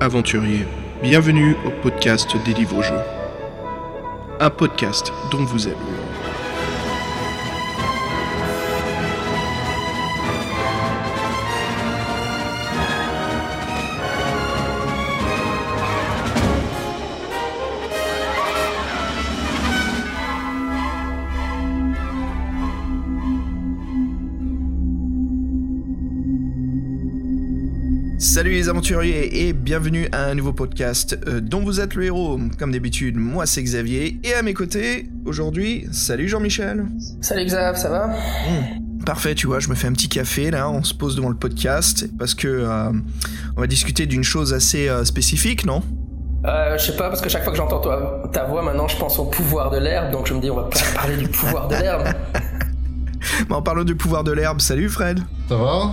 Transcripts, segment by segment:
aventuriers, bienvenue au podcast des livres jeux. Un podcast dont vous êtes aventuriers et bienvenue à un nouveau podcast euh, dont vous êtes le héros. Comme d'habitude, moi c'est Xavier et à mes côtés, aujourd'hui, salut Jean-Michel. Salut Xav, ça va? Mmh, Parfait, tu vois, je me fais un petit café là, on se pose devant le podcast parce que euh, on va discuter d'une chose assez euh, spécifique, non? Euh, Je sais pas, parce que chaque fois que j'entends toi- ta voix, maintenant je pense au pouvoir de l'herbe, donc je me dis on va pas parler du pouvoir de l'herbe. Bah, En parlant du pouvoir de l'herbe, salut Fred, Ça va?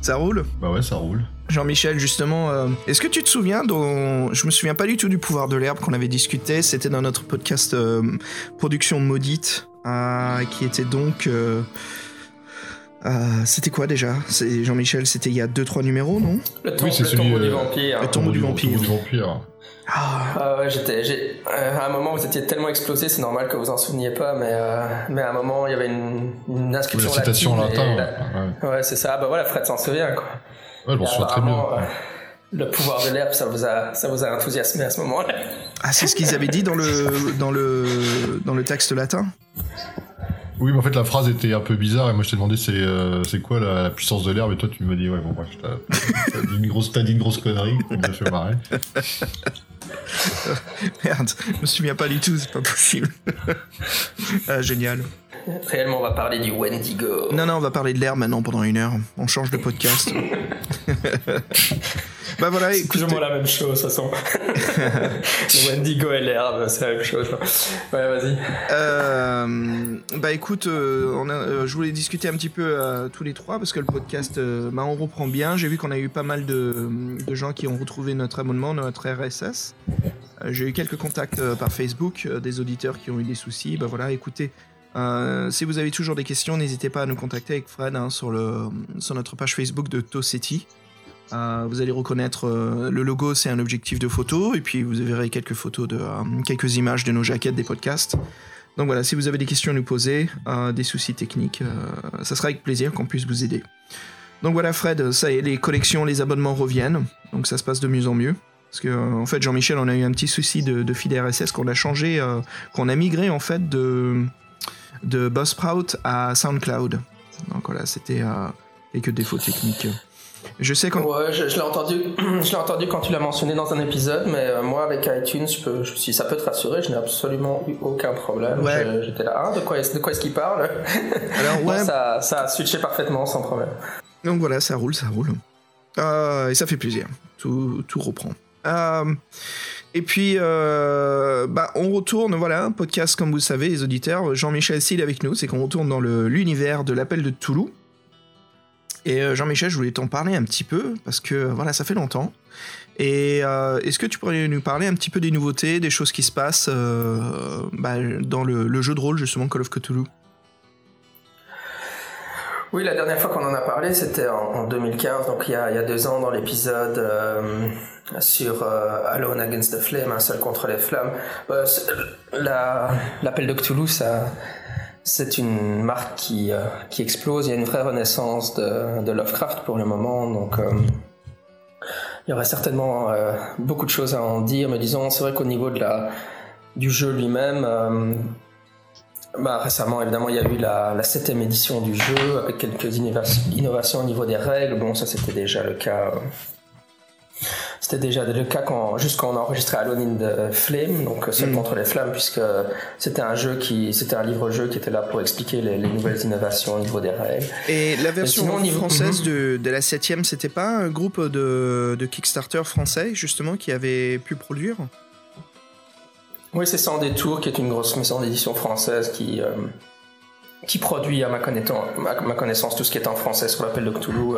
Ça roule? Bah ouais, ça roule. Jean-Michel, justement, euh, est-ce que tu te souviens dont... Je me souviens pas du tout du pouvoir de l'herbe qu'on avait discuté, c'était dans notre podcast euh, Production Maudite, euh, qui était donc... euh, euh, c'était quoi déjà? C'est Jean-Michel, c'était il y a 2-3 numéros, non? Le, tom- Oui, c'est le celui, tombeau du vampire. le tombeau du vampire. Tombeau du vampire. Ah, Ah ouais, j'étais, j'ai, euh, à un moment vous étiez tellement explosé, c'est normal que vous en souveniez pas, mais, euh, mais à un moment il y avait une, une Oui, inscription la citation en latine latin. et Ouais, la- ouais. Ouais, c'est ça. Bah voilà, Fred s'en souvient quoi. Ouais, très bien. euh, le pouvoir de l'herbe, ça vous a, ça vous a enthousiasmé à ce moment-là. Ah, c'est ce qu'ils avaient dit dans le, dans le, dans le texte latin? Oui, mais en fait, la phrase était un peu bizarre et moi je t'ai demandé c'est euh, c'est quoi la, la puissance de l'herbe et toi tu me dis ouais, bon, bref, t'as t'as dit une grosse, t'as dit une grosse connerie, ça m'a fait marrer. Merde, je me souviens pas du tout, c'est pas possible. ah, génial. Réellement, on va parler du Wendigo. Non, non, on va parler de l'herbe maintenant pendant une heure. On change de podcast. bah voilà, C'est écoute. moins la même chose, de toute façon. le Wendigo et l'herbe, c'est la même chose. Ouais, vas-y. Euh, bah écoute, euh, on a- euh, je voulais discuter un petit peu tous les trois parce que le podcast, bah, on reprend bien. J'ai vu qu'on a eu pas mal de, de gens qui ont retrouvé notre abonnement, notre RSS. J'ai eu quelques contacts par Facebook, des auditeurs qui ont eu des soucis. Bah voilà, écoutez, euh, si vous avez toujours des questions, n'hésitez pas à nous contacter avec Fred hein, sur, le, sur notre page Facebook de Toseti. Euh, vous allez reconnaître euh, le logo, c'est un objectif de photo, et puis vous verrez quelques photos de euh, quelques images de nos jaquettes des podcasts. Donc voilà, si vous avez des questions à nous poser, des soucis techniques, ça sera avec plaisir qu'on puisse vous aider. Donc voilà, Fred, ça y est, les collections, les abonnements reviennent, donc ça se passe de mieux en mieux. Parce que en fait, Jean-Michel, on a eu un petit souci de, de RSS qu'on a changé, qu'on a migré en fait de de Buzzsprout à SoundCloud. Donc voilà, c'était quelques défauts techniques. Je sais qu'on Ouais, je, je l'ai entendu, je l'ai entendu quand tu l'as mentionné dans un épisode, mais euh, moi avec iTunes, je peux, je- si ça peut te rassurer, je n'ai absolument eu aucun problème. Ouais. J'étais là, ah, de quoi, est- de quoi est-ce qu'il parle? Alors ça, ça a switché parfaitement sans problème. Donc voilà, ça roule, ça roule. Euh, et ça fait plaisir. Tout, tout reprend. Euh, et puis, bah, on retourne, voilà, un podcast comme vous le savez, les auditeurs. Jean-Michel Sil avec nous, c'est qu'on retourne dans l'univers de l'appel de Toulouse. Et euh, Jean-Michel, je voulais t'en parler un petit peu, parce que voilà, ça fait longtemps. Et euh, est-ce que tu pourrais nous parler un petit peu des nouveautés, des choses qui se passent euh, bah, dans le, jeu de rôle, justement, Call of Cthulhu? Oui, la dernière fois qu'on en a parlé, c'était en, en 2015, donc il y a, deux ans, dans l'épisode sur Alone Against the Flame, un seul contre les flammes. C'est- la- L'appel de Cthulhu, ça, c'est une marque qui, euh, qui explose. Il y a une vraie renaissance de, de Lovecraft pour le moment, donc euh, il y aurait certainement euh, beaucoup de choses à en dire, mais disons, c'est vrai qu'au niveau de la, du jeu lui-même, bah, récemment, évidemment, il y a eu la, septième édition du jeu avec quelques innovations au niveau des règles. Bon, ça c'était déjà le cas. Euh, C'était déjà le cas quand, juste quand on a enregistré Alone in the Flame, donc euh, seul Mm. contre les flammes, puisque c'était un jeu qui, c'était un livre-jeu qui était là pour expliquer les, les nouvelles innovations au niveau des règles. Et la version sinon, au niveau- française Mhm. de, de la septième, c'était pas un groupe de, de Kickstarter français, justement, qui avait pu produire? Oui, c'est Sans Détour, qui est une grosse maison d'édition française qui, euh, qui produit, à ma, connaissance, à ma connaissance, tout ce qui est en français sur l'appel de Cthulhu.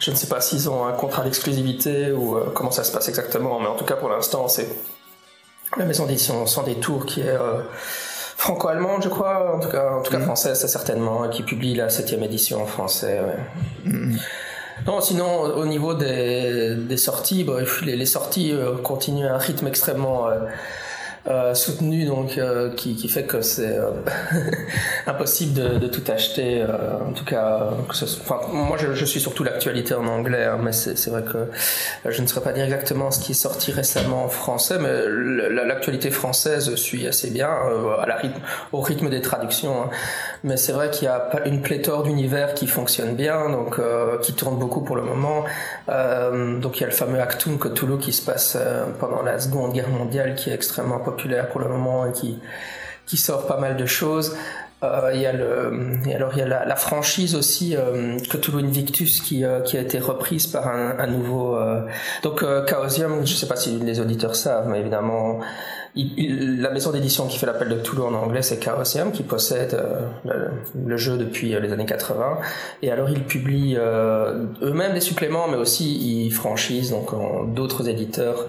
Je ne sais pas s'ils ont un contrat d'exclusivité ou euh, comment ça se passe exactement, mais en tout cas, pour l'instant, c'est la maison d'édition Sans Détour qui est euh, franco-allemande, je crois, en tout cas, en tout cas Mhm. française, c'est certainement, et qui publie la septième édition en français. ouais. Mhm. Non, sinon, au niveau des, des sorties, les sorties euh, continuent à un rythme extrêmement euh, soutenu, donc euh, qui, fait que c'est euh, impossible de, tout acheter. En tout cas, moi je, suis surtout l'actualité en anglais, hein, mais c'est vrai que je ne saurais pas dire exactement ce qui est sorti récemment en français, mais l'actualité française suit assez bien à la au rythme des traductions. Hein. Mais c'est vrai qu'il y a une pléthore d'univers qui fonctionne bien, donc qui tourne beaucoup pour le moment. donc il y a le fameux Actum Cthulhu qui se passe pendant la Seconde Guerre mondiale, qui est extrêmement populaire populaire pour le moment et qui, qui sort pas mal de choses. Euh, il y a le, et alors il y a la, franchise aussi euh, Cthulhu Invictus qui, euh, a été reprise par un, nouveau. Euh, donc Chaosium, je sais pas si les auditeurs savent, mais évidemment, la maison d'édition qui fait l'appel de Cthulhu en anglais, c'est Chaosium qui possède le, le, jeu depuis les années 80. Et alors ils publient eux-mêmes des suppléments, mais aussi ils franchisent donc d'autres éditeurs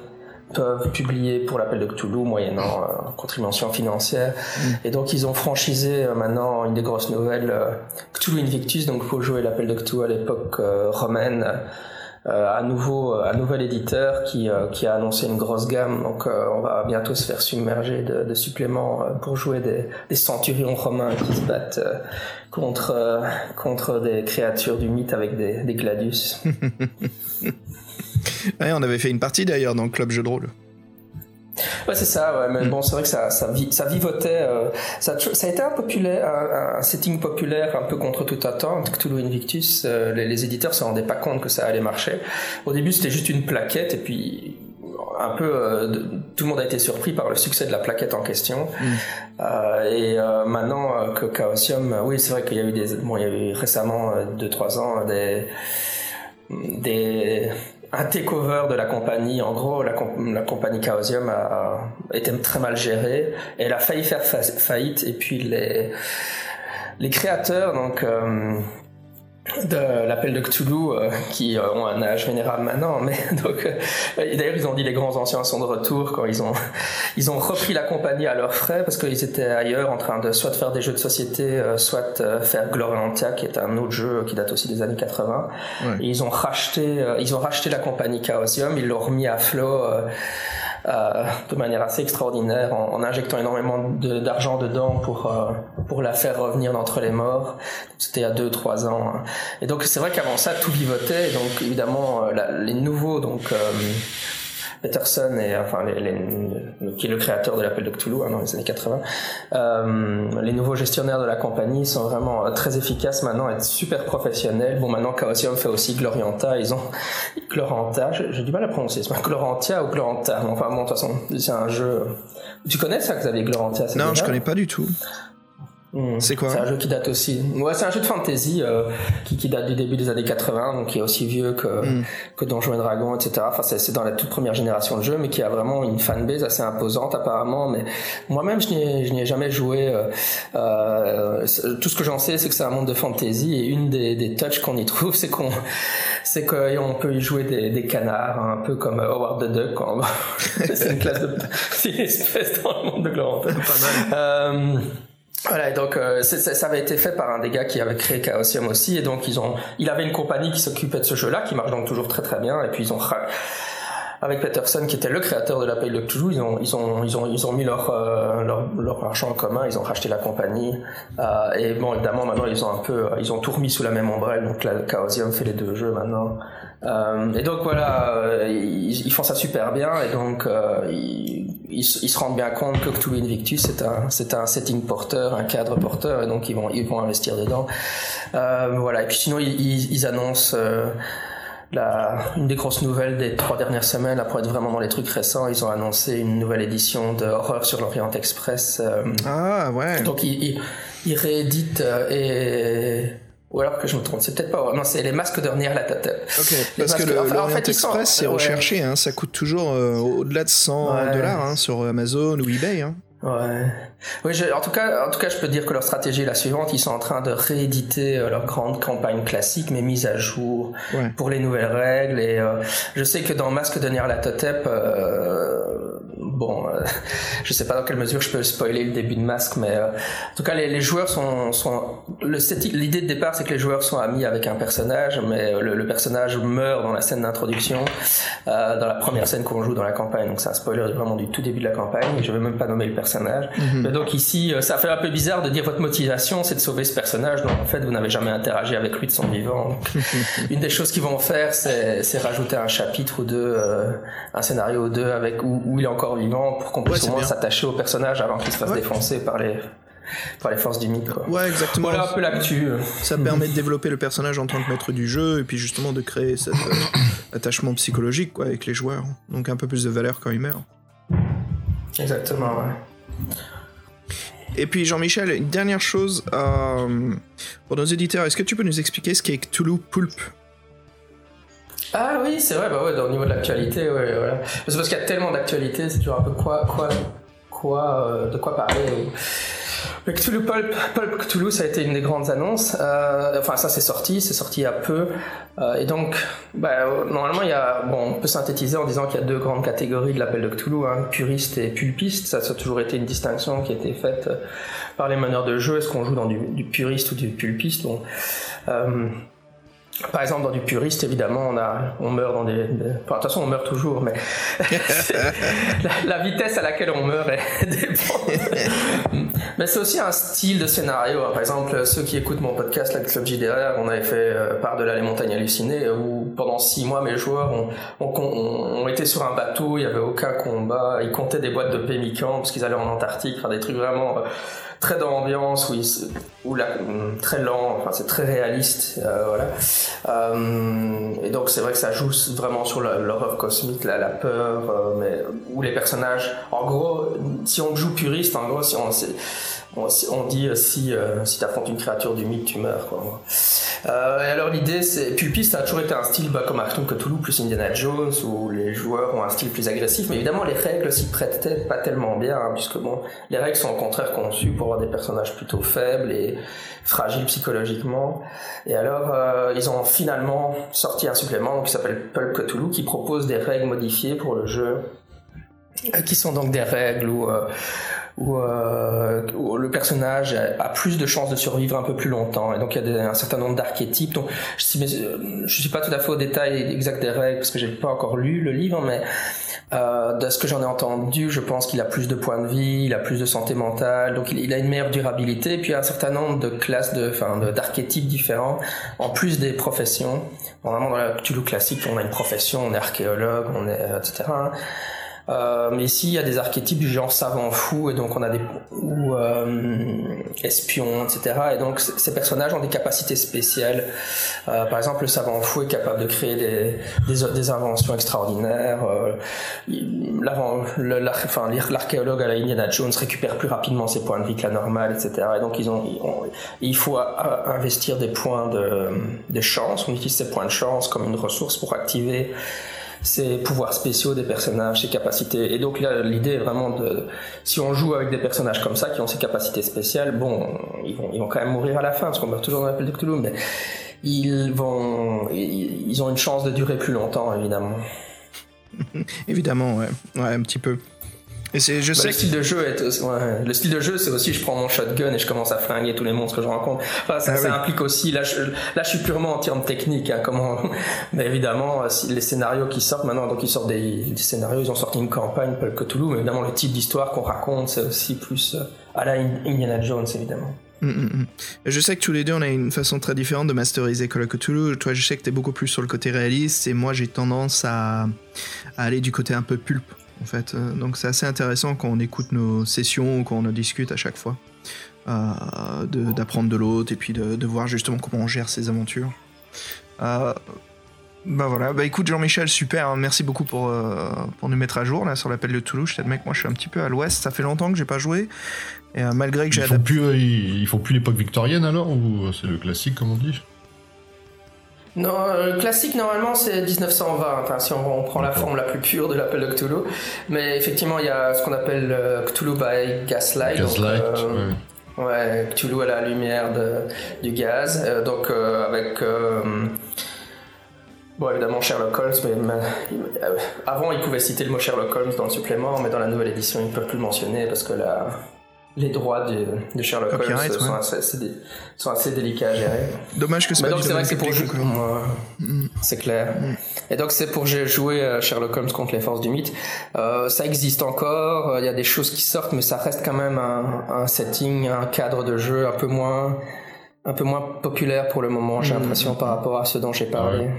peuvent publier pour l'appel de Cthulhu moyennant euh, contribution financière. Mm. Et donc ils ont franchisé euh, maintenant une des grosses nouvelles, euh, Cthulhu Invictus, donc pour jouer l'appel de Cthulhu à l'époque euh, romaine. à nouveau un nouvel éditeur qui, qui a annoncé une grosse gamme donc on va bientôt se faire submerger de, de suppléments pour jouer des, des, centurions romains qui se battent contre contre des créatures du mythe avec des, des gladius ouais, on avait fait une partie d'ailleurs dans le club jeu de rôle. Ouais, c'est ça, ouais, mais mm. bon, c'est vrai que ça, ça, ça vivotait, euh, ça, ça, a été un, populaire, un, un, setting populaire un peu contre toute attente. Cthulhu Invictus, euh, les, les, éditeurs se rendaient pas compte que ça allait marcher. Au début, c'était juste une plaquette, et puis un peu, euh, de, tout le monde a été surpris par le succès de la plaquette en question. Mm. Euh, et maintenant que Chaosium, oui, c'est vrai qu'il y a eu des, bon, il y a eu récemment, 2-3 ans, des, des un takeover de la compagnie. En gros, la, la compagnie Chaosium a, été très mal gérée. Elle a failli faire fa faillite. Et puis les, les créateurs, donc euh, de l'appel de Cthulhu euh, qui euh, ont un âge vénérable maintenant mais donc euh, d'ailleurs ils ont dit les grands anciens sont de retour quand ils ont ils ont repris la compagnie à leurs frais parce qu'ils étaient ailleurs en train de soit de faire des jeux de société euh, soit euh, faire Gloriantia qui est un autre jeu qui date aussi des années 80 ouais. et ils ont racheté euh, ils ont racheté la compagnie Chaosium ils l'ont remis à flot euh, de manière assez extraordinaire en, injectant énormément d'argent de, dedans pour euh, pour la faire revenir d'entre les morts. C'était il y a deux trois ans. Hein. Et donc c'est vrai qu'avant ça tout vivotait. Donc évidemment euh, les nouveaux donc euh, Peterson et enfin les, les, qui est le créateur de l'appel de Cthulhu hein, dans les années 80 euh, les nouveaux gestionnaires de la compagnie sont vraiment euh, très efficaces maintenant et super professionnels. Bon maintenant Chaosium fait aussi Glorianta. Ils ont Gloranta j'ai du mal à prononcer c'est Glorantia ou Gloranta enfin bon de toute façon c'est un jeu. Tu connais ça Xavier Glorantia non je connais pas du tout Mmh. C'est quoi C'est un jeu qui date aussi. Ouais, c'est un jeu de fantasy euh, qui, qui, date du début des années 80, donc qui est aussi vieux que mmh. que Donjons et Dragons, etc. Enfin, c'est dans la toute première génération de jeux, mais qui a vraiment une fanbase assez imposante apparemment. Mais moi-même, je n'y ai jamais joué. Euh, euh, tout ce que j'en sais, c'est que c'est un monde de fantasy et une des, des touches qu'on y trouve, c'est qu'on c'est qu'on peut y jouer des, des, canards, un peu comme Howard the Duck. c'est une classe de, c'est une espèce dans le monde de Glorant. Pas mal. Voilà, donc euh, ça avait été fait par un des gars qui avait créé Chaosium aussi, et donc ils ont, il avait une compagnie qui s'occupait de ce jeu-là, qui marche donc toujours très très bien, et puis ils ont avec Peterson qui était le créateur de la Paye de Cthulhu, ils ont ils ont ils ont ils ont mis leur euh, leur, leur argent en commun, ils ont racheté la compagnie euh, et bon évidemment maintenant ils ont un peu ils ont tout remis sous la même ombrelle donc la Chaosium fait les deux jeux maintenant euh, et donc voilà euh, ils, ils, font ça super bien et donc euh, ils, ils, ils, se rendent bien compte que Cthulhu Invictus c'est un c'est un setting porteur un cadre porteur et donc ils vont ils vont investir dedans voilà et puis sinon ils, annoncent la, une des grosses nouvelles des trois dernières semaines, après être vraiment dans les trucs récents, ils ont annoncé une nouvelle édition de Horreur sur l'Orient Express. Ah ouais. Donc ils, ils, ils rééditent et ou alors que je me trompe, c'est peut-être pas. Non, c'est les masques d'Ornier la tête. Ok. Parce que le, enfin, en fait, Express, c'est recherché. Hein, ça coûte toujours euh, au-delà de 100 ouais. dollars hein, sur Amazon ou eBay. Hein. Ouais. Oui, je, en tout cas, en tout cas, je peux dire que leur stratégie est la suivante. Ils sont en train de rééditer euh, leur grande campagne classique, mais mise à jour ouais. pour les nouvelles règles. Et euh, je sais que dans Masque de Nyarlathotep, euh, bon, euh, je sais pas dans quelle mesure je peux spoiler le début de Masque, mais euh, en tout cas les, les joueurs sont, sont l'idée de départ c'est que les joueurs sont amis avec un personnage, mais le, le personnage meurt dans la scène d'introduction, euh, dans la première scène qu'on joue dans la campagne. Donc c'est un spoiler vraiment du tout début de la campagne. Je vais même pas nommer le personnage. Mhm. Mais donc ici, euh, ça fait un peu bizarre de dire votre motivation c'est de sauver ce personnage, donc en fait vous n'avez jamais interagi avec lui de son vivant. Donc, une des choses qu'ils vont faire, c'est rajouter un chapitre ou deux, euh, un scénario ou deux avec où, où il est encore vivant pour qu'on puisse au moins s'attacher au personnage avant qu'il se fasse Ouais. défoncer par les par les forces du mythe. Quoi. Ouais, exactement. Voilà un peu l'actu. euh. Ça permet de développer le personnage en tant que maître du jeu et puis justement de créer cet euh, attachement psychologique quoi, avec les joueurs. Donc un peu plus de valeur quand ils meurent. Exactement. Ouais. Et puis Jean-Michel, une dernière chose euh, pour nos éditeurs, est-ce que tu peux nous expliquer ce qu'est Cthulhu Pulp? Ah oui, c'est vrai, bah ouais, au niveau de l'actualité, ouais, voilà. C'est parce qu'il y a tellement d'actualité, c'est toujours un peu quoi, quoi, quoi, euh, de quoi parler. Le Cthulhu Pulp, Pulp Cthulhu, ça a été une des grandes annonces. Euh, enfin, ça c'est sorti, c'est sorti il y a peu. Euh, et donc, bah, normalement, il y a, bon, on peut synthétiser en disant qu'il y a deux grandes catégories de l'appel de Cthulhu, hein, puriste et pulpiste. Ça, ça a toujours été une distinction qui a été faite par les meneurs de jeu. Est-ce qu'on joue dans du, puriste ou du pulpiste? Par exemple, dans du puriste, évidemment, on, a, on meurt dans des, des- Enfin, de toute façon, on meurt toujours, mais la, la vitesse à laquelle on meurt est dépend. mais c'est aussi un style de scénario. Par exemple, ceux qui écoutent mon podcast, la Club JDR, on avait fait euh, Par-delà les montagnes hallucinées, où pendant six mois, mes joueurs ont, ont, ont- ont été sur un bateau, il n'y avait aucun combat, ils comptaient des boîtes de pémicans parce qu'ils allaient en Antarctique, faire des trucs vraiment... très d'ambiance où, il se- où la, très lent enfin c'est très réaliste euh, voilà. Euh, et donc c'est vrai que ça joue vraiment sur l'horreur cosmique, la, peur, euh, mais où les personnages, en gros, si on joue puriste, en gros, si on, on, dit euh, si euh, si t'affrontes une créature du mythe, tu meurs. Quoi. Euh, et alors l'idée, c'est pulpiste, ça a toujours été un style bah, comme Achtung Cthulhu plus Indiana Jones, où les joueurs ont un style plus agressif, mais évidemment les règles s'y prêtaient pas tellement bien, hein, puisque bon, les règles sont au contraire conçues pour avoir des personnages plutôt faibles et fragiles psychologiquement. Et alors, ils ont finalement sorti un supplément qui s'appelle Pulp Cthulhu, qui propose des règles modifiées pour le jeu, qui sont donc des règles où, où, euh, où le personnage a plus de chances de survivre un peu plus longtemps. Et donc, il y a un certain nombre d'archétypes. Donc, je mais, euh, suis pas tout à fait au détail exact des règles, parce que j'ai pas encore lu le livre, mais euh, de ce que j'en ai entendu, je pense qu'il a plus de points de vie, il a plus de santé mentale, donc il, a une meilleure durabilité, et puis il y a un certain nombre de classes, de, enfin, d'archétypes différents, en plus des professions. Normalement, dans la Cthulhu classique, on a une profession, on est archéologue, on est, euh, etc. Euh, mais ici, il y a des archétypes du genre savant fou, et donc on a des ou euh, espion, etc. Et donc ces personnages ont des capacités spéciales. Euh, par exemple, le savant fou est capable de créer des, des, des inventions extraordinaires. Euh, l'archéologue à la Indiana Jones récupère plus rapidement ses points de vie que la normale, etc. Et donc ils ont, ils ont- il faut a- investir des points de, de chance. On utilise ces points de chance comme une ressource pour activer ses pouvoirs spéciaux des personnages, ses capacités. Et donc là, l'idée est vraiment de, si on joue avec des personnages comme ça qui ont ces capacités spéciales, bon, ils vont, ils vont quand même mourir à la fin parce qu'on meurt toujours dans l'appel de Cthulhu, mais ils vont, ils ont une chance de durer plus longtemps, évidemment. Évidemment, ouais. Ouais, un petit peu. Et c'est, je Bah, sais le style de jeu est aussi- ouais, le style de jeu c'est aussi je prends mon shotgun et je commence à flinguer tous les monstres que je rencontre enfin ça, Ah ça oui. implique aussi là je, là je suis purement en termes techniques hein, comment mais évidemment euh, si les scénarios qui sortent maintenant donc ils sortent des, des scénarios ils ont sorti une campagne Pulp Cthulhu mais évidemment le type d'histoire qu'on raconte c'est aussi plus euh, à la Indiana Jones évidemment Mm, mm, mm. Je sais que tous les deux, on a une façon très différente de masteriser Call of Cthulhu. Toi, je sais que t'es beaucoup plus sur le côté réaliste, et moi, j'ai tendance à, à aller du côté un peu pulpe, en fait. Euh, Donc, c'est assez intéressant quand on écoute nos sessions ou quand on en discute à chaque fois, euh, d'apprendre de, l'autre et puis de, de voir justement comment on gère ses aventures. Euh, bah voilà, bah écoute Jean-Michel, super, hein. merci beaucoup pour, euh, pour nous mettre à jour là sur l'appel de Toulouse. Je t'admets que moi je suis un petit peu à l'ouest, ça fait longtemps que j'ai pas joué, et malgré que j'ai Ils font adapté. plus, euh, ils, ils font plus l'époque victorienne alors ou c'est le classique comme on dit? Non euh, le classique normalement c'est 1920 enfin si on, on prend la forme la plus pure de l'appel de Cthulhu mais effectivement il y a ce qu'on appelle euh, Cthulhu by Gaslight donc, Gaslight, euh, ouais. Ouais, Cthulhu à la lumière de, du gaz. Euh, donc euh, avec euh, Bon, évidemment, Sherlock Holmes, mais euh, avant, ils pouvaient citer le mot Sherlock Holmes dans le supplément, mais dans la nouvelle édition, ils ne peuvent plus le mentionner parce que la, les droits de, de Sherlock Holmes sont, assez, sont assez délicats à gérer. Dommage que Mais pas donc c'est vrai que c'est pour jouer. Ouais, C'est clair. Et donc c'est pour joué à Sherlock Holmes contre les forces du mythe. Euh, ça existe encore. euh, Il y a des choses qui sortent, mais ça reste quand même un, un setting, un cadre de jeu un peu moins, un peu moins populaire pour le moment. J'ai l'impression par rapport à ce dont j'ai parlé.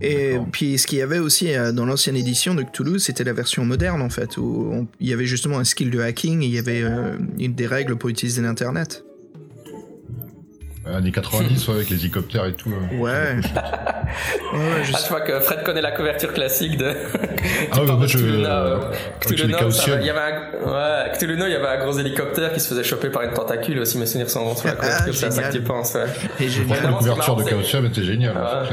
Et d'accord. puis ce qu'il y avait aussi euh, dans l'ancienne édition de Cthulhu, c'était la version moderne en fait, où on- il y avait justement un skill de hacking et il y avait euh, une des règles pour utiliser l'internet. Années 90, ouais, avec les hélicoptères et tout. euh. Ouais. ouais, ouais, je Ah, vois que Fred connaît la couverture classique de. Ah ouais, moi je. Cthulhu, euh, il y avait un, ouais, Cthulhu, il y avait un gros hélicoptère qui se faisait choper par une tentacule aussi, mes souvenirs sont bons sur la Ah, couverture, c'est à ça que génial. tu penses, ouais. Et j'ai- Franchement, la couverture de Chaosium était géniale. hein, Ah.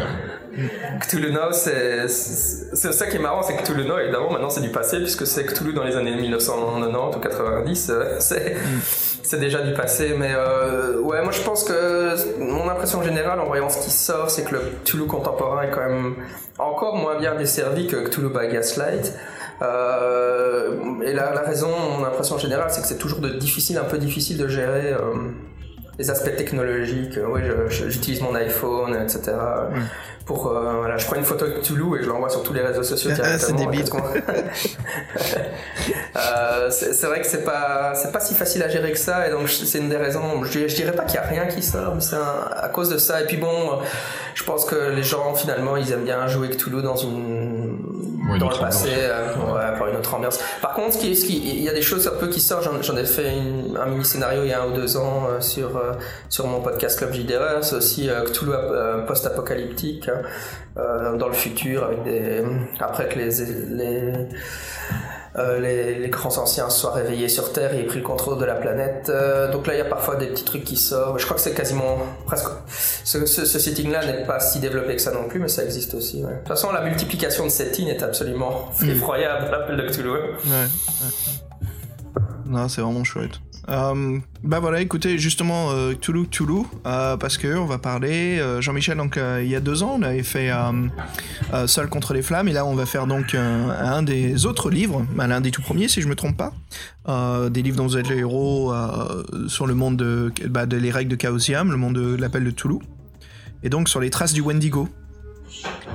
Cthulhu Now, c'est ça qui est marrant, c'est que Cthulhu Now, évidemment, maintenant c'est du passé, puisque c'est Cthulhu dans les années 1990 ou 90, euh, c'est déjà du passé. Mais euh, ouais, moi je pense que mon impression générale en voyant ce qui sort, c'est que le Cthulhu contemporain est quand même encore moins bien desservi que Cthulhu by Gaslight. Euh, et la, raison, mon impression générale, c'est que c'est toujours difficile, un peu difficile de gérer euh, les aspects technologiques. Oui, j'utilise mon iPhone, etc. Pour, euh, voilà, je prends une photo de Cthulhu et je l'envoie sur tous les réseaux sociaux Ah, c'est directement. débile. parce qu'on- Euh, c'est vrai que c'est pas c'est pas si facile à gérer que ça et donc c'est une des raisons. Je, dirais- je dirais pas qu'il y a rien qui sort mais c'est à cause de ça. Et puis bon je pense que les gens finalement ils aiment bien jouer Cthulhu dans une une dans le autre passé euh, ouais, pour une autre ambiance. Par contre ce qui, ce qui- il y a des choses un peu qui sortent. J'en, j'en ai fait une- un mini scénario il y a un ou deux ans euh, sur euh, sur mon podcast Club JDR c'est aussi euh, Cthulhu euh, post-apocalyptique hein, euh, dans le futur avec des après que les les euh, les, les grands anciens soient réveillés sur Terre et aient pris le contrôle de la planète. Euh, donc là, il y a parfois des petits trucs qui sortent. Je crois que c'est quasiment presque. Ce, ce, ce setting-là n'est pas si développé que ça non plus, mais ça existe aussi. ouais. De toute façon, la multiplication de settings est absolument effroyable dans l'appel de Cthulhu. Ouais, ouais. Non, c'est vraiment chouette. Euh, bah voilà, écoutez, justement, euh, Cthulhu, Cthulhu, euh, parce que on va parler. euh, Jean-Michel, donc il y a deux ans, on avait fait Seul contre les flammes, et là on va faire donc un, des autres livres, l'un des tout premiers si je me trompe pas, des livres dont vous êtes les héros sur le monde de, bah, de les règles de Chaosium, le monde de l'appel de Cthulhu, et donc sur les traces du Wendigo.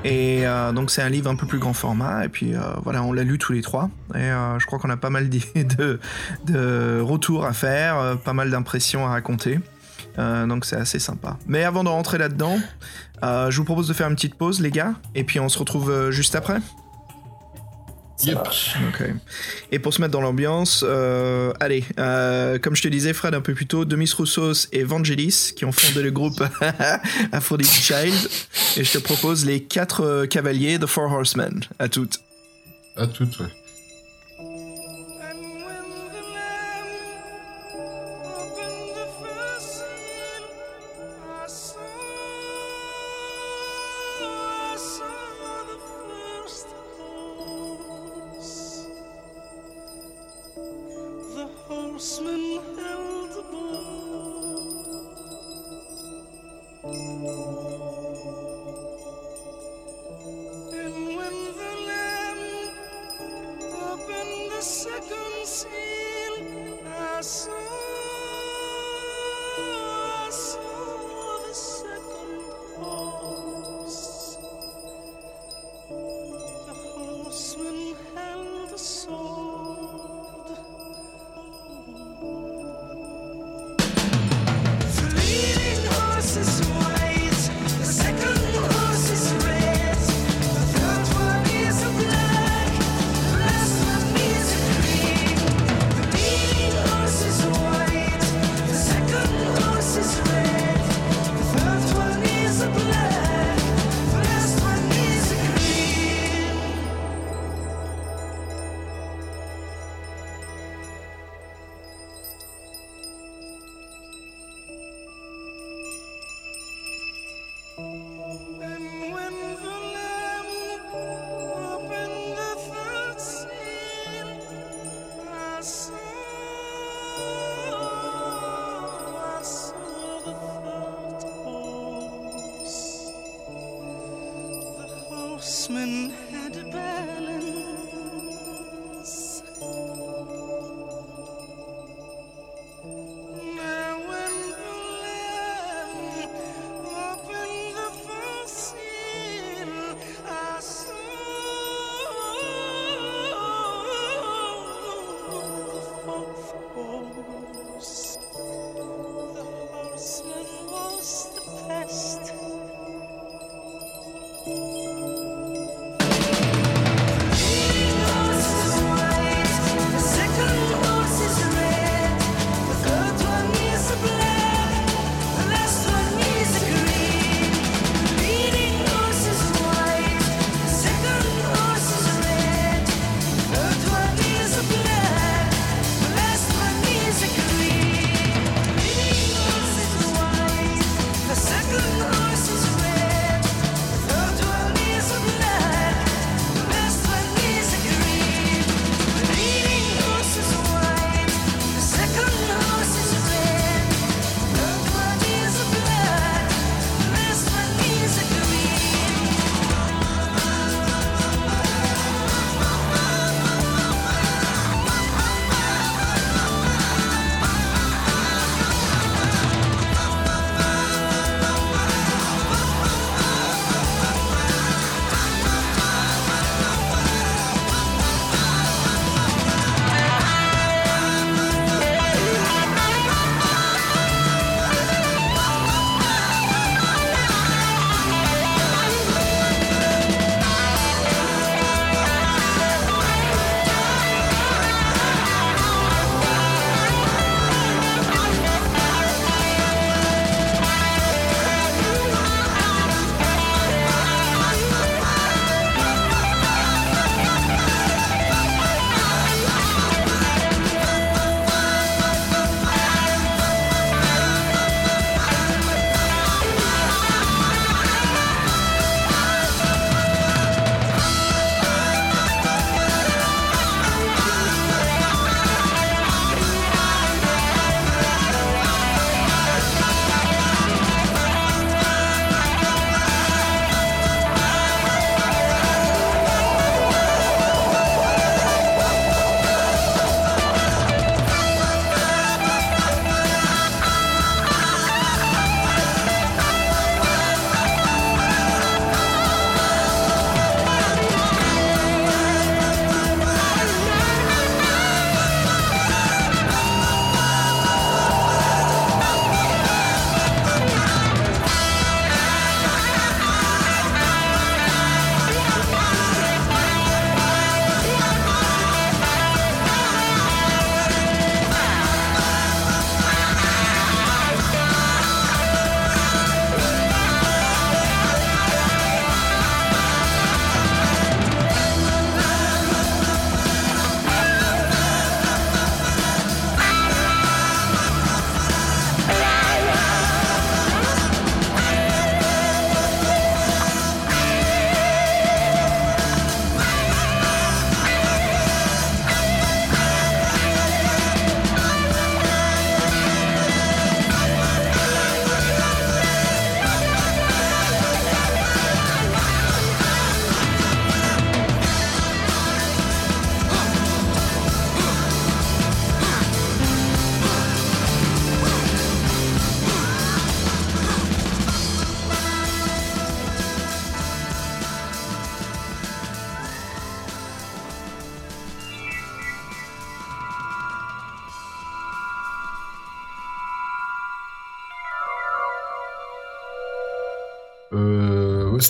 Et euh, donc c'est un livre un peu plus grand format. Et puis euh, voilà, on l'a lu tous les trois. Et euh, je crois qu'on a pas mal de, de retours à faire, pas mal d'impressions à raconter. Donc c'est assez sympa. Mais avant de rentrer là-dedans, je vous propose de faire une petite pause, les gars. Et puis on se retrouve juste après. Yep. marche. Ok. Et pour se mettre dans l'ambiance, euh, allez, euh, comme je te disais, Fred, un peu plus tôt, Demis Roussos et Vangelis, qui ont fondé le groupe Aphrodite Child. Et je te propose les quatre euh, cavaliers de Four Horsemen. À toutes. À toutes, ouais.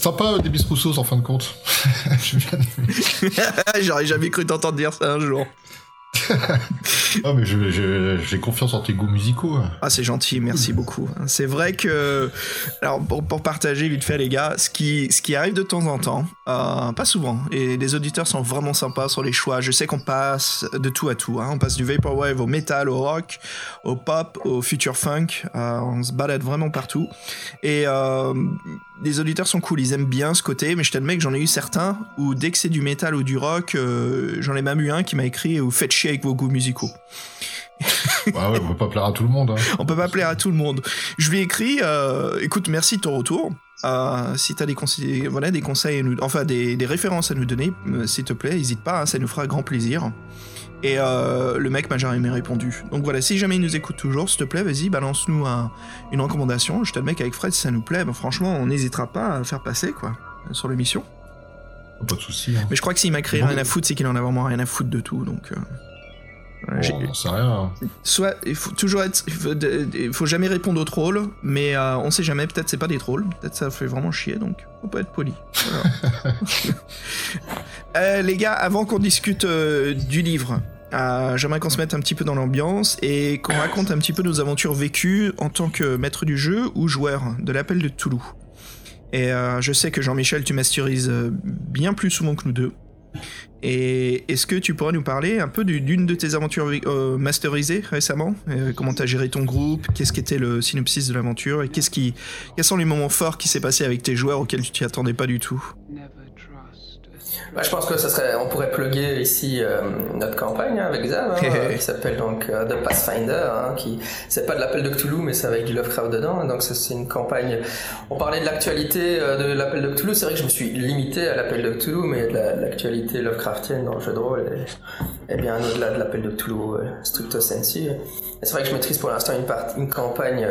Sympa des Rousseau en fin de compte. J'aurais jamais cru t'entendre dire ça un jour. Ah, mais j'ai confiance en tes goûts musicaux. hein. Ah, c'est gentil, merci beaucoup. C'est vrai que, alors pour, pour partager vite fait les gars, ce qui, ce qui arrive de temps en temps, euh, pas souvent, et les auditeurs sont vraiment sympas sur les choix. Je sais qu'on passe de tout à tout, hein. on passe du vaporwave au metal, au rock, au pop, au future funk, euh, on se balade vraiment partout. Et euh, les auditeurs sont cool, ils aiment bien ce côté, mais je t'admets que j'en ai eu certains où dès que c'est du métal ou du rock, euh, j'en ai même eu un qui m'a écrit ou faites chier avec vos goûts musicaux. Bah ouais, on peut pas plaire à tout le monde. Hein. On peut pas plaire à tout le monde. Je lui ai écrit, euh, écoute, merci de ton retour. Euh, si tu as des, conseils, voilà, des conseils, à nous, enfin des, des références à nous donner, euh, s'il te plaît, n'hésite pas, hein, ça nous fera grand plaisir. Et le mec m'a jamais répondu. Donc voilà, si jamais il nous écoute toujours, s'il te plaît, vas-y, balance-nous un- une recommandation. Je te le mec avec Fred, si ça nous plaît, ben, franchement, on n'hésitera pas à faire passer, quoi, sur l'émission. Pas de soucis. Hein. Mais je crois que s'il m'a créé Bon. rien à foutre, c'est qu'il en a vraiment rien à foutre de tout, donc... voilà, j'ai- Bon, on sait rien. hein. soit il faut toujours être il faut, il jamais répondre aux trolls mais euh, on sait jamais peut-être c'est pas des trolls peut-être ça fait vraiment chier donc faut pas être poli Voilà. Euh, les gars avant qu'on discute euh, du livre euh, j'aimerais qu'on se mette un petit peu dans l'ambiance et qu'on raconte un petit peu nos aventures vécues en tant que maître du jeu ou joueur de l'appel de Toulouse et je sais que Jean-Michel tu masterises bien plus souvent que nous deux et est-ce que tu pourrais nous parler un peu du- d'une de tes aventures euh, masterisées récemment? Euh, Comment t'as géré ton groupe? Qu'est-ce qu'était le synopsis de l'aventure? Et qu'est-ce qui, quels sont les moments forts qui s'est passé avec tes joueurs auxquels tu t'y attendais pas du tout? Bah, je pense que ça serait, on pourrait plugger ici euh, notre campagne hein, avec Xav, hein, qui s'appelle donc euh, The Pathfinder, hein, qui c'est pas de l'appel de Cthulhu, mais c'est avec du Lovecraft dedans. donc ça, c'est une campagne. On parlait de l'actualité euh, de l'appel de Cthulhu. C'est vrai que je me suis limité à l'appel de Cthulhu, mais de la- l'actualité Lovecraftienne dans le jeu de rôle est, est bien au-delà de l'appel de Cthulhu stricto sensu. C'est vrai que je maîtrise pour l'instant une une campagne.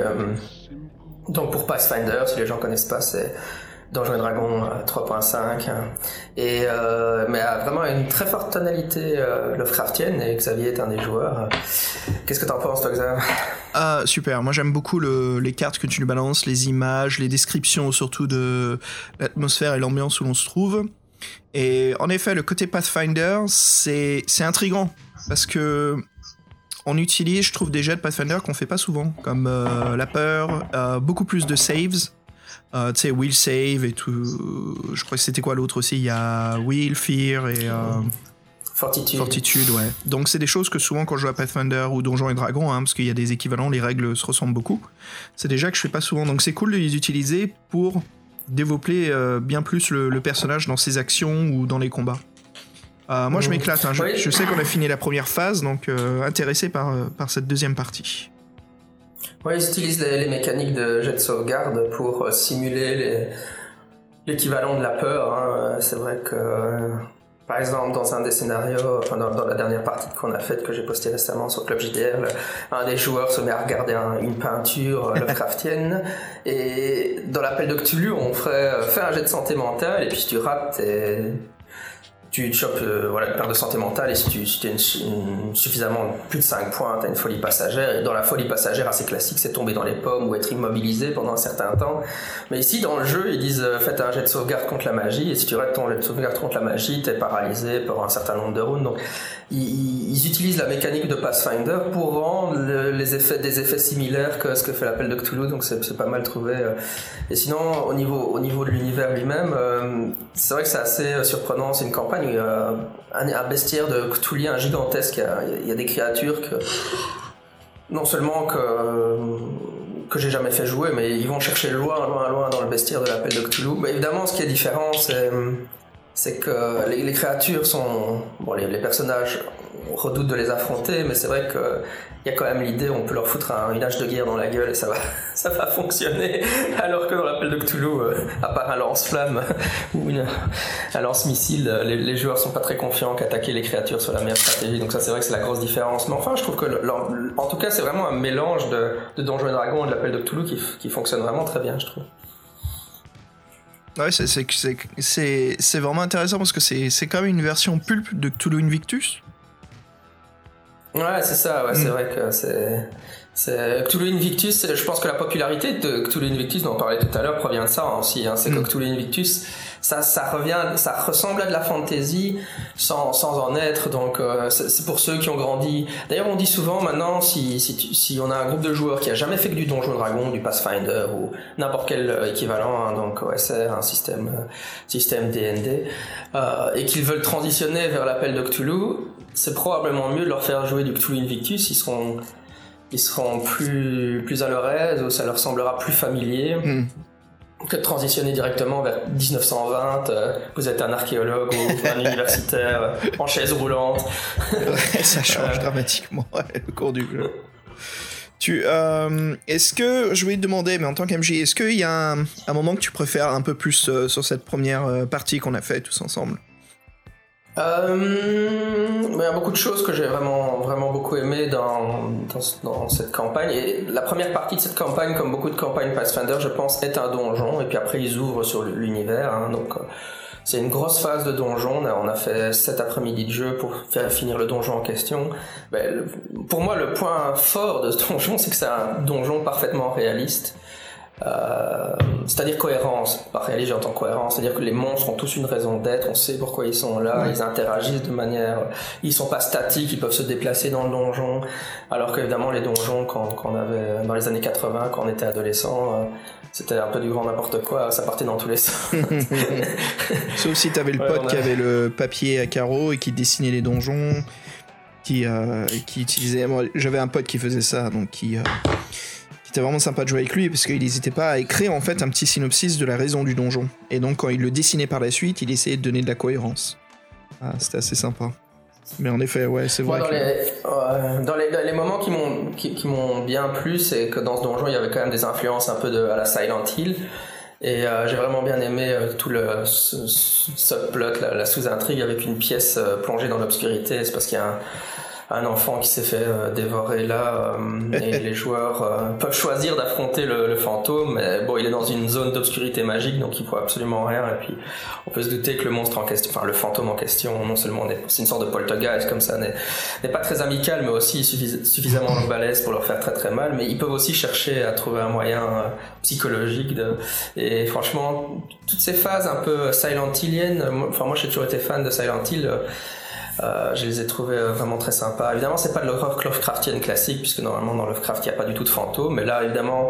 donc pour Pathfinder, si les gens connaissent pas, c'est Donjons et Dragons euh, 3.5. hein. Et euh, mais a vraiment une très forte tonalité euh, Lovecraftienne. Et Xavier est un des joueurs. Qu'est-ce que t'en penses, toi, Xav? Ah super, moi j'aime beaucoup le- les cartes que tu nous balances, les images, les descriptions surtout de l'atmosphère et l'ambiance où l'on se trouve. Et en effet, le côté Pathfinder, c'est c'est intriguant parce que on utilise, je trouve, des jets de Pathfinder qu'on fait pas souvent, comme euh, la peur, euh, beaucoup plus de saves. Euh, tu sais, will save et tout. Je crois que c'était quoi l'autre aussi? Il y a will, fear et euh, Fortitude. fortitude, ouais. Donc c'est des choses que souvent quand je joue à Pathfinder ou Donjons et Dragons, hein, parce qu'il y a des équivalents, les règles se ressemblent beaucoup. C'est déjà que je fais pas souvent. Donc c'est cool de les utiliser pour développer euh, bien plus le, le personnage dans ses actions ou dans les combats. Moi je Mm. m'éclate. hein. Je, Oui. je sais qu'on a fini la première phase, donc intéressé par, par cette deuxième partie. Ouais, ils utilisent les, les mécaniques de jet de sauvegarde pour euh, simuler l'équivalent de la peur. hein. Euh, C'est vrai que, euh, par exemple, dans un des scénarios, enfin dans, dans la dernière partie qu'on a faite, que j'ai postée récemment sur Club JDR, le- un des joueurs se met à regarder un- une peinture Lovecraftienne, et dans l'appel de Cthulhu, on ferait fais un jet de santé mentale, et puis si tu rates, t'es- tu chopes euh, une perte de santé mentale et si tu si as suffisamment plus de 5 points, tu as une folie passagère. Et dans la folie passagère assez classique, c'est tomber dans les pommes ou être immobilisé pendant un certain temps. Mais ici, dans le jeu, ils disent euh, faites un jet de sauvegarde contre la magie et si tu rates ton jet de sauvegarde contre la magie, tu es paralysé pour un certain nombre de rounds. Donc ils, utilisent la mécanique de Pathfinder pour rendre le- les effets, des effets similaires que ce que fait l'appel de Cthulhu. Donc c'est c'est pas mal trouvé. euh. Et sinon, au niveau, au niveau de l'univers lui-même, euh, c'est vrai que c'est assez euh, surprenant. C'est une campagne a un, un bestiaire de Cthulhien gigantesque. Il y, a, des créatures que non seulement que j'ai jamais fait jouer, mais ils vont chercher loin, loin, loin dans le bestiaire de l'appel de Cthulhu. Mais évidemment, ce qui est différent, c'est c'est que les, créatures sont bon, les, personnages on redoute de les affronter, mais c'est vrai que il y a quand même l'idée, on peut leur foutre un, une hache de guerre dans la gueule et ça va, ça va fonctionner. Alors que dans l'appel de Cthulhu, euh, à part un lance-flamme ou un lance-missile, les, les joueurs sont pas très confiants qu'attaquer les créatures soit la meilleure stratégie. Donc ça, c'est vrai que c'est la grosse différence. Mais enfin, je trouve que, en tout cas, c'est vraiment un mélange de, de Donjons et Dragons et de l'appel de Cthulhu qui, qui fonctionne vraiment très bien, je trouve. Ouais, c'est- c'est c'est- c'est- c'est vraiment intéressant parce que c'est c'est quand même une version pulpe de Cthulhu Invictus. Ouais, c'est ça, ouais, c'est vrai que c'est. c'est- Cthulhu Invictus, je pense que la popularité de Cthulhu Invictus, dont on parlait tout à l'heure, provient de ça aussi. Hein. C'est Mm. que Cthulhu Invictus, ça, ça revient, ça ressemble à de la fantasy sans, sans en être. Donc, euh, c'est pour ceux qui ont grandi. D'ailleurs, on dit souvent maintenant, si, si, on a un groupe de joueurs qui a jamais fait que du Donjon Dragon, du Pathfinder ou n'importe quel euh, équivalent, hein, donc OSR, un système, euh, système euh, et qu'ils veulent transitionner vers l'appel de Cthulhu, c'est probablement mieux de leur faire jouer du Cthulhu Invictus. Ils seront, ils seront plus, plus à leur aise ou ça leur semblera plus familier Hmm. Que de transitionner directement vers 1920. euh, vous êtes un archéologue ou un universitaire euh, en chaise roulante. ça change Euh. dramatiquement ouais, le cours du jeu. Tu, euh, est-ce que, je voulais te demander, mais en tant qu'MJ, est-ce qu'il y a un, un moment que tu préfères un peu plus euh, sur cette première partie qu'on a fait tous ensemble? Euh, il y a beaucoup de choses que j'ai vraiment, vraiment beaucoup aimé dans, dans, cette campagne. Et la première partie de cette campagne, comme beaucoup de campagnes Pathfinder, je pense, est un donjon. Et puis après, ils ouvrent sur l'univers. hein. donc, euh, c'est une grosse phase de donjon. On a, fait cet après-midi de jeu pour faire finir le donjon en question. Ben, le- pour moi, le point fort de ce donjon, c'est que c'est un donjon parfaitement réaliste. Euh, c'est-à-dire cohérence. Par réaliste, j'entends cohérence. C'est-à-dire que les monstres ont tous une raison d'être. On sait pourquoi ils sont là. Ils interagissent de manière. Ils sont pas statiques. Ils peuvent se déplacer dans le donjon. Alors qu'évidemment, les donjons, quand, quand on avait dans les années 80, quand on était adolescent, euh, c'était un peu du grand n'importe quoi. Ça partait dans tous les sens. Sauf si t'avais le Ouais, pote a- qui avait le papier à carreaux et qui dessinait les donjons, qui, euh, qui utilisait. Moi, j'avais un pote qui faisait ça, donc qui. euh, qui était vraiment sympa de jouer avec lui parce qu'il n'hésitait pas à écrire en fait un petit synopsis de la raison du donjon. Et donc quand il le dessinait par la suite, il essayait de donner de la cohérence. Ah, c'était assez sympa. Mais en effet, ouais, c'est Moi, vrai. dans, que- les, euh, dans les, dans les moments qui m'ont qui, qui m'ont bien plu, c'est que dans ce donjon, il y avait quand même des influences un peu de, à la Silent Hill. Et euh, j'ai vraiment bien aimé euh, tout le subplot, la, la sous-intrigue avec une pièce euh, plongée dans l'obscurité. C'est parce qu'il y a un, un enfant qui s'est fait euh, dévorer là euh, et les joueurs euh, peuvent choisir d'affronter le, le fantôme mais bon il est dans une zone d'obscurité magique donc il voit absolument rien et puis on peut se douter que le monstre en question enfin le fantôme en question non seulement c'est une sorte de poltergeist comme ça n'est pas très amical mais aussi suffis- suffisamment balèze pour leur faire très très mal mais ils peuvent aussi chercher à trouver un moyen euh, psychologique de et franchement toutes ces phases un peu Silent Hilliennes moi- enfin moi j'ai toujours été fan de Silent Hill euh, je les ai trouvés euh, vraiment très sympas. Évidemment, c'est pas de l'horreur Lovecraftienne classique, puisque normalement dans Lovecraft il n'y a pas du tout de fantômes, mais là évidemment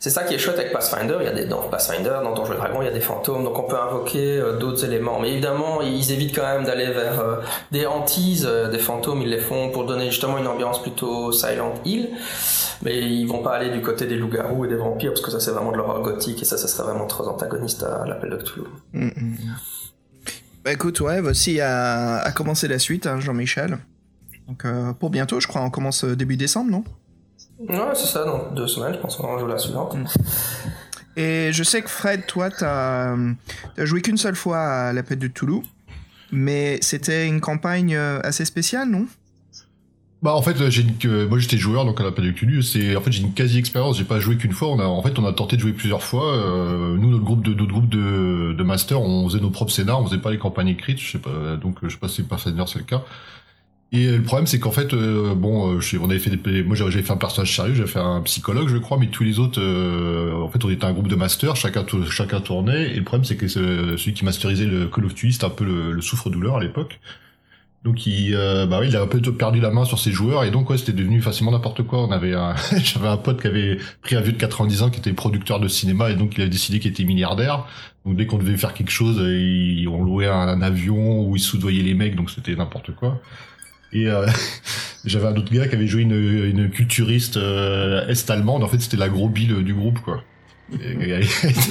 c'est ça qui est chouette avec Pathfinder. Il y a des dans Pathfinder, dans Donjons et Dragons, il y a des fantômes, donc on peut invoquer euh, d'autres éléments. Mais évidemment, ils évitent quand même d'aller vers des hantises, des fantômes. Ils les font pour donner justement une ambiance plutôt Silent Hill. Mais ils vont pas aller du côté des loups-garous et des vampires, parce que ça c'est vraiment de l'horreur gothique et ça, ça serait vraiment trop antagoniste à l'appel de Cthulhu. Mm, mm, mm. Bah écoute, ouais, voici à, à commencer la suite, hein, Jean-Michel. Donc euh, pour bientôt, je crois, on commence euh, début décembre, non? Ouais, c'est ça. Dans deux semaines, je pense qu'on va jouer la suivante. Et je sais que Fred, toi, t'as as joué qu'une seule fois à la Pète de Toulouse, mais c'était une campagne euh, assez spéciale, non? Bah en fait j'ai une- moi j'étais joueur donc à la de Culu c'est en fait j'ai une quasi expérience j'ai pas joué qu'une fois. On a en fait on a tenté de jouer plusieurs fois. Euh, nous notre groupe de notre groupe de, de master on faisait nos propres scénars. On faisait pas les campagnes écrites. Je sais pas donc je sais pas si pas c'est le cas. Et le problème c'est qu'en fait euh, bon euh, je on avait fait des moi j'avais fait un personnage sérieux. J'avais fait un psychologue je crois. Mais tous les autres euh, en fait on était un groupe de masters. Chacun chacun tournait. Et le problème c'est que ce- celui qui masterisait le Call of Duty c'était un peu le, le souffre-douleur à l'époque donc il, euh, bah oui, il a un peu perdu la main sur ses joueurs et donc ouais, c'était devenu facilement n'importe quoi. On avait, j'avais un pote qui avait pris un vieux de 90 ans qui était producteur de cinéma et donc il avait décidé qu'il était milliardaire. Donc dès qu'on devait faire quelque chose, il- on louait un, avion où il soudoyait les mecs, donc c'était n'importe quoi. Et euh, j'avais un autre gars qui avait joué une, une culturiste euh, est-allemande. En fait, c'était la gros bille du groupe, quoi.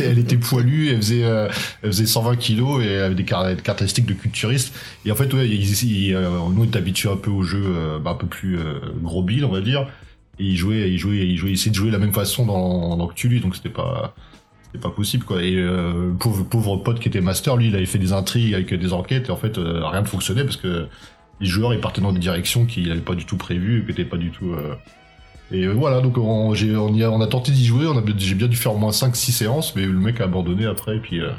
Elle, était, poilue, elle faisait, euh, elle faisait 120 kilos et avait des car- des caractéristiques de culturiste. Et en fait, ouais, ils, ils, euh, nous, on est habitués un peu au jeu euh, bah, un peu plus euh, gros bill, on va dire. Et ils jouaient, ils jouaient, ils jouaient, ils essayaient de jouer de la même façon dans, dans Cthulhu, donc c'était pas, c'était pas possible, quoi. Et euh, pauvre, pauvre pote qui était master, lui, il avait fait des intrigues avec des enquêtes, et en fait, euh, rien ne fonctionnait parce que les joueurs, ils partaient dans des directions qu'il n'avait pas du tout prévues, qui n'étaient pas du tout... et euh, voilà, donc on, on, y a, on a tenté d'y jouer, j'ai bien dû faire au moins 5-6 séances, mais le mec a abandonné après, et puis, euh,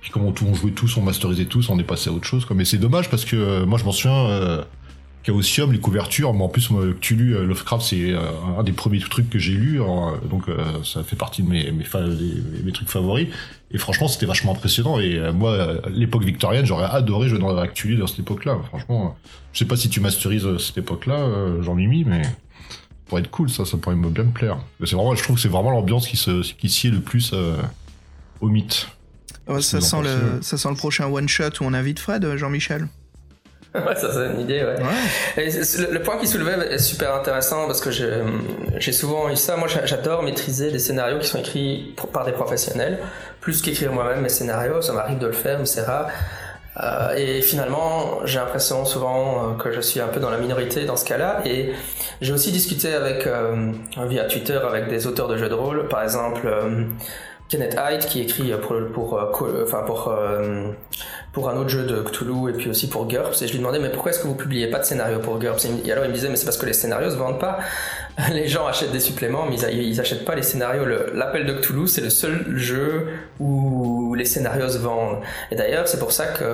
puis comme on, jouait tous, on masterisait tous, on est passé à autre chose. Quoi. Mais c'est dommage parce que euh, moi je m'en souviens, euh, Chaosium, les couvertures, mais en plus moi, Cthulhu, euh, Lovecraft, c'est un des premiers trucs que j'ai lu, hein, donc ça fait partie de mes, mes, des- mes trucs favoris. Et franchement, c'était vachement impressionnant. Et moi, l'époque victorienne, j'aurais adoré jouer dans Cthulhu dans cette époque-là. Franchement, je sais pas si tu masterises cette époque-là, Jean-Mimi, mais pourrait être cool, ça, ça pourrait me bien me plaire. C'est vraiment, je trouve que c'est vraiment l'ambiance qui se, qui sied le plus euh, au mythe. Ouais, ça, sent pensez, le, ouais ça sent le prochain one-shot où on invite Fred, euh, Jean-Michel. ouais, ça c'est une idée, ouais. Ouais. Et c'est- le, le point qu'il soulevait est super intéressant parce que j'ai souvent eu ça. Moi, j'a- j'adore maîtriser des scénarios qui sont écrits pour- par des professionnels, plus qu'écrire moi-même mes scénarios. Ça m'arrive de le faire, mais c'est rare. Euh, et finalement, j'ai l'impression souvent euh, que je suis un peu dans la minorité dans ce cas-là. Et j'ai aussi discuté avec euh, via Twitter avec des auteurs de jeux de rôle, par exemple Kenneth Hyde qui écrit pour enfin pour pour un autre jeu de Cthulhu et puis aussi pour GURPS. Et je lui demandais mais pourquoi est-ce que vous publiez pas de scénario pour GURPS Et alors il me disait mais c'est parce que les scénarios se vendent pas. Les gens achètent des suppléments, mais ils, achètent pas les scénarios. L'appel de Cthulhu, c'est le seul jeu où les scénarios se vendent. Et d'ailleurs, c'est pour ça que.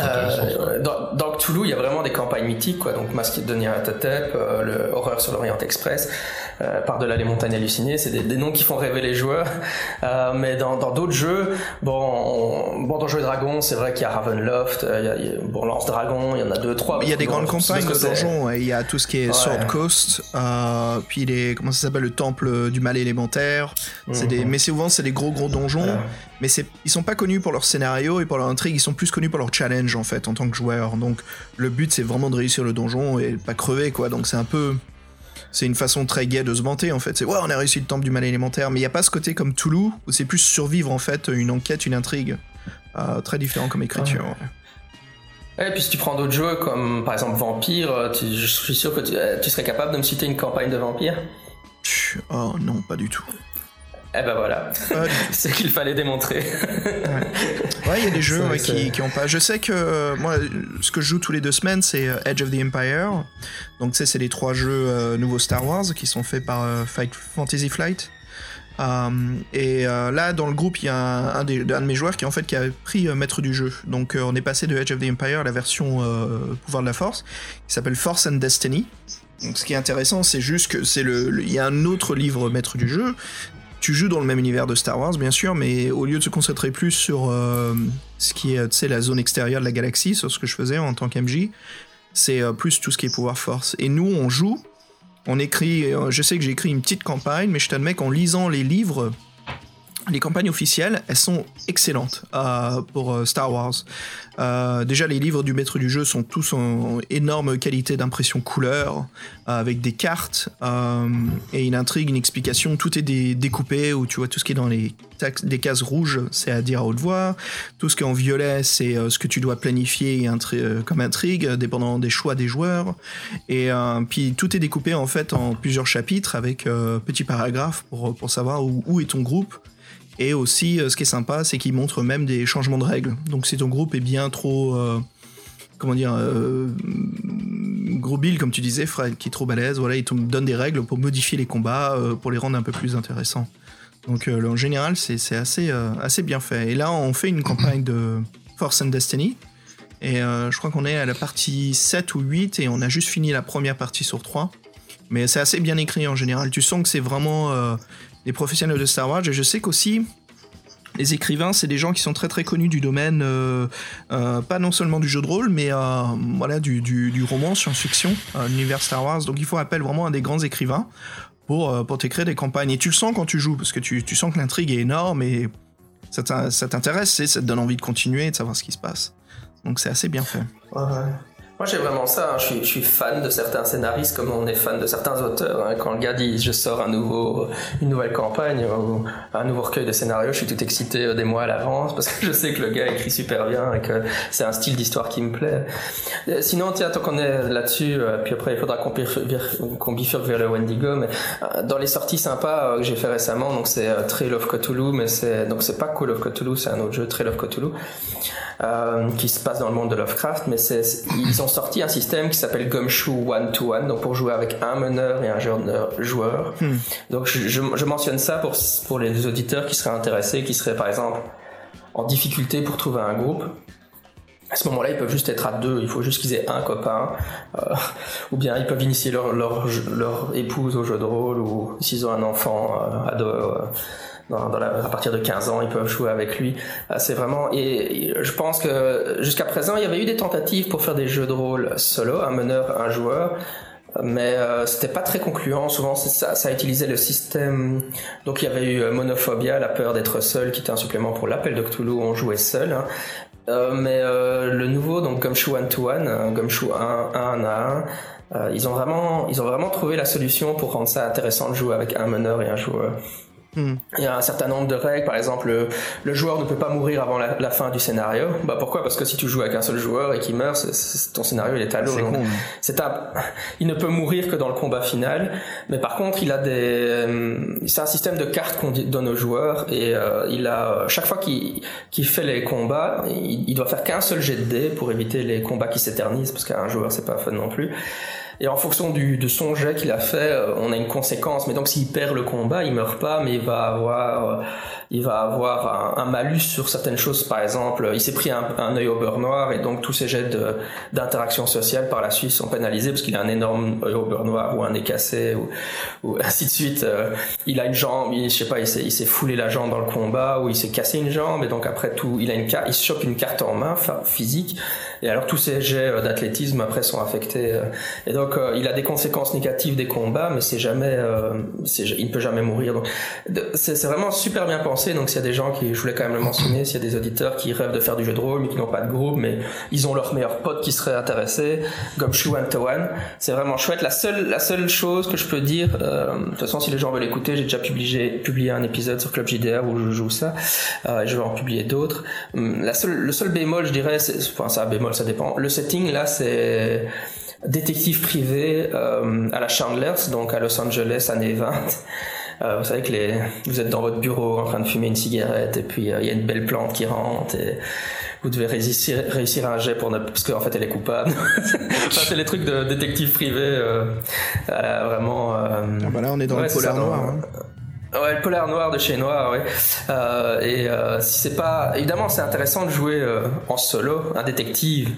Euh, dans, dans Cthulhu, il y a vraiment des campagnes mythiques, quoi. Donc Masque de Nyarlathotep, euh, le Horreur sur l'Orient Express, euh, Par-delà les montagnes hallucinées, c'est des, des noms qui font rêver les joueurs. Euh, mais dans dans d'autres jeux, bon, on- bon dans Jeux et Dragons, c'est vrai qu'il y a Ravenloft, euh, il y a, il y a- bon Lance Dragon, il y en a deux, trois. Il y a des grandes campagnes de donjons. ouais. Il y a tout ce qui est Ouais. Sword Coast, euh, puis les comment ça s'appelle le temple du mal élémentaire. C'est des, Mhm. mais souvent c'est des gros gros donjons. Ouais. Mais ils sont pas connus pour leur scénario et pour leur intrigue. Ils sont plus connus pour leur challenge en fait en tant que joueur. Donc le but c'est vraiment de réussir le donjon et pas crever quoi. Donc c'est un peu c'est une façon très gaie de se vanter en fait. C'est ouais, on a réussi le temple du mal élémentaire, mais il y a pas ce côté comme Toulouse où c'est plus survivre en fait, une enquête, une intrigue. Euh, très différent comme écriture. ouais. Et puis si tu prends d'autres jeux comme par exemple Vampire, euh, tu- je suis sûr que tu, euh, tu serais capable de me citer une campagne de Vampire? Oh non, pas du tout. Eh ben voilà, c'est qu'il fallait démontrer. Ouais, il y a des jeux ouais, qui, qui ont pas. Je sais que euh, moi, ce que je joue tous les deux semaines, c'est euh, Edge of the Empire. Donc, tu sais, c'est les trois jeux euh, nouveaux Star Wars qui sont faits par euh, Fight Fantasy Flight. Euh, et euh, là, dans le groupe, il y a un, un des- un de mes joueurs qui en fait qui a pris euh, maître du jeu. Donc, euh, on est passé de Edge of the Empire à la version euh, Pouvoir de la Force, qui s'appelle Force and Destiny. Donc, ce qui est intéressant, c'est juste que c'est le- il y a un autre livre maître du jeu. Tu joues dans le même univers de Star Wars, bien sûr, mais au lieu de se concentrer plus sur euh, ce qui est, tu sais, la zone extérieure de la galaxie, sur ce que je faisais en tant qu'MJ, c'est euh, plus tout ce qui est pouvoir force. Et nous, on joue, on écrit, euh, je sais que j'ai écrit une petite campagne, mais je t'admets qu'en lisant les livres, les campagnes officielles, elles sont excellentes euh, pour euh, Star Wars. Euh, déjà, les livres du maître du jeu sont tous en énorme qualité d'impression couleur, avec des cartes et une intrigue, une explication. Tout est dé- découpé, où tu vois tout ce qui est dans les, cases rouges, c'est à dire à haute voix. Tout ce qui est en violet, c'est ce que tu dois planifier comme intrigue, dépendant des choix des joueurs. Et puis tout est découpé en fait en plusieurs chapitres avec petits paragraphes pour, pour savoir où est ton groupe. Et aussi, euh, ce qui est sympa, c'est qu'il montre même des changements de règles. Donc si ton groupe est bien trop... euh, comment dire... Euh, gros Bill, comme tu disais, Fred, qui est trop balèze, voilà, il te donne des règles pour modifier les combats, euh, pour les rendre un peu plus intéressants. Donc en général, c'est assez, bien fait. Et là, on fait une campagne de Force and Destiny. Et je crois qu'on est à la partie 7 ou 8 et on a juste fini la première partie sur 3. Mais c'est assez bien écrit en général. Tu sens que c'est vraiment des professionnels de Star Wars. Et je sais qu'aussi, les écrivains, c'est des gens qui sont très très connus du domaine, euh, euh, pas non seulement du jeu de rôle, mais euh, voilà, du, du, roman, science-fiction, l'univers Star Wars. Donc il faut appel vraiment à des grands écrivains pour, pour t'écrire des campagnes. Et tu le sens quand tu joues, parce que tu, sens que l'intrigue est énorme et ça t'in- ça t'intéresse, ça te donne envie de continuer et de savoir ce qui se passe. Donc c'est assez bien fait. Moi j'ai vraiment ça, hein. je, suis, je suis fan de certains scénaristes comme on est fan de certains auteurs. hein. Quand le gars dit je sors un nouveau, une nouvelle campagne ou un nouveau recueil de scénarios, je suis tout excité euh, des mois à l'avance parce que je sais que le gars écrit super bien et que c'est un style d'histoire qui me plaît. Euh, Sinon, tiens, tant qu'on est là-dessus, euh, puis après il faudra qu'on bifurque, vers le Wendigo, mais dans les sorties sympas que j'ai fait récemment, donc c'est Trail of Cthulhu, mais c'est donc c'est pas Call of Cthulhu, c'est un autre jeu, Trail of Cthulhu euh, qui se passe dans le monde de Lovecraft, mais ils ont sorti un système qui s'appelle Gumshoe One to One, donc pour jouer avec un meneur et un joueur. Hmm. Donc je, je, je mentionne ça pour, pour les auditeurs qui seraient intéressés, qui seraient par exemple en difficulté pour trouver un groupe. À ce moment-là, ils peuvent juste être à deux, il faut juste qu'ils aient un copain, euh, ou bien ils peuvent initier leur, leur, leur épouse au jeu de rôle, ou s'ils ont un enfant euh, ado, euh, dans, la- à partir de 15 ans, ils peuvent jouer avec lui. Euh, C'est vraiment et, je pense que jusqu'à présent, il y avait eu des tentatives pour faire des jeux de rôle solo, un meneur, un joueur, mais euh, c'était pas très concluant. Souvent, ça, ça utilisait le système. Donc, il y avait eu euh, Monophobia, la peur d'être seul, qui était un supplément pour l'appel de Cthulhu. où On jouait seul. hein. Euh, mais euh, le nouveau, donc Gumshoe One to One, hein, Gumshoe 1, 1 à 1, euh, ils ont vraiment, ils ont vraiment trouvé la solution pour rendre ça intéressant de jouer avec un meneur et un joueur. Hmm. Il y a un certain nombre de règles, par exemple, le, le joueur ne peut pas mourir avant la, la fin du scénario. Bah pourquoi? Parce que si tu joues avec un seul joueur et qu'il meurt, c'est- c'est- ton scénario il est à l'eau. C'est hein. il ne peut mourir que dans le combat final, mais par contre, il a des, euh, c'est un système de cartes qu'on donne aux joueurs et euh, il a chaque fois qu'il fait les combats, il, il doit faire qu'un seul jet de dés pour éviter les combats qui s'éternisent parce qu'un joueur c'est pas fun non plus. Et en fonction du, de son jet qu'il a fait, euh, on a une conséquence. Mais donc s'il perd le combat, il meurt pas, mais il va avoir, euh, il va avoir un, malus sur certaines choses. Par exemple, il s'est pris un, un œil au beurre noir et donc tous ses jets d'interaction sociale par la suite sont pénalisés parce qu'il a un énorme œil au beurre noir ou un nez cassé ou, ou ainsi de suite. Euh, il a une jambe, il, je sais pas, il s'est, foulé la jambe dans le combat ou il s'est cassé une jambe et donc après tout, il a une il se chope une carte en main, physique. Et alors tous ses jets d'athlétisme après sont affectés. et donc euh, il a des conséquences négatives des combats, mais c'est jamais, euh, il ne peut jamais mourir. Donc c'est, vraiment super bien pensé. Donc s'il y a des gens qui, je voulais quand même le mentionner, s'il y a des auditeurs qui rêvent de faire du jeu de rôle mais qui n'ont pas de groupe, mais ils ont leurs meilleurs potes qui seraient intéressés, Gumshoe and Towan, c'est vraiment chouette. La seule, la seule chose que je peux dire, euh, de toute façon si les gens veulent écouter, j'ai déjà publié, publié un épisode sur Club JDR où je joue ça. Et je vais en publier d'autres. Hum, La seule, le seul bémol, je dirais, enfin, ça bémol, ça dépend. Le setting, là, c'est détective privé euh, à la Chandler's, donc à Los Angeles, années 20. Euh, vous savez que les, vous êtes dans votre bureau en train de fumer une cigarette et puis euh, il y a une belle plante qui rentre et vous devez réussir, réussir un jet pour ne, parce qu'en fait elle est coupable. enfin, c'est les trucs de détective privé, euh, euh, vraiment. euh, Ah bah là, on est dans Ouais, le polar noir. hein. Ouais, le polar noir de chez Noir, ouais. Euh, et euh, si c'est pas, évidemment, c'est intéressant de jouer euh, en solo, un détective.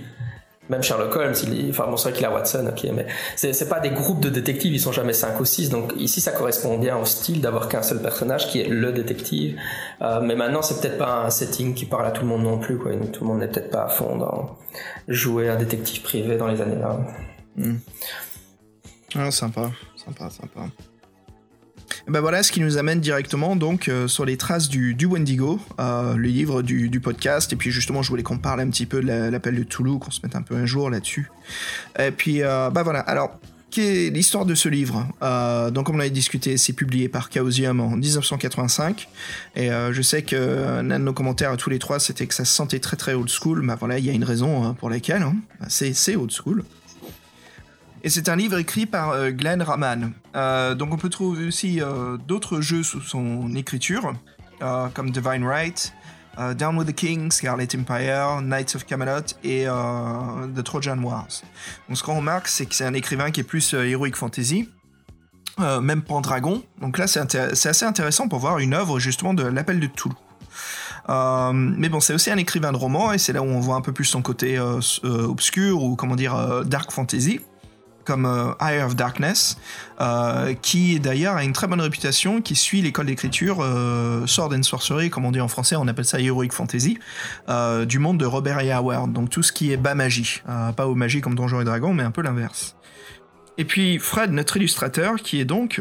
Même Sherlock Holmes, il, enfin bon, c'est vrai qu'il a Watson, ok, mais c'est pas des groupes de détectives, ils sont jamais 5 ou 6, donc ici ça correspond bien au style d'avoir qu'un seul personnage qui est le détective. Euh, mais maintenant, c'est peut-être pas un setting qui parle à tout le monde non plus, quoi. Tout le monde n'est peut-être pas à fond dans jouer un détective privé dans les années 20. Ah, sympa, sympa, sympa. Ben voilà ce qui nous amène directement donc euh, sur les traces du, du Wendigo, euh, le livre du, podcast. Et puis justement, je voulais qu'on parle un petit peu de la- l'appel de Toulouse, qu'on se mette un peu un jour là-dessus. Et puis, euh, bah voilà. Alors, l'histoire de ce livre Euh, Donc, comme on avait discuté, c'est publié par Chaosium en 1985. Et je sais que euh, un de nos commentaires à tous les trois, c'était que ça se sentait très très old school. Bah voilà, il y a une raison hein, pour laquelle. hein. C'est c'est old school. Et c'est un livre écrit par euh, Glenn Raman. Euh, donc on peut trouver aussi euh, d'autres jeux sous son écriture, euh, comme Divine Right, Down with the King, Scarlet Empire, Knights of Camelot et The Trojan Wars. Donc ce qu'on remarque, c'est que c'est un écrivain qui est plus heroic fantasy, même Pendragon. Donc là, c'est assez intéressant pour voir une œuvre justement de l'appel de Toulouse. Mais bon, c'est aussi un écrivain de romans et c'est là où on voit un peu plus son côté obscur ou comment dire dark fantasy comme euh, Eye of Darkness, euh, qui d'ailleurs a une très bonne réputation, qui suit l'école d'écriture euh, Sword and Sorcery, comme on dit en français, on appelle ça Heroic Fantasy, du monde de Robert E. Howard, donc tout ce qui est bas magie, pas aux magie comme Donjons et Dragons, mais un peu l'inverse. Et puis Fred, notre illustrateur, qui est donc...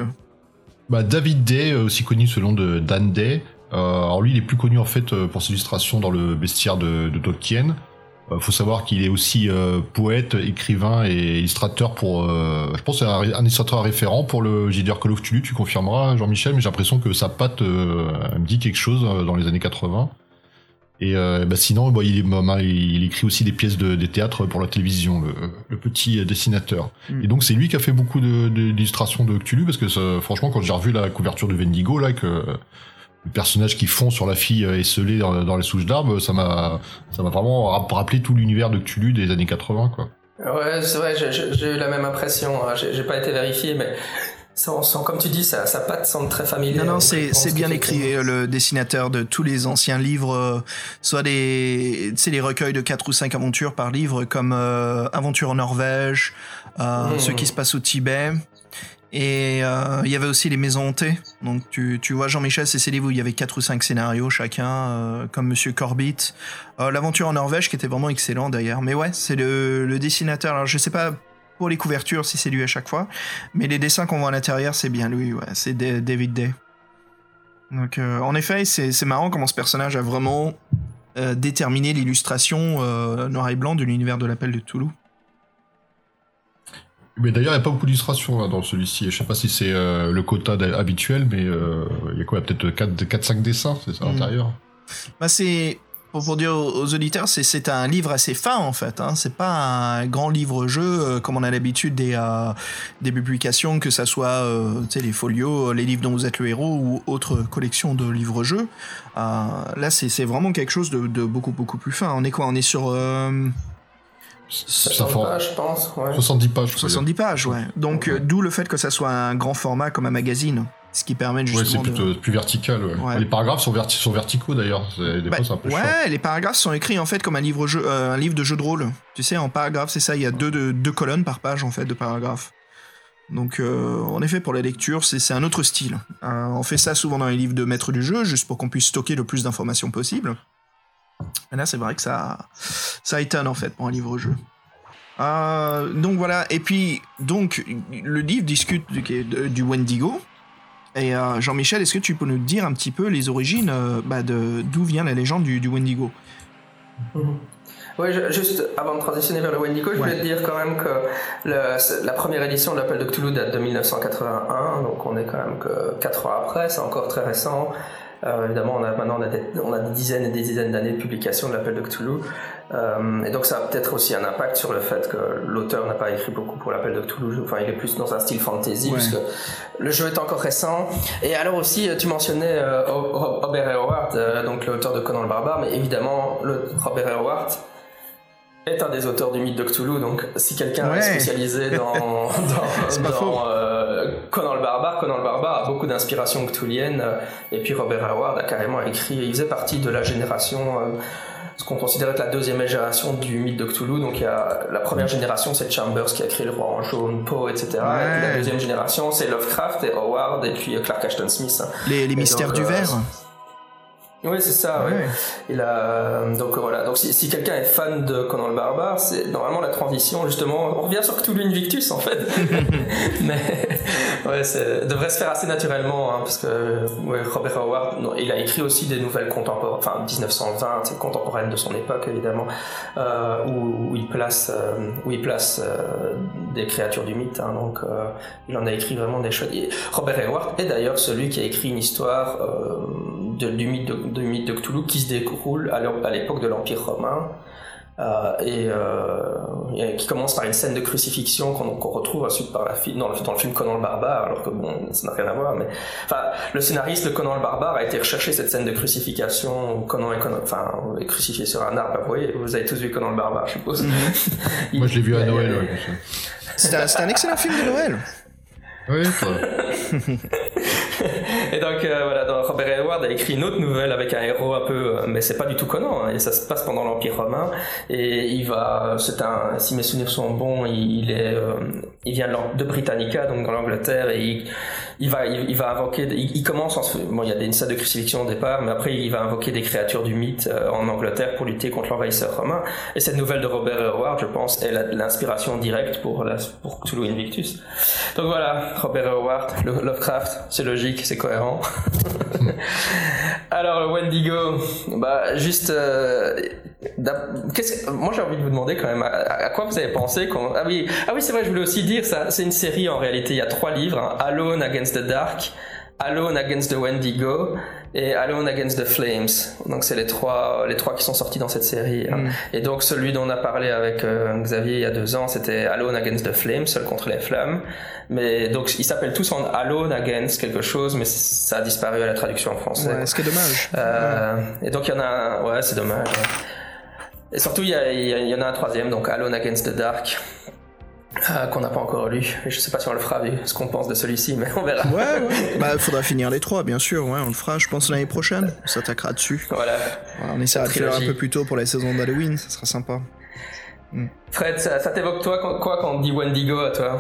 Bah, David Day, aussi connu sous le nom de Dan Day. Alors lui, il est plus connu en fait pour ses illustrations dans le bestiaire de, de Tolkien. Euh, faut savoir qu'il est aussi euh, poète, écrivain et illustrateur pour. euh, je pense un, un illustrateur référent pour le JDR Call of Cthulhu. Tu confirmeras, Jean-Michel, mais j'ai l'impression que sa patte euh, me dit quelque chose dans les années 80. Et euh, bah, sinon, bah, il, bah, il écrit aussi des pièces de, des théâtres pour la télévision, le, le petit dessinateur. Mm. Et donc c'est lui qui a fait beaucoup de- de- d'illustrations de, Cthulhu parce que ça- franchement, quand j'ai revu la couverture de Vendigo là, que le personnage qui fond sur la fille euh, esselée dans, dans les souches d'arbres, ça m'a, ça m'a vraiment ra- rappelé tout l'univers de Cthulhu des années 80 quoi. Ouais, c'est vrai, j'ai- eu la même impression. hein. J'ai pas été vérifié, mais ça, on sent, comme tu dis, ça, sa patte semble très familière. Non, non, c'est bien écrit, euh, le dessinateur de tous les anciens livres, euh, soit des, tu sais, les recueils de 4 ou 5 aventures par livre, comme euh, Aventure en Norvège, euh, Mhm. ceux qui se passent au Tibet. Et euh, il y avait aussi les maisons hantées. Donc tu, tu vois, Jean-Michel, c'est ces livres où il y avait 4 ou 5 scénarios chacun, euh, comme Monsieur Corbett. Euh, L'aventure en Norvège, qui était vraiment excellent d'ailleurs. Mais ouais, c'est le, le dessinateur. Alors je sais pas pour les couvertures si c'est lui à chaque fois, mais les dessins qu'on voit à l'intérieur, c'est bien lui. C'est Da- David Day. Donc, en effet, c'est marrant comment ce personnage a vraiment déterminé l'illustration noir et blanc de l'univers de l'appel de Toulouse. Mais d'ailleurs, il n'y a pas beaucoup d'illustrations là, dans celui-ci. Je sais pas si c'est euh, le quota habituel, mais euh, il y a quoi Peut-être 4-5 dessins, c'est ça, à Mm. l'intérieur? Bah c'est pour, dire aux, auditeurs, c'est un livre assez fin en fait. Hein. C'est pas un grand livre-jeu euh, comme on a l'habitude des des publications, que ça soit les folios, les livres dont vous êtes le héros ou autre collection de livres-jeux. Là, c'est vraiment quelque chose de, de beaucoup beaucoup plus fin. On est quoi? On est sur 60 fait pages, je pense. Ouais. 70 pages. je crois. 70 pages, ouais. Donc euh, d'où le fait que ça soit un grand format comme un magazine, ce qui permet Ouais, c'est justement de... plus vertical. ouais. Ouais. Les paragraphes sont, verti- sont verticaux d'ailleurs. Bah, fois, c'est un peu chiant. ouais, les paragraphes sont écrits en fait comme un livre, jeu, euh, un livre de jeu de rôle. Tu sais, en paragraphe, c'est ça, il y a deux, deux, deux colonnes par page en fait de paragraphes. Donc, euh, en effet, pour la lecture, c'est c'est un autre style. Euh, on fait ça souvent dans les livres de maître du jeu, juste pour qu'on puisse stocker le plus d'informations possible. Et là, c'est vrai que ça, ça étonne en fait pour un livre-jeu. Euh, donc voilà, et puis donc le livre discute du, du Wendigo. Et euh, Jean-Michel, est-ce que tu peux nous dire un petit peu les origines euh, bah, de d'où vient la légende du, du Wendigo? Mhm. Je- juste avant de transitionner vers le Wendigo, je voulais Ouais. te dire quand même que le- la première édition de l'appel de Cthulhu date de 1981, donc on est quand même que 4 ans après, c'est encore très récent. Euh, évidemment, on a maintenant on a, des, on a des dizaines et des dizaines d'années de publication de l'appel de Cthulhu, Euh, et donc ça a peut-être aussi un impact sur le fait que l'auteur n'a pas écrit beaucoup pour l'appel de Cthulhu. Enfin, il est plus dans un style fantasy, Ouais. puisque le jeu est encore récent. Et alors aussi, tu mentionnais euh, Ro- Robert. Howard, euh, donc l'auteur de Conan le Barbare, mais évidemment, le Robert. Howard est un des auteurs du mythe de Cthulhu, donc si quelqu'un Ouais. est spécialisé dans, dans, dans, euh, Conan le Barbare, Conan le Barbare a beaucoup d'inspiration cthulhienne, euh, et puis Robert Howard a carrément écrit, il faisait partie de la génération, euh, ce qu'on considérait être la deuxième génération du mythe de Cthulhu, donc il y a la première génération c'est Chambers qui a créé le roi en jaune, Poe, etc. Et puis la deuxième génération c'est Lovecraft et Howard et puis Clark Ashton Smith. Les, mystères donc, du euh, verre Oui, c'est ça, ouais. Ouais. Il a donc voilà. Donc si, si quelqu'un est fan de Conan le Barbare, c'est normalement la transition justement. On revient sur Cthulhu Invictus en fait, mais ouais, c'est devrait se faire assez naturellement hein, parce que ouais, Robert Howard, non, il a écrit aussi des nouvelles contemporaines, enfin 1920, c'est contemporaines de son époque évidemment, euh, où, où il place euh, où il place euh, des créatures du mythe. hein, donc euh, il en a écrit vraiment des choses. Et Robert Howard est d'ailleurs celui qui a écrit une histoire euh, de, du mythe de, du mythe de Cthulhu qui se déroule à l'é- à l'époque de l'Empire romain. euh, et, euh, et qui commence par une scène de crucifixion qu'on retrouve ensuite par la fi- dans, le, dans le film Conan le Barbare, alors que bon, ça n'a rien à voir. Mais enfin, le scénariste de Conan le Barbare a été rechercher cette scène de crucifixion où Conan est, Conan, enfin, est crucifié sur un arbre. Vous voyez, vous avez tous vu Conan le Barbare, je suppose. Il- Moi, je l'ai vu à Noël. ouais, C'est un, excellent film de Noël. Ouais. Et donc euh, voilà, Robert Edward a écrit une autre nouvelle avec un héros un peu, euh, mais c'est pas du tout Conan, hein, et ça se passe pendant l'Empire romain. Et il va, c'est un, si mes souvenirs sont bons, il, est, euh, il vient de, Britannica, donc dans l'Angleterre, et il, va, il, va invoquer, il, commence en, bon, il y a une scène de crucifixion au départ, mais après il va invoquer des créatures du mythe en Angleterre pour lutter contre l'envahisseur romain. Et cette nouvelle de Robert Howard, je pense, est l'inspiration directe pour la, pour Cthulhu Invictus. Donc voilà, Robert Howard, Lovecraft, c'est logique, c'est cohérent. Alors Wendigo, bah juste, euh, moi j'ai envie de vous demander quand même à, à quoi vous avez pensé quand ah oui ah oui c'est vrai je voulais aussi dire ça c'est une série en réalité il y a trois livres hein, Alone Against the Dark, Alone Against the Wendigo et Alone Against the Flames. Donc c'est les trois les trois qui sont sortis dans cette série. hein. Mm. Et donc celui dont on a parlé avec euh, Xavier il y a deux ans, c'était Alone Against the Flames, seul contre les flammes. Mais donc ils s'appellent tous en Alone Against quelque chose, mais ça a disparu à la traduction en français. Ouais, ce qui est dommage. Euh, et donc il y en a un, ouais c'est dommage. ouais. Et surtout y a- il y en a un troisième, donc Alone Against the Dark. Euh, qu'on n'a pas encore lu. Je sais pas si on le fera vu ce qu'on pense de celui-ci, mais on verra. Ouais, ouais. Bah, faudra finir les trois, bien sûr. Ouais, on le fera, je pense, l'année prochaine. On s'attaquera dessus. Voilà. Voilà, on essaiera de faire un peu plus tôt pour la saison d'Halloween, ça sera sympa. Fred, ça, ça t'évoque toi quand- quoi quand on dit Wendigo à toi?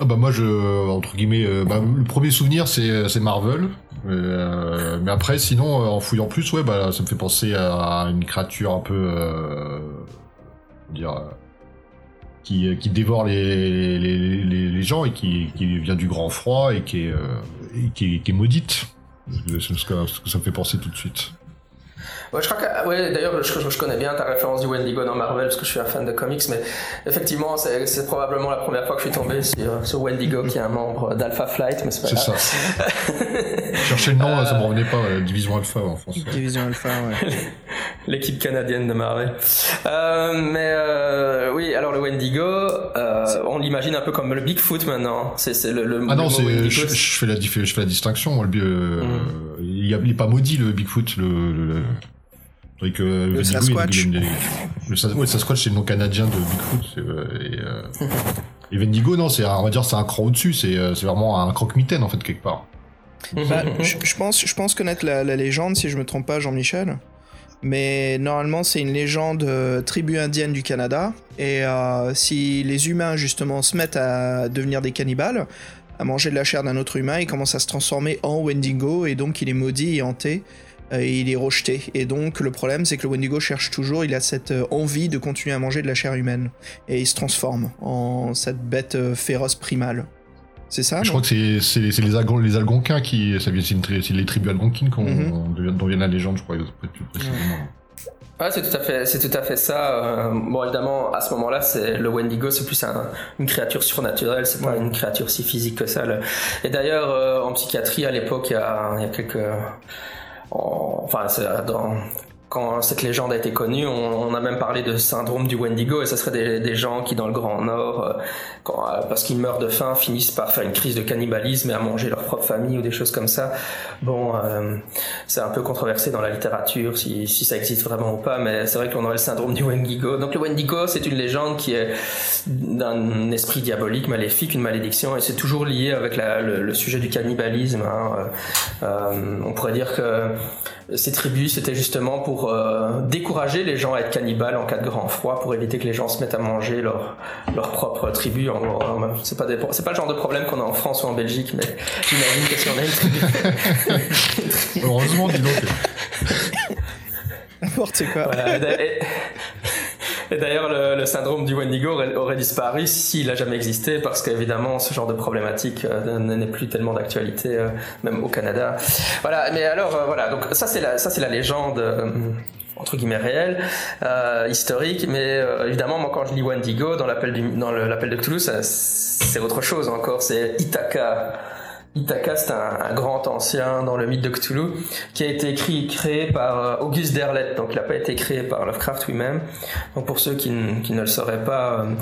Ah bah moi je entre guillemets euh, bah, le premier souvenir c'est c'est Marvel Euh, mais après sinon euh, en fouillant plus ouais bah ça me fait penser à une créature un peu euh, dire euh, qui qui dévore les les, les, gens et qui qui vient du grand froid et qui est euh, et qui, qui est maudite. C'est ce que ça me fait penser tout de suite Ouais, je crois que, ouais, d'ailleurs, je, je- je connais bien ta référence du Wendigo dans Marvel parce que je suis un fan de comics, mais effectivement, c'est c'est probablement la première fois que je suis tombé sur, sur Wendigo, qui est un membre d'Alpha Flight, mais c'est pas C'est ça. Chercher le nom, ça me revenait pas, ouais, Division Alpha en français. Division Alpha, ouais. L'équipe canadienne de Marvel. Euh, mais euh, oui, alors le Wendigo, euh, on l'imagine un peu comme le Bigfoot maintenant. C'est c'est le, le Ah non, mot c'est, Wendigo, je, c'est- je fais la, diff- je fais la distinction. moi, le, bi- euh, Mm. il, y a- il est pas maudit le Bigfoot. Le, le, le- que Wendigo, il- Sasquatch. le, Sas- ouais, le Sasquatch, c'est le nom canadien de Bigfoot. euh, et, euh, et non, c'est, on va dire, c'est un cran au-dessus. C'est, euh, c'est vraiment un croque-mitaine en fait quelque part. Bah, je, je pense, je pense connaître la, la légende, si je me trompe pas, Jean-Michel. Mais normalement, c'est une légende euh, tribu indienne du Canada. Et euh, si les humains, justement, se mettent à devenir des cannibales, à manger de la chair d'un autre humain, il commence à se transformer en Wendigo. Et donc, il est maudit et hanté. Euh, Et il est rejeté. Et donc, le problème, c'est que le Wendigo cherche toujours, il a cette euh, envie de continuer à manger de la chair humaine. Et il se transforme en cette bête euh, féroce primale. C'est ça je crois que c'est, les, Algon- les Algonquins qui, ça vient, c'est, les tribus algonquines qu'on, Mhm. dont vient la légende, je crois, plus précisément. Ouais, c'est tout à fait, c'est tout à fait ça. Euh, bon, évidemment, à ce moment-là, c'est le Wendigo, c'est plus un- une créature surnaturelle, c'est pas une créature si physique que ça. le- Et d'ailleurs, euh, en psychiatrie, à l'époque, il y a, il y a quelques, en- enfin, c'est dans quand cette légende a été connue, on, a même parlé de syndrome du Wendigo, et ce serait des, gens qui, dans le Grand Nord, euh, euh, parce qu'ils meurent de faim, finissent par faire une crise de cannibalisme et à manger leur propre famille ou des choses comme ça. Bon, euh, c'est un peu controversé dans la littérature si, ça existe vraiment ou pas, mais c'est vrai qu'on aurait le syndrome du Wendigo. Donc le Wendigo, c'est une légende qui est d'un esprit diabolique, maléfique, une malédiction, et c'est toujours lié avec le, sujet du cannibalisme. hein. On pourrait dire que ces tribus, c'était justement pour euh, décourager les gens à être cannibales en cas de grand froid, pour éviter que les gens se mettent à manger leur, leur propre tribu. En gros, c'est pas, des- c'est pas le genre de problème qu'on a en France ou en Belgique, mais j'imagine que si on a une tribu... Heureusement, dis donc. N'importe quoi. Voilà, et, et d'ailleurs, le, le syndrome du Wendigo aurait, aurait disparu s'il a jamais existé, parce qu'évidemment, ce genre de problématique euh, n'est plus tellement d'actualité, euh, même au Canada. Voilà, mais alors, euh, voilà, donc ça c'est la, ça c'est la légende. euh, entre guillemets réelle, euh, historique, mais euh, évidemment moi quand je lis Wendigo dans l'appel dans l'appel de ça, c'est autre chose encore, c'est Ithaca. Ithaca, c'est un, grand ancien dans le mythe de Cthulhu qui a été écrit, créé par euh, Auguste Derleth. Donc, il n'a pas été créé par Lovecraft lui-même. Donc, pour ceux qui, ne- le sauraient pas, euh,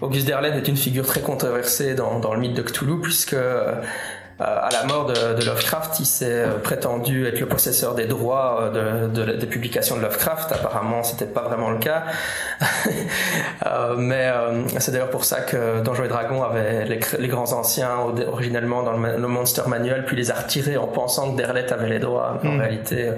Auguste Derleth est une figure très controversée dans, dans le mythe de Cthulhu puisque euh, à la mort de, de Lovecraft, il s'est euh, prétendu être le possesseur des droits euh, de, de- des publications de Lovecraft. Apparemment, c'était pas vraiment le cas. Euh, mais euh, c'est d'ailleurs pour ça que Donjons et Dragons avait les, les grands anciens originellement dans le, le Monster Manual, puis les a retirés en pensant que Derlet avait les droits. En Mm. réalité, euh,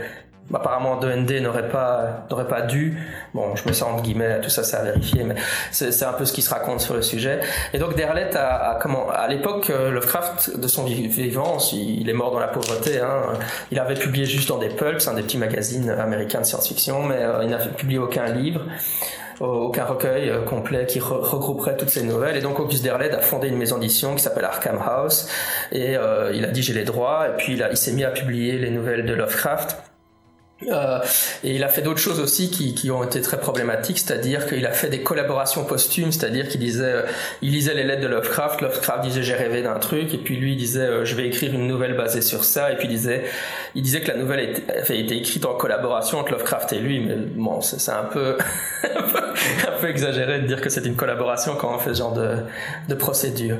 apparemment 2ND n'aurait pas n'aurait pas dû. Bon, je me sens entre guillemets, tout ça c'est à vérifier, mais c'est un peu ce qui se raconte sur le sujet. Et donc Derlet a, a comment à l'époque euh, Lovecraft de son vi- vivant, il est mort dans la pauvreté. Hein, il avait publié juste dans des pulps, hein, des petits magazines américains de science-fiction, mais euh, il n'a publié aucun livre aucun recueil euh, complet qui re- regrouperait toutes ces nouvelles. Et donc Auguste Derleth a fondé une maison d'édition qui s'appelle Arkham House. Et euh, il a dit j'ai les droits. Et puis il s'est mis à publier les nouvelles de Lovecraft. Euh, et il a fait d'autres choses aussi qui, qui ont été très problématiques, c'est-à-dire qu'il a fait des collaborations posthumes, c'est-à-dire qu'il disait, euh, il lisait les lettres de Lovecraft, Lovecraft disait j'ai rêvé d'un truc, et puis lui disait euh, je vais écrire une nouvelle basée sur ça, et puis il disait, il disait que la nouvelle était, avait été écrite en collaboration entre Lovecraft et lui, mais bon c'est un peu, exagéré de dire que c'est une collaboration quand on fait ce genre de, procédure.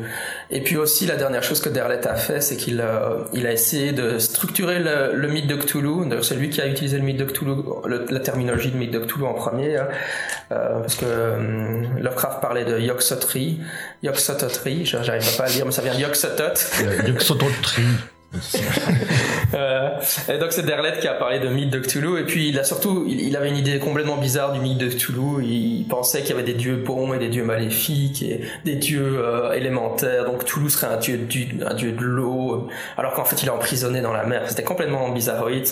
Et puis aussi la dernière chose que Derlet a fait, c'est qu'il euh, a essayé de structurer le, mythe de Cthulhu. C'est lui qui a utilisé le mythe de Cthulhu, la terminologie de mythe de Cthulhu en premier, hein. Euh, parce que euh, Lovecraft parlait de Yog-Sothoth, Yog-Sothoth, j'arrive pas à le dire, mais ça vient de Yog-Sothoth. Il Euh, et donc c'est Derlet qui a parlé de mythe de Cthulhu. Et puis il a surtout il, avait une idée complètement bizarre du mythe de Cthulhu. Il pensait qu'il y avait des dieux bons et des dieux maléfiques et des dieux euh, élémentaires. Donc Cthulhu serait un dieu du, dieu de l'eau. Alors qu'en fait il est emprisonné dans la mer. C'était complètement bizarroïde.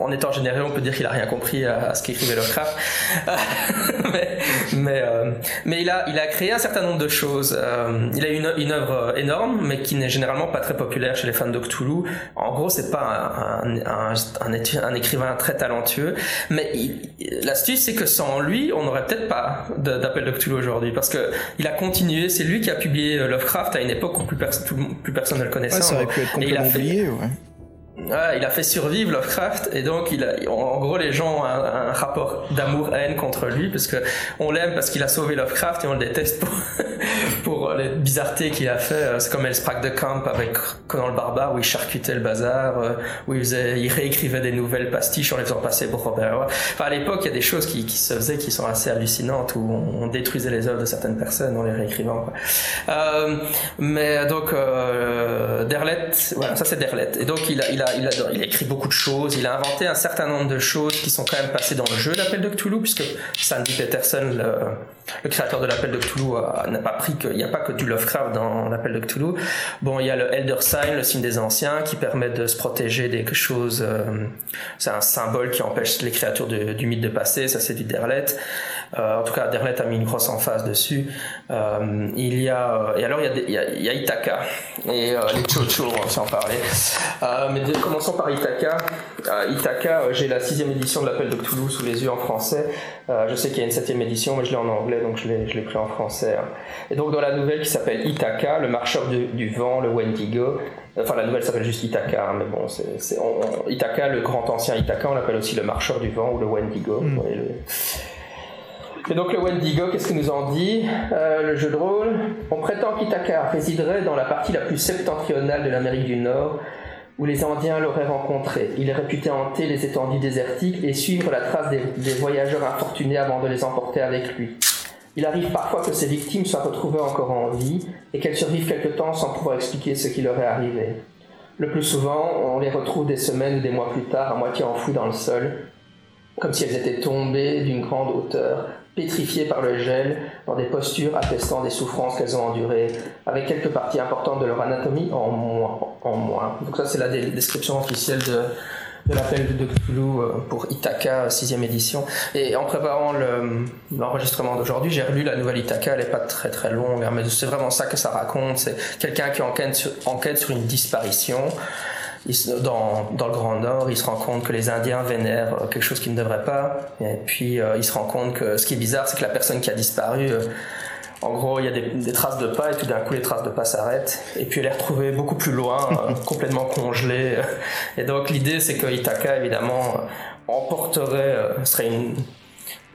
En étant généreux on peut dire qu'il a rien compris à, ce qu'écrivait Lovecraft mais mais, euh, mais il a il a créé un certain nombre de choses. Il a une, une œuvre énorme mais qui n'est généralement pas très populaire populaire chez les fans de Cthulhu. En gros, c'est pas un, un, un, un éti- un écrivain très talentueux, mais l'astuce c'est que sans lui, on n'aurait peut-être pas d'appel de Cthulhu aujourd'hui, parce que il a continué. C'est lui qui a publié Lovecraft à une époque où plus, personne ne le connaissait. Ouais, ça aurait pu être Et il a complètement fait- oublié, ouais. Il a fait survivre Lovecraft et donc il a, en, gros les gens ont un, rapport d'amour-haine contre lui parce que on l'aime parce qu'il a sauvé Lovecraft et on le déteste pour, pour les bizarretés qu'il a fait. Euh, C'est comme Elsprack de Camp avec Conan le Barbare où il charcutait le bazar, euh, où il, faisait, il réécrivait des nouvelles pastiches en les faisant passer pour Robert. Enfin à l'époque il y a des choses qui, se faisaient qui sont assez hallucinantes où on, détruisait les œuvres de certaines personnes en les réécrivant. quoi. Euh, mais donc euh, Derlet, voilà ça c'est Derlet et donc il a, il il a écrit beaucoup de choses, il a inventé un certain nombre de choses qui sont quand même passées dans le jeu d'Appel de Cthulhu puisque Sandy Peterson le, créateur de l'Appel de Cthulhu n'a pas pris qu'il n'y a pas que du Lovecraft dans l'Appel de Cthulhu. Bon, il y a le Elder Sign, le signe des anciens, qui permet de se protéger des choses. euh, c'est un symbole qui empêche les créatures du mythe de passer. Ça, c'est du Derlet. Euh, en tout cas, Derlet a mis une grosse emphase dessus. Euh, il y a et alors il y a, des- il y a, il y a Ithaca et euh, les Chocho, on va aussi en parler. Euh, mais de- commençons par Ithaca. Euh, Ithaca, euh, j'ai la sixième édition de l'Appel de Cthulhu sous les yeux en français. Euh, je sais qu'il y a une septième édition, mais je l'ai en anglais, donc je l'ai, je l'ai pris en français. hein. Et donc dans la nouvelle qui s'appelle Ithaca, le marcheur du, du vent, le Wendigo. Enfin, la nouvelle s'appelle juste Ithaca, hein, mais bon, c'est, c'est- on- on- Ithaca, le grand ancien Ithaca, on l'appelle aussi le marcheur du vent ou le Wendigo. Mm. Ouais, le- et donc le Wendigo, qu'est-ce qu'il nous en dit? Euh, Le jeu de rôle. On prétend qu'Ithaca résiderait dans la partie la plus septentrionale de l'Amérique du Nord, où les Indiens l'auraient rencontré. Il est réputé hanter les étendues désertiques et suivre la trace des, des voyageurs infortunés avant de les emporter avec lui. Il arrive parfois que ses victimes soient retrouvées encore en vie et qu'elles survivent quelque temps sans pouvoir expliquer ce qui leur est arrivé. Le plus souvent, on les retrouve des semaines ou des mois plus tard à moitié enfouies dans le sol, comme si elles étaient tombées d'une grande hauteur, pétrifiées par le gel, dans des postures attestant des souffrances qu'elles ont endurées, avec quelques parties importantes de leur anatomie en moins. Donc ça, c'est la description officielle de, l'appel de Cthulhu euh, pour Ithaca, 6 édition. Et en préparant le- l'enregistrement d'aujourd'hui, j'ai relu la nouvelle Ithaca, elle est pas très très longue, hein, mais c'est vraiment ça que ça raconte. C'est quelqu'un qui enquête sur une disparition. Il dans, dans le Grand Nord, il se rend compte que les Indiens vénèrent euh, quelque chose qu'ils ne devraient pas. Et puis, euh, il se rend compte que ce qui est bizarre, c'est que la personne qui a disparu, euh, en gros, il y a des, des traces de pas, et tout d'un coup, les traces de pas s'arrêtent. Et puis, elle est retrouvée beaucoup plus loin, euh, complètement congelée. Et donc, l'idée, c'est que Ithaca, évidemment, emporterait, serait une,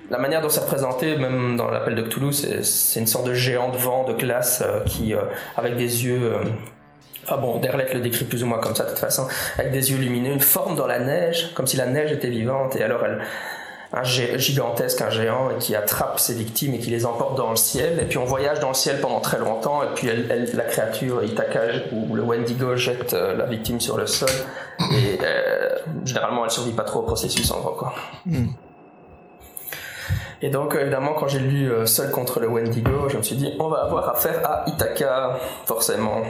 la manière dont c'est représenté, même dans l'appel de Cthulhu, c'est une sorte de géant de vent, de glace, qui, avec des yeux. Enfin bon, Derlet le décrit plus ou moins comme ça de toute façon, avec des yeux lumineux, une forme dans la neige, comme si la neige était vivante, et alors elle, un gigantesque, un géant, et qui attrape ses victimes et qui les emporte dans le ciel, et puis on voyage dans le ciel pendant très longtemps, et puis elle, elle- la créature, Ithaca, ou le Wendigo jette euh, la victime sur le sol, et euh, généralement elle survit pas trop au processus en gros quoi. Hmm. Et donc, évidemment, quand j'ai lu euh, Seul contre le Wendigo, je me suis dit, on va avoir affaire à Ithaca, forcément.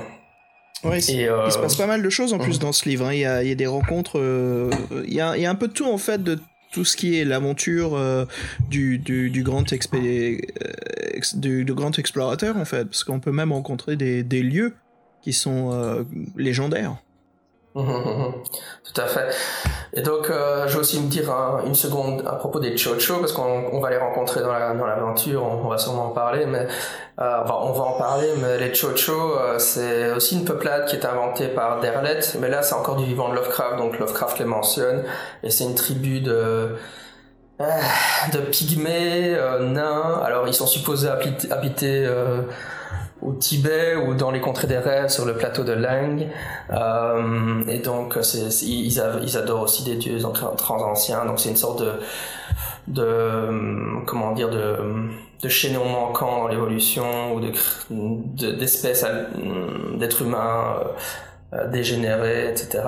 Ouais, c'est- Et, euh, Il se passe pas mal de choses en plus Mhm. dans ce livre. hein. Il, y a, il y a des rencontres. euh, il, y a, il y a un peu de tout en fait de tout ce qui est l'aventure euh, du, du, du grand expé- ex- du, du grand explorateur en fait, parce qu'on peut même rencontrer des, des lieux qui sont légendaires. Tout à fait. Et donc, euh, je vais aussi me dire un- une seconde à propos des Chocho, parce qu'on on va les rencontrer dans la- dans l'aventure, on, on va sûrement en parler, mais euh, on va en parler, mais les Chocho, euh, c'est aussi une peuplade qui est inventée par Derlet, mais là, c'est encore du vivant de Lovecraft, donc Lovecraft les mentionne, et c'est une tribu de ah, de pygmées, euh, nains. Alors, ils sont supposés habiter, euh, au Tibet ou dans les contrées des rêves sur le plateau de Lang. Euh, et donc, ils, adorent aussi des dieux transanciens. Donc, c'est une sorte de, de euh, comment dire, de, de chaînon manquant dans l'évolution ou de, de- d'espèces, al- d'êtres humains. Euh, dégénérés, etc.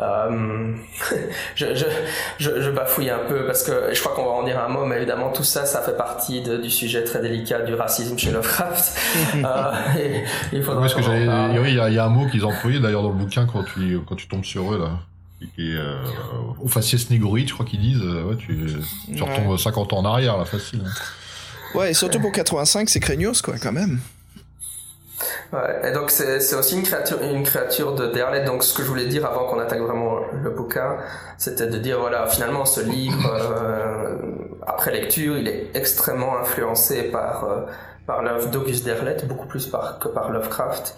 Euh, je, je, je, je bafouille un peu parce que je crois qu'on va en dire un mot, mais évidemment tout ça, ça fait partie de- du sujet très délicat du racisme chez Lovecraft. Euh, et il faudra Parce que qu'on en j'allais, parle. oui, il y, a- il y a un mot qu'ils ont employé d'ailleurs dans le bouquin quand tu, quand tu tombes sur eux là. Qui est, euh, au faciès négroïde, je crois qu'ils disent. euh, Ouais, tu, tu Ouais. retombes 50 ans en arrière, là, facile. hein. Ouais, et surtout pour 85, c'est craignos quoi, quand même. Ouais, et donc c'est aussi une créature, une créature de Derlet. Donc ce que je voulais dire avant qu'on attaque vraiment le bouquin, c'était de dire voilà, finalement ce livre, euh, après lecture, il est extrêmement influencé par euh, par l'œuvre d'Auguste Derlet, beaucoup plus par, que par Lovecraft.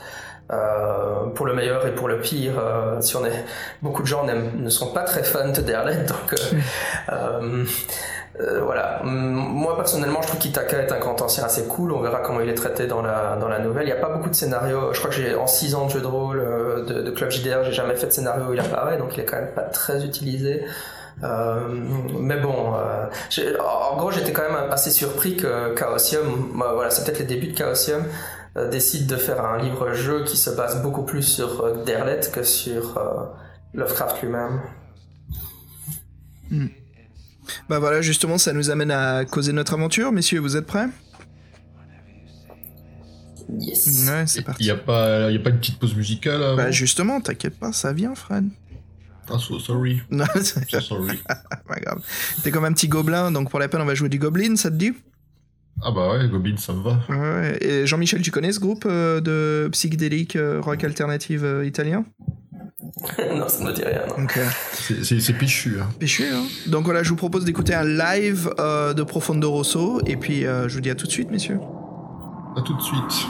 Euh, pour le meilleur et pour le pire, euh, si on est, beaucoup de gens ne sont pas très fans de Derlet, donc euh, euh, voilà. Moi personnellement, je trouve qu'Itaka est un ancien assez cool. On verra comment il est traité dans la dans la nouvelle. Il n'y a pas beaucoup de scénarios. Je crois que j'ai en 6 ans de jeu de rôle euh, de, club JDR, j'ai jamais fait de scénario où il apparaît, donc il est quand même pas très utilisé. Euh, mais bon, euh, en gros, j'étais quand même assez surpris que Chaosium, bah, voilà, c'est peut-être les débuts de Chaosium, euh, décide de faire un livre-jeu qui se base beaucoup plus sur euh, Derlet que sur Lovecraft lui-même. Bah voilà, justement, ça nous amène à causer notre aventure, messieurs, vous êtes prêts? Yes. Ouais, c'est Il parti. y a pas, il y a pas une petite pause musicale avant? Bah justement, t'inquiète pas, ça vient, Fred. Ah, so sorry. Non, c'est So sorry. pas grave. T'es comme un petit gobelin, donc pour la peine, on va jouer du Goblin, ça te dit? Ah bah ouais, Goblin, ça me va. Ouais. Et Jean-Michel, tu connais ce groupe euh, de psychédélique euh, rock alternative euh, italien? non, ça ne me dit rien. euh, C'est- péchu. Hein. péché, hein Donc voilà, je vous propose d'écouter un live euh, de Profondo Rosso, et puis euh, je vous dis à tout de suite, messieurs. À tout de suite.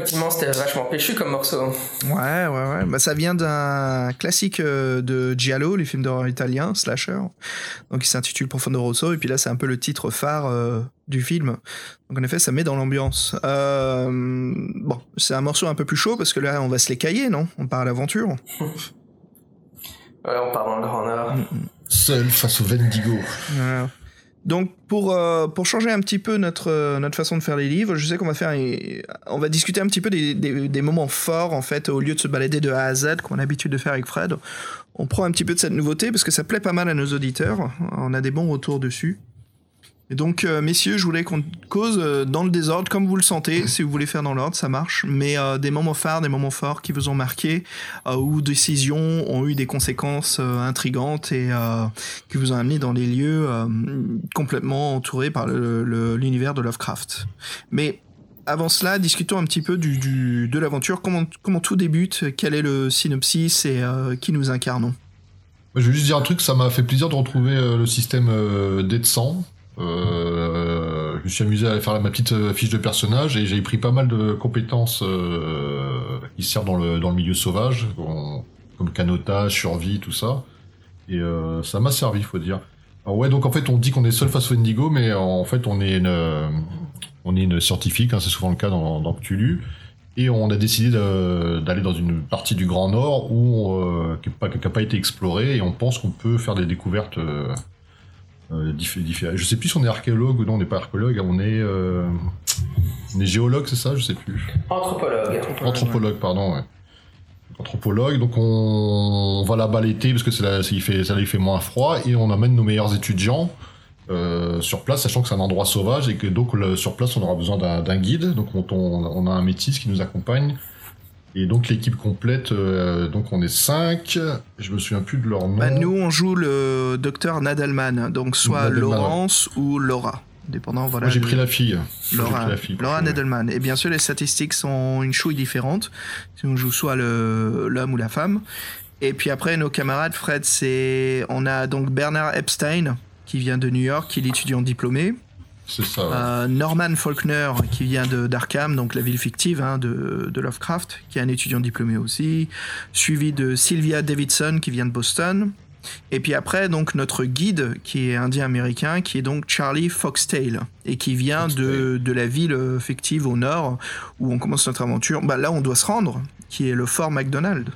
Effectivement, c'était vachement péchu comme morceau. Ouais, ouais, ouais. Bah, ça vient d'un classique euh, de Giallo, les films d'horreur italiens, slasher. Donc, il s'intitule Profondo Rosso. Et puis là, c'est un peu le titre phare euh, du film. Donc, en effet, ça met dans l'ambiance. Euh, bon, c'est un morceau un peu plus chaud parce que là, on va se les cailler, non? On part à l'aventure. Ouais, on part dans le Grand Nord. Seul face au Vendigo. Voilà. Donc pour euh, pour changer un petit peu notre euh, notre façon de faire les livres, je sais qu'on va faire on va discuter un petit peu des, des, des moments forts en fait au lieu de se balader de A à Z qu'on a l'habitude de faire avec Fred. On prend un petit peu de cette nouveauté parce que ça plaît pas mal à nos auditeurs. On a des bons retours dessus. Et donc euh, messieurs, je voulais qu'on cause euh, dans le désordre comme vous le sentez. Si vous voulez faire dans l'ordre, ça marche. Mais euh, des moments phares, des moments forts qui vous ont marqué ou décisions ont eu des conséquences intrigantes et qui vous ont amené dans des lieux complètement entourés par l'univers de Lovecraft. Mais avant cela, discutons un petit peu du, du- de l'aventure. Comment, comment tout débute? Quel est le synopsis et qui nous incarnons? Je veux juste dire un truc, ça m'a fait plaisir de retrouver le système dé de sang. Euh, je me suis amusé à faire ma petite euh, fiche de personnage et j'ai pris pas mal de compétences euh, qui servent dans le, dans le milieu sauvage, comme canotage, survie, tout ça. Et ça m'a servi, faut dire. Alors ouais, donc en fait, on dit qu'on est seul face au Indigo, mais en fait, on est une, on est une scientifique, hein, c'est souvent le cas dans, Cthulhu. Et on a décidé d'aller dans une partie du Grand Nord où qui n'a pas été explorée et on pense qu'on peut faire des découvertes euh, Je sais plus si on est archéologue ou non, on n'est pas archéologue, on est, euh, on est géologue, c'est ça Je sais plus. Anthropologue. Anthropologue, pardon, ouais. Anthropologue, donc on, on va là-bas l'été parce que c'est là, il fait, ça, là, il fait moins froid et on amène nos meilleurs étudiants euh, sur place, sachant que c'est un endroit sauvage et que donc le- sur place on aura besoin d'un guide. Donc on, on- on a un métis qui nous accompagne et donc l'équipe complète, euh, donc on est cinq. Je me souviens plus de leur nom. Bah, Nous, on joue le docteur Nadelman, donc soit Nadelman, Laurence ou Laura, dépendant. Voilà, Moi j'ai pris la fille. Laura, la fille. Laura Ouais. Nadelman. Et bien sûr, les statistiques sont une chouille différente. Si on joue soit l'homme ou la femme. Et puis après, nos camarades, Fred, c'est. On a donc Bernard Epstein, qui vient de New York, qui est l'étudiant diplômé. C'est ça. ouais. Euh, Norman Faulkner, qui vient de d'Arkham, donc la ville fictive hein, de, de Lovecraft, qui est un étudiant diplômé aussi. Suivi de Sylvia Davidson, qui vient de Boston. Et puis après, donc notre guide, qui est indien-américain, qui est donc Charlie Foxtail, et qui vient de, de la ville fictive au nord, où on commence notre aventure. Bah, là, on doit se rendre, qui est le Fort McDonald.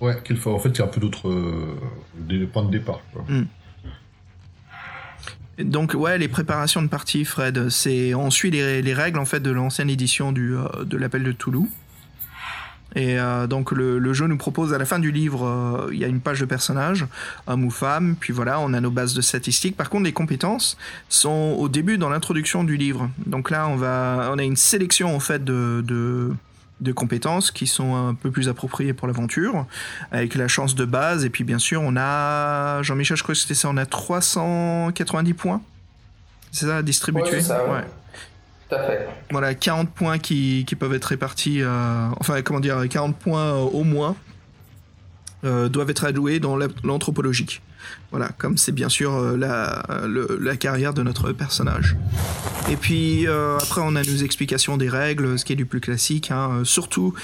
Ouais, qu'il faut. En fait, il y a un peu d'autres euh, points de départ. Quoi. Et Donc ouais, les préparations de partie, Fred, c'est on suit les, les règles en fait de l'ancienne édition du, euh, de l'appel de Toulouse. Et euh, donc le, jeu nous propose à la fin du livre, euh, il y a une page de personnages, homme ou femme, puis voilà, on a nos bases de statistiques. Par contre, les compétences sont au début dans l'introduction du livre. Donc là, on va, on a une sélection en fait de de compétences qui sont un peu plus appropriées pour l'aventure, avec la chance de base, et puis bien sûr on a, Jean-Michel, je crois que c'était ça, on a 390 points, c'est ça, à distribuer Ouais, c'est ça, ouais. Tout à fait. Voilà, 40 points qui, qui peuvent être répartis, euh, enfin comment dire, 40 points euh, au moins euh, doivent être alloués dans la- l'anthropologique. Voilà, comme c'est bien sûr euh, la, la carrière de notre personnage. Et puis euh, après, on a nos explications des règles, ce qui est du plus classique, hein, euh, surtout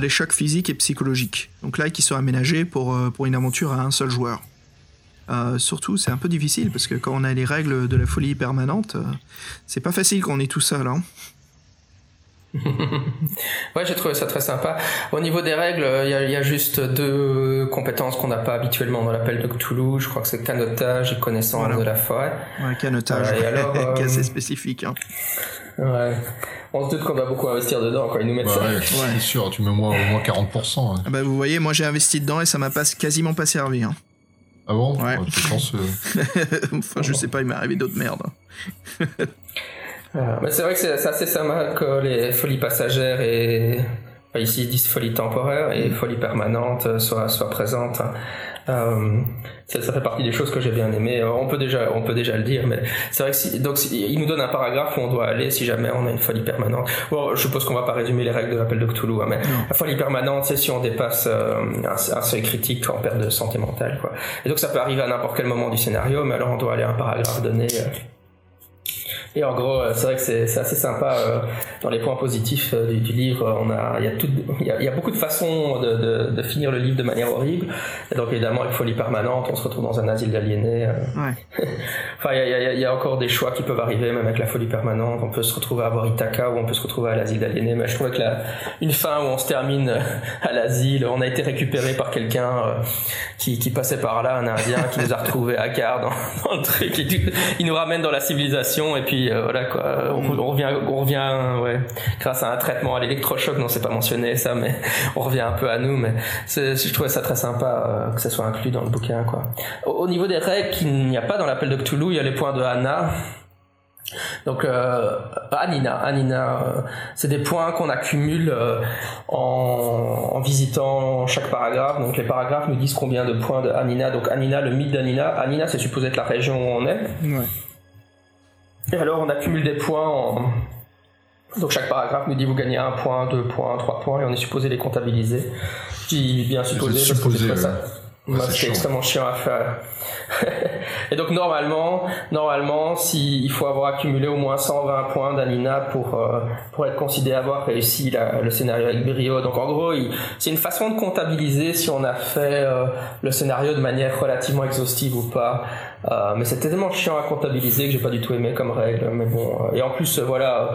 les chocs physiques et psychologiques. Donc là, qui sont aménagés pour, pour une aventure à un seul joueur. Surtout, c'est un peu difficile parce que quand on a les règles de la folie permanente, c'est pas facile quand on est tout seul. Hein. Ouais, j'ai trouvé ça très sympa. Au niveau des règles, il y, a- il y a juste deux compétences qu'on n'a pas habituellement dans l'appel de Cthulhu. Je crois que c'est canotage et connaissance Voilà. de la forêt. Ouais, canotage, Ouais, et alors, euh, qui est assez spécifique. Hein. Ouais. On se doute qu'on va beaucoup investir dedans quand ils nous mettent Bah ça. ouais, c'est sûr, tu mets au moins, au moins 40%. hein. Ah bah, vous voyez, moi j'ai investi dedans et ça m'a pas, quasiment pas servi. Hein. Ah bon? Ouais. Tu penses, euh, enfin, je sais pas, il m'est arrivé d'autres merdes. Euh, mais c'est vrai que c'est assez sympa que les folies passagères et enfin, ici ils disent folie temporaire et folie permanente euh, soient, soient présentes. Euh, ça, ça fait partie des choses que j'ai bien aimées. Euh, On peut déjà, on peut déjà le dire, mais c'est vrai que si, donc si- il nous donne un paragraphe où on doit aller si jamais on a une folie permanente. Bon, je suppose qu'on va pas résumer les règles de l'appel de Cthulhu, hein, mais la folie permanente, c'est si on dépasse euh, un, un seuil critique en perte de santé mentale, quoi. Et donc ça peut arriver à n'importe quel moment du scénario, mais alors on doit aller à un paragraphe donné. euh, Et en gros, euh, c'est vrai que c'est assez sympa. euh, dans les points positifs euh, du, du livre, on a, il y a tout, il y a, il y a beaucoup de façons de, de, de finir le livre de manière horrible. Et donc évidemment, avec folie permanente, on se retrouve dans un asile d'aliénés. Ouais. Enfin, il y a, il y il encore des choix qui peuvent arriver, même avec la folie permanente. On peut se retrouver à Waritaka ou on peut se retrouver à l'asile d'aliénés. Mais je trouvais que la, une fin où on se termine à l'asile, on a été récupéré par quelqu'un qui, qui passait par là, un Indien, qui nous a retrouvés à quart dans, dans le truc. Du- il nous ramène dans la civilisation et puis euh, voilà quoi. On, on revient, on revient, ouais, grâce à un traitement à l'électrochoc. Non, c'est pas mentionné ça, mais on revient un peu à nous. Mais je trouvais ça très sympa euh, que ça soit inclus dans le bouquin quoi. Au, au niveau des règles qu'il n'y a pas dans l'appel de Cthulhu, il y a les points de Anna. Donc euh, Anina, Anina, euh, c'est des points qu'on accumule euh, en, en visitant chaque paragraphe. Donc les paragraphes nous disent combien de points de Anina. Donc Anina, le mythe d'Anina. Anina, c'est supposé être la région où on est. Ouais. Et alors on accumule des points en... Donc chaque paragraphe nous dit vous gagnez un point, deux points, trois points et on est supposé les comptabiliser. Je dis bien supposé. Parce que supposé, très ouais. c'est extrêmement chiant à faire. et donc normalement, normalement, si il faut avoir accumulé au moins 120 points d'Anina pour euh, pour être considéré avoir réussi la- le scénario avec brio. Donc en gros, c'est une façon de comptabiliser si on a fait euh, le scénario de manière relativement exhaustive ou pas. Euh, mais c'était tellement chiant à comptabiliser que j'ai pas du tout aimé comme règle. Mais bon, euh, et en plus, euh, voilà,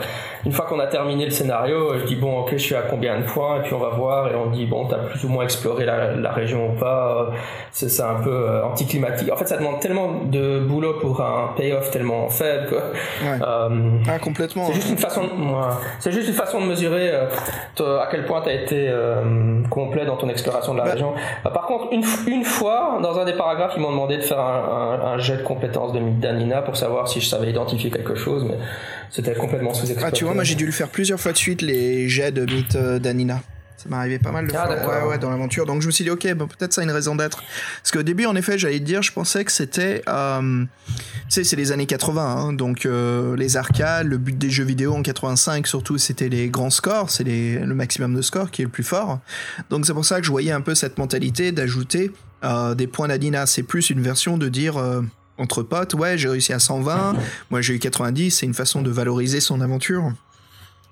une fois qu'on a terminé le scénario, je dis bon, ok, je suis à combien de points, et puis on va voir, et on dit bon, t'as plus ou moins exploré la, la région ou pas. C'est un peu anticlimatique. En fait, ça demande tellement de boulot pour un payoff tellement faible. Quoi. Ouais. Euh, Ah, complètement. c'est juste une façon, de, c'est juste une façon de mesurer à quel point tu as été euh, complet dans ton exploration de la Bah. région. Par contre, une, une fois, dans un des paragraphes, ils m'ont demandé de faire un, un, un jet de compétences de d'Anina pour savoir si je savais identifier quelque chose, mais c'était complètement sous-exploité. Ah, tu vois, moi j'ai dû le faire plusieurs fois de suite, les jets de mythe euh, d'Anina. Ça arrivé pas mal de Ah, fois ouais, ouais, dans l'aventure. Donc je me suis dit, ok, bon, peut-être ça a une raison d'être. Parce qu'au début, en effet, j'allais te dire, je pensais que c'était. euh, tu sais, c'est les années 80, hein, donc euh, les arcades, le but des jeux vidéo en 85, surtout, c'était les grands scores, c'est le maximum de scores qui est le plus fort. Donc c'est pour ça que je voyais un peu cette mentalité d'ajouter euh, des points d'Adina. C'est plus une version de dire. euh, entre potes, ouais, j'ai réussi à 120, moi j'ai eu 90, c'est une façon de valoriser son aventure.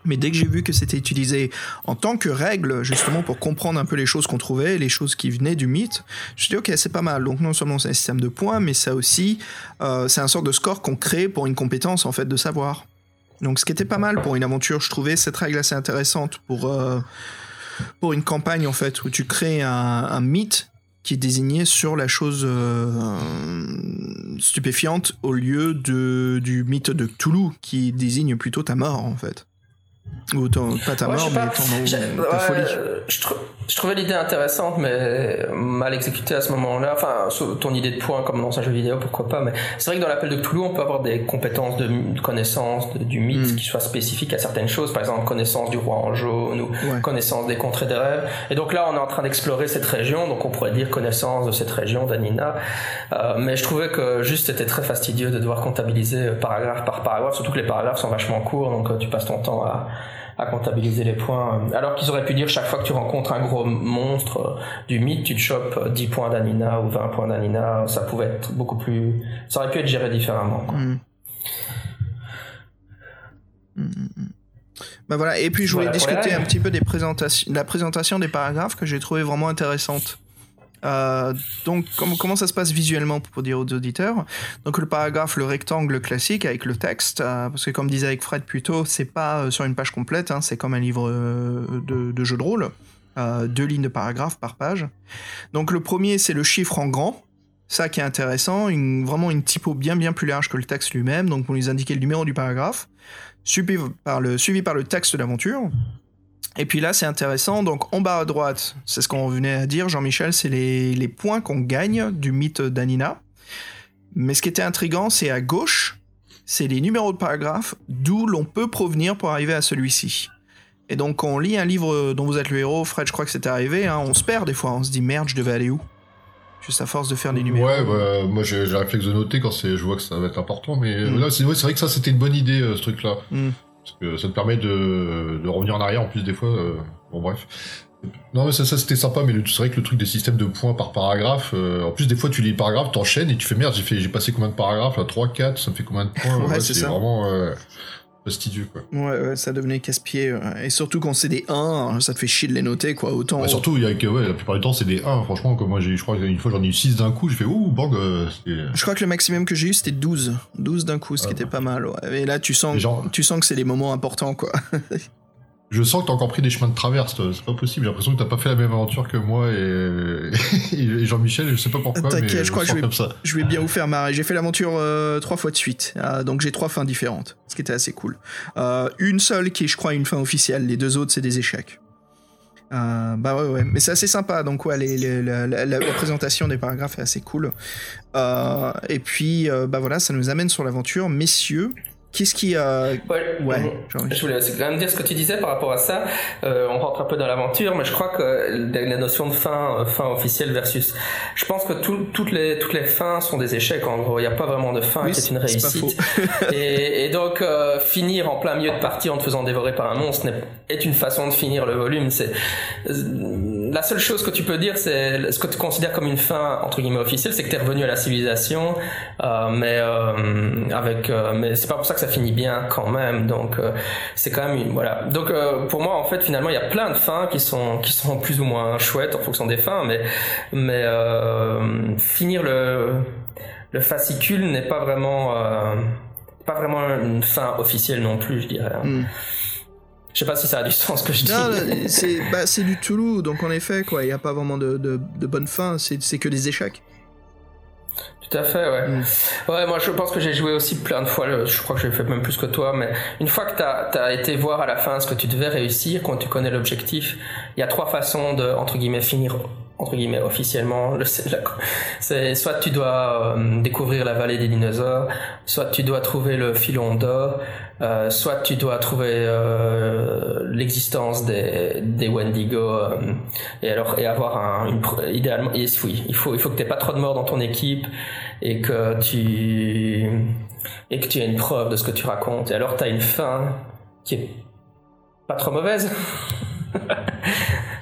Mais dès que j'ai vu que c'était utilisé en tant que règle, justement pour comprendre un peu les choses qu'on trouvait, les choses qui venaient du mythe, je me suis dit ok c'est pas mal. Donc non seulement c'est un système de points, mais ça aussi euh, c'est un sort de score qu'on crée pour une compétence en fait de savoir. Donc ce qui était pas mal pour une aventure, je trouvais cette règle assez intéressante pour pour une campagne en fait où tu crées un mythe qui est désigné sur la chose euh, stupéfiante au lieu de, du mythe de Cthulhu qui désigne plutôt ta mort en fait. Ou ton- pas ta Ouais, je mort, sais mais pas. ton, J'ai- ta ouais, folie. Je, trou- je trouvais l'idée intéressante, mais mal exécutée à ce moment-là. Enfin, ton idée de point comme dans un jeu vidéo, pourquoi pas. Mais c'est vrai que dans l'appel de Cthulhu, on peut avoir des compétences de, de connaissance de- du mythe Mm. qui soient spécifiques à certaines choses. Par exemple, connaissance du roi en jaune ou Ouais. connaissance des contrées des rêves. Et donc là, on est en train d'explorer cette région. Donc on pourrait dire connaissance de cette région d'Anina. Euh, mais je trouvais que juste c'était très fastidieux de devoir comptabiliser euh, paragraphe par paragraphe. Surtout que les paragraphes sont vachement courts, donc euh, tu passes ton temps à à comptabiliser les points. Alors qu'ils auraient pu dire chaque fois que tu rencontres un gros monstre euh, du mythe, tu te chopes euh, 10 points d'Anina ou 20 points d'Anina. Ça pouvait être beaucoup plus... Ça aurait pu être géré différemment. quoi. Mm. Mm, mm. Bah voilà, et puis je voulais Voilà discuter un petit peu des présentations, de la présentation des paragraphes que j'ai trouvé vraiment intéressante. Euh, donc, comment, ça se passe visuellement pour dire aux auditeurs? Donc, le paragraphe, le rectangle classique avec le texte, euh, parce que comme disait avec Fred plus tôt, c'est pas euh, sur une page complète, hein, c'est comme un livre de, de jeu de rôle, deux lignes de paragraphe par page. Donc, le premier, c'est le chiffre en grand, ça qui est intéressant, vraiment une typo bien bien plus large que le texte lui-même, donc pour nous indiquer le numéro du paragraphe, suivi par le, suivi par le texte d'aventure. Et puis là, c'est intéressant. Donc, en bas à droite, c'est ce qu'on venait à dire, Jean-Michel, c'est les, les points qu'on gagne du mythe d'Anina. Mais ce qui était intriguant, c'est à gauche, c'est les numéros de paragraphes d'où l'on peut provenir pour arriver à celui-ci. Et donc, quand on lit un livre dont vous êtes le héros, Fred, je crois que c'était arrivé, hein, on se perd des fois, on se dit merde, je devais aller où? Juste à force de faire des numéros. Ouais, bah, moi j'ai le réflexe de noter quand c'est, je vois que ça va être important, mais Mm. là c'est ouais, c'est vrai que ça c'était une bonne idée euh, ce truc-là, Mm. Parce que ça te permet de, de revenir en arrière en plus des fois. euh, bon bref. Non, mais ça, ça c'était sympa, mais c'est vrai que le truc des systèmes de points par paragraphe, euh, en plus, des fois, tu lis le paragraphe, t'enchaînes et tu fais merde, j'ai fait, j'ai passé combien de paragraphes là 3, 4, ça me fait combien de points Ouais, c'est vraiment euh, fastidieux, quoi. Ouais, ouais, ça devenait casse-pied. ouais. Et surtout quand c'est des 1, ça te fait chier de les noter, quoi. Autant. Bah, surtout, il y a que, ouais, la plupart du temps, c'est des 1, franchement, comme moi, j'ai, je crois qu'une fois, j'en ai eu 6 d'un coup, j'ai fait, ouh, bang, euh, c'était- Je crois que le maximum que j'ai eu, c'était 12. 12 d'un coup, ce qui Ah, était pas mal. Et là, tu sens, genre- tu sens que c'est des moments importants, quoi. Je sens que t'as encore pris des chemins de traverse, c'est pas possible. J'ai l'impression que t'as pas fait la même aventure que moi et, et Jean-Michel, je sais pas pourquoi, T'inquiète, je crois que je vais-. Je bien vous faire marrer. J'ai fait l'aventure euh, trois fois de suite. Ah, donc j'ai trois fins différentes, ce qui était assez cool. Euh, une seule qui est, je crois, une fin officielle. Les deux autres, c'est des échecs. Euh, bah ouais, ouais. Mais c'est assez sympa. Donc, ouais, les, les- la, la- la présentation des paragraphes est assez cool. Euh, et puis, euh, bah voilà, ça nous amène sur l'aventure. Messieurs, qu'est-ce qui a. Ouais, Ouais, mhm. Jean-Michel. Je voulais aussi quand même dire ce que tu disais par rapport à ça. Euh, on rentre un peu dans l'aventure, mais je crois que la la notion de fin, euh, fin officielle versus, je pense que tout- toutes les toutes les fins sont des échecs. En gros, il n'y a pas vraiment de fin Oui, qui est une réussite. et, et donc euh, finir en plein milieu de partie en te faisant dévorer par un monstre n'est- est une façon de finir le volume. C'est euh, la seule chose que tu peux dire, c'est ce que tu considères comme une fin entre guillemets officielle, c'est que tu es revenu à la civilisation, euh, mais euh, avec, euh, mais c'est pas pour ça que ça finit bien quand même. Donc euh, c'est quand même une, voilà. Donc euh, pour moi en fait finalement il y a plein de fins qui sont qui sont plus ou moins chouettes en fonction des fins, mais mais euh, finir le le fascicule n'est pas vraiment euh, pas vraiment une fin officielle non plus, je dirais. Hmm. Je sais pas si ça a du sens ce que je dis. Non, c'est bah, du Toulouse, donc en effet, quoi, il n'y a pas vraiment de, de, de bonne fin, c'est que des échecs. Tout à fait, ouais. Mm. Ouais, moi je pense que j'ai joué aussi plein de fois, je crois que j'ai fait même plus que toi, mais une fois que t'as as été voir à la fin ce que tu devais réussir, quand tu connais l'objectif, il y a trois façons de, entre guillemets, finir entre guillemets officiellement le c'est soit tu dois euh, découvrir la vallée des dinosaures soit tu dois trouver le filon d'or euh, soit tu dois trouver euh, l'existence des des Wendigo et alors et avoir un une, idéalement oui il faut il faut que t'aies pas trop de morts dans ton équipe et que tu et que tu aies une preuve de ce que tu racontes. Et alors t'as une fin qui est pas trop mauvaise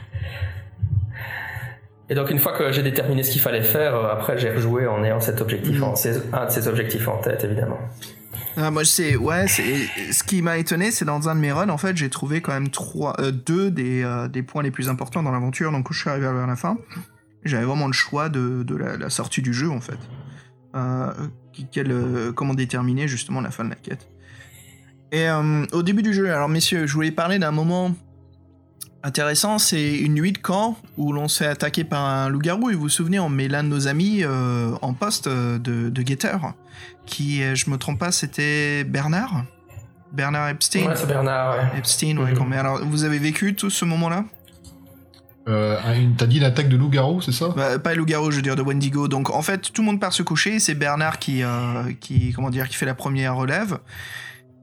Et donc une fois que j'ai déterminé ce qu'il fallait faire, euh, après j'ai rejoué en ayant cet objectif, en, ces- un de ces objectifs en tête évidemment. Ah, moi, c'est ouais, ce qui m'a étonné, c'est dans un de mes runs, en fait, j'ai trouvé quand même trois, euh, deux des, euh, des points les plus importants dans l'aventure. Donc, quand je suis arrivé vers la fin, j'avais vraiment le choix de, de la, la sortie du jeu, en fait. Euh, quel, comment déterminer justement la fin de la quête. Et au début du jeu, alors messieurs, je voulais parler d'un moment intéressant, c'est une nuit de camp où l'on se fait attaquer par un loup-garou. Et vous vous souvenez, on met l'un de nos amis euh, en poste euh, de, de guetteur, qui, euh, je me trompe pas, c'était Bernard? Bernard Epstein? Ouais, c'est Bernard, ouais. Epstein, ouais, Mhm. quand même. Alors, vous avez vécu tout ce moment-là? Euh, T'as dit une attaque de loup-garou, c'est ça? Bah, Pas loup-garou, je veux dire, de Wendigo. Donc, en fait, tout le monde part se coucher. C'est Bernard qui, euh, qui, comment dire, qui fait la première relève.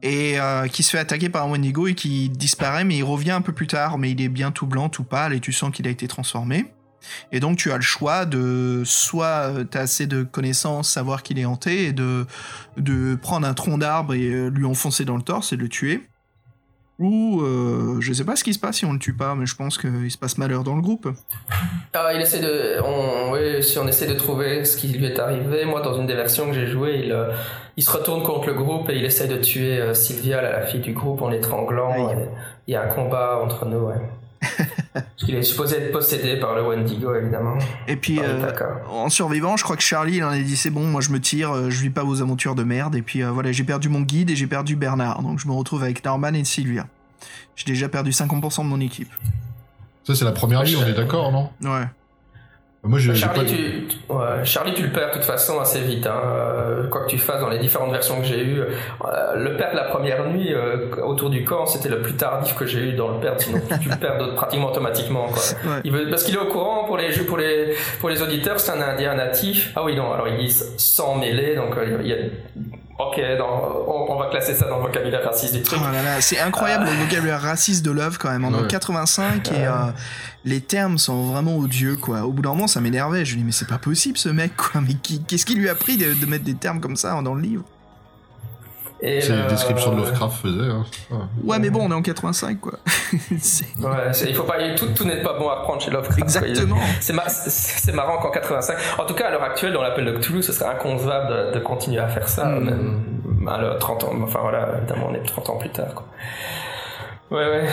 Et euh, qui se fait attaquer par un Wendigo et qui disparaît, mais il revient un peu plus tard. Mais il est bien tout blanc, tout pâle, et tu sens qu'il a été transformé. Et donc, tu as le choix de soit tu as assez de connaissances, savoir qu'il est hanté, et de, de prendre un tronc d'arbre et euh, lui enfoncer dans le torse et de le tuer. Ou, euh, je sais pas ce qui se passe si on le tue pas, mais je pense qu'il se passe malheur dans le groupe. Ah, il essaie de, on, oui, si on essaie de trouver ce qui lui est arrivé, moi dans une des versions que j'ai jouées, il, euh, il se retourne contre le groupe et il essaie de tuer euh, Sylvia, la, la fille du groupe, en l'étranglant. Il y a un combat entre nous, ouais. Parce qu'il est supposé être possédé par le Wendigo, évidemment. Et puis, euh, en survivant, je crois que Charlie, il en a dit c'est bon, moi je me tire, euh, je vis pas vos aventures de merde. Et puis euh, voilà, j'ai perdu mon guide et j'ai perdu Bernard. Donc je me retrouve avec Norman et Sylvia. J'ai déjà perdu 50% de mon équipe. Ça, c'est la première nuit, on est d'accord, non? Ouais. Moi, je- j'ai Charlie, pas... tu, tu- ouais, Charlie, tu le perds de toute façon assez vite. Hein. Euh, quoi que tu fasses dans les différentes versions que j'ai eues, euh, le perdre la première nuit euh, autour du camp, c'était le plus tardif que j'ai eu dans le perdre. Sinon, tu le perds d'autres- pratiquement automatiquement. Quoi. Ouais. Il veut, parce qu'il est au courant pour les jeux, pour les pour les auditeurs, c'est un Indien natif. Ah oui, non. Alors ils disent sans mêler, donc euh, il y a. Ok, dans- on, on va classer ça dans le vocabulaire raciste du truc. Oh là là, c'est incroyable le vocabulaire raciste de l'œuvre quand même. En Ouais. 85 et euh, les termes sont vraiment odieux quoi. Au bout d'un moment, ça m'énervait. Je me dis mais c'est pas possible ce mec quoi. Mais qui- qu'est-ce qui lui a pris de, de mettre des termes comme ça dans le livre? C'est les le- descriptions de Lovecraft faisaient. Hein. Ouais. Ouais, mais bon, on est en 85, quoi. Ouais, il faut pas, tout, tout n'est pas bon à prendre chez Lovecraft. Exactement. C'est mar- c'est- c'est marrant qu'en 85. En tout cas, à l'heure actuelle, dans l'appel de Cthulhu, ce serait inconcevable de, de continuer à faire ça, Mm. même alors, 30 ans. Enfin voilà, évidemment, on est 30 ans plus tard. Quoi. Ouais, ouais.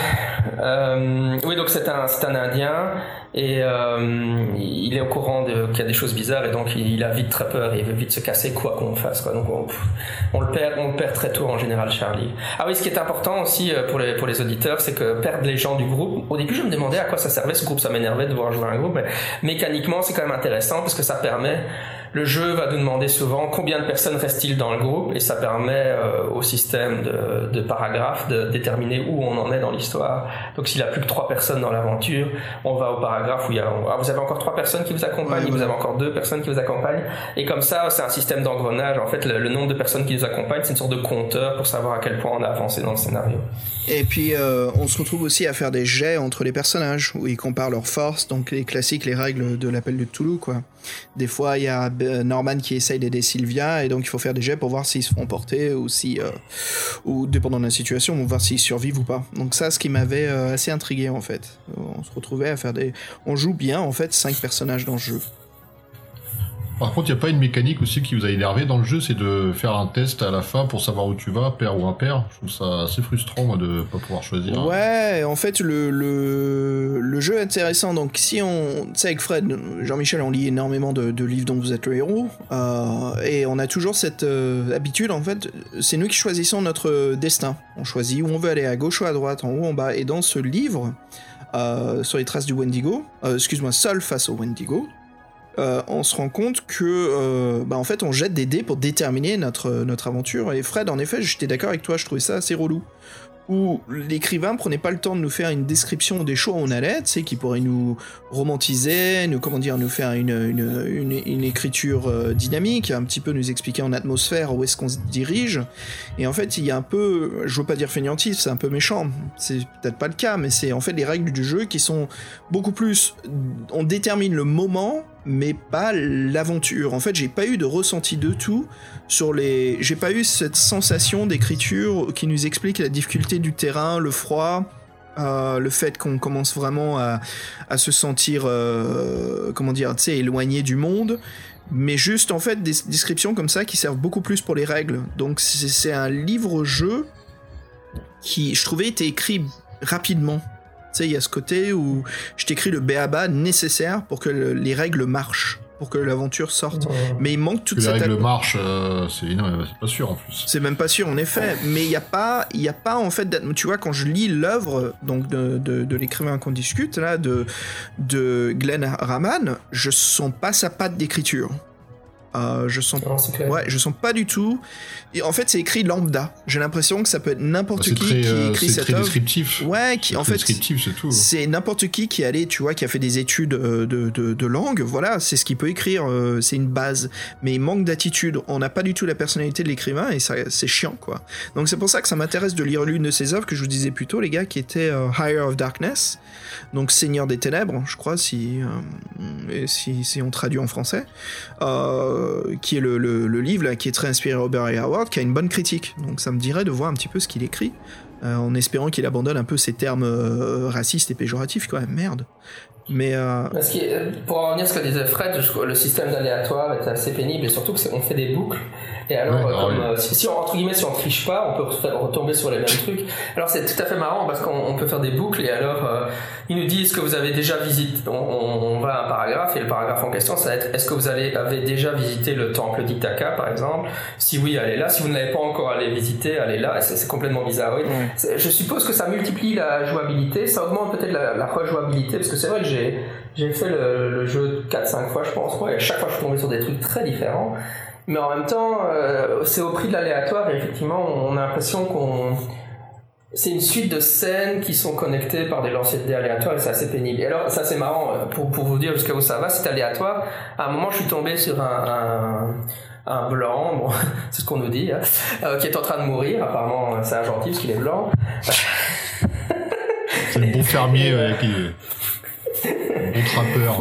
Euh, oui, donc c'est un, c'est un Indien et euh, il est au courant qu'il y a des choses bizarres et donc il, a vite très peur il veut vite se casser quoi qu'on fasse. Quoi. Donc on, le perd, on le perd très tôt en général, Charlie. Ah oui, ce qui est important aussi euh, pour les pour les auditeurs, c'est que perdre les gens du groupe. Au début, je me demandais à quoi ça servait ce groupe. Ça m'énervait de voir jouer un groupe, mais mécaniquement, c'est quand même intéressant parce que ça permet le jeu va nous demander souvent combien de personnes restent-ils dans le groupe et ça permet euh, au système de, de paragraphes de déterminer où on en est dans l'histoire. Donc s'il n'y a plus que trois personnes dans l'aventure, on va au paragraphe où il y a ah, vous avez encore trois personnes qui vous accompagnent, vous avez encore deux personnes qui vous accompagnent et comme ça c'est un système d'engrenage. En fait le, le nombre de personnes qui nous accompagnent c'est une sorte de compteur pour savoir à quel point on a avancé dans le scénario. Et puis, euh, on se retrouve aussi à faire des jets entre les personnages, où ils comparent leurs forces, donc les classiques, les règles de l'appel de Toulouse, quoi. Des fois, il y a euh, Norman qui essaye d'aider Sylvia, et donc il faut faire des jets pour voir s'ils se font porter, ou si, euh, ou dépendant de la situation, on va voir s'ils survivent ou pas. Donc ça, ce qui m'avait euh, assez intrigué, en fait. On se retrouvait à faire des... On joue bien, en fait, cinq personnages dans le jeu. Par contre, il n'y a pas une mécanique aussi qui vous a énervé dans le jeu, c'est de faire un test à la fin pour savoir où tu vas, père ou impair. Je trouve ça assez frustrant, moi, de pas pouvoir choisir. Ouais, en fait, le, le, le jeu est intéressant. Donc, si on. Tu sais, avec Fred, Jean-Michel, on lit énormément de, livres dont vous êtes le héros. euh, et on a toujours cette euh, habitude, en fait, c'est nous qui choisissons notre destin. On choisit où on veut aller, à gauche ou à droite, en haut, en bas. Et dans ce livre, euh, sur les traces du Wendigo, excuse-moi, seul face au Wendigo, euh, on se rend compte que, euh, bah, en fait, on jette des dés pour déterminer notre, notre aventure. Et Fred, en effet, j'étais d'accord avec toi, je trouvais ça assez relou. Où l'écrivain prenait pas le temps de nous faire une description des choix où on allait, tu sais, qui pourrait nous romantiser, nous, comment dire, nous faire une, une, une, écriture euh, dynamique, un petit peu nous expliquer en atmosphère où est-ce qu'on se dirige. Et en fait, il y a un peu, je veux pas dire fainéantif, c'est un peu méchant, c'est peut-être pas le cas, mais c'est en fait les règles du jeu qui sont beaucoup plus. On détermine le moment, mais pas l'aventure. En fait, j'ai pas eu de ressenti de tout sur les. J'ai pas eu cette sensation d'écriture qui nous explique la difficulté du terrain, le froid. euh, le fait qu'on commence vraiment à, se sentir, euh, comment dire, tu sais, éloigné du monde, mais juste en fait des descriptions comme ça qui servent beaucoup plus pour les règles. Donc c'est un livre-jeu qui, je trouvais, était écrit rapidement. Tu sais, il y a ce côté où je t'écris le béaba nécessaire pour que le- les règles marchent, pour que l'aventure sorte. Mais il manque toute Que les cette règles marchent, euh, c'est pas sûr en plus. c'est même pas sûr en effet, mais il n'y a pas, il y a pas en fait, tu vois, quand je lis l'œuvre donc de, de, de l'écrivain qu'on discute là, de de Glenn Raman, je sens pas sa patte d'écriture. Euh, je sens Non, clair. Ouais, je sens pas du tout. Et en fait, c'est écrit lambda. J'ai l'impression que ça peut être n'importe C'est qui très, qui euh, écrit c'est cette très œuvre. descriptif. Ouais, qui C'est en fait descriptif, c'est tout. c'est n'importe qui qui est allé, tu vois, qui a fait des études euh, de, de, de langue, voilà, c'est ce qu'il peut écrire, euh, c'est une base. Mais il manque d'attitude, on n'a pas du tout la personnalité de l'écrivain et ça, c'est chiant, quoi. Donc c'est pour ça que ça m'intéresse de lire l'une de ses œuvres que je vous disais plus tôt, les gars, qui était euh, Higher of Darkness, donc Seigneur des Ténèbres, je crois, si, euh, si, si on traduit en français, euh, qui est le, livre qui est très inspiré Robert E. Howard, qui a une bonne critique. Donc ça me dirait de voir un petit peu ce qu'il écrit. Euh, en espérant qu'il abandonne un peu ces termes euh, racistes et péjoratifs, quand même, merde. Mais euh, Parce que, euh, pour en revenir à ce que disait Fred, le système d'aléatoire est assez pénible et surtout qu'on fait des boucles. Et alors, Ouais, euh, ah comme, euh, si, si on, entre guillemets, si on triche pas, on peut retomber sur les mêmes trucs. Alors c'est tout à fait marrant parce qu'on on peut faire des boucles et alors euh, ils nous disent que vous avez déjà visité. On, on- on va à un paragraphe et le paragraphe en question, ça va être est-ce que vous avez, avez déjà visité le temple d'Ithaca par exemple? Si oui, allez là. Si vous ne l'avez pas encore allé visiter, allez là. C'est complètement bizarre. Oui. Ouais. C'est- Je suppose que ça multiplie la jouabilité, ça augmente peut-être la, la rejouabilité, parce que c'est vrai que j'ai j'ai fait le, le jeu 4-5 fois, je pense, ouais, et à chaque fois je suis tombé sur des trucs très différents. Mais en même temps, euh, c'est au prix de l'aléatoire, et effectivement, on a l'impression qu'on. C'est une suite de scènes qui sont connectées par des lancers de dés aléatoires et c'est assez pénible. Et alors, ça c'est marrant, euh, pour, pour vous dire jusqu'à où ça va, c'est aléatoire. À un moment, je suis tombé sur un, un, un blanc, bon, c'est ce qu'on nous dit, hein, euh, qui est en train de mourir. Apparemment, c'est un gentil parce qu'il est blanc. C'est le bon fermier ouais, qui le bon trappeur.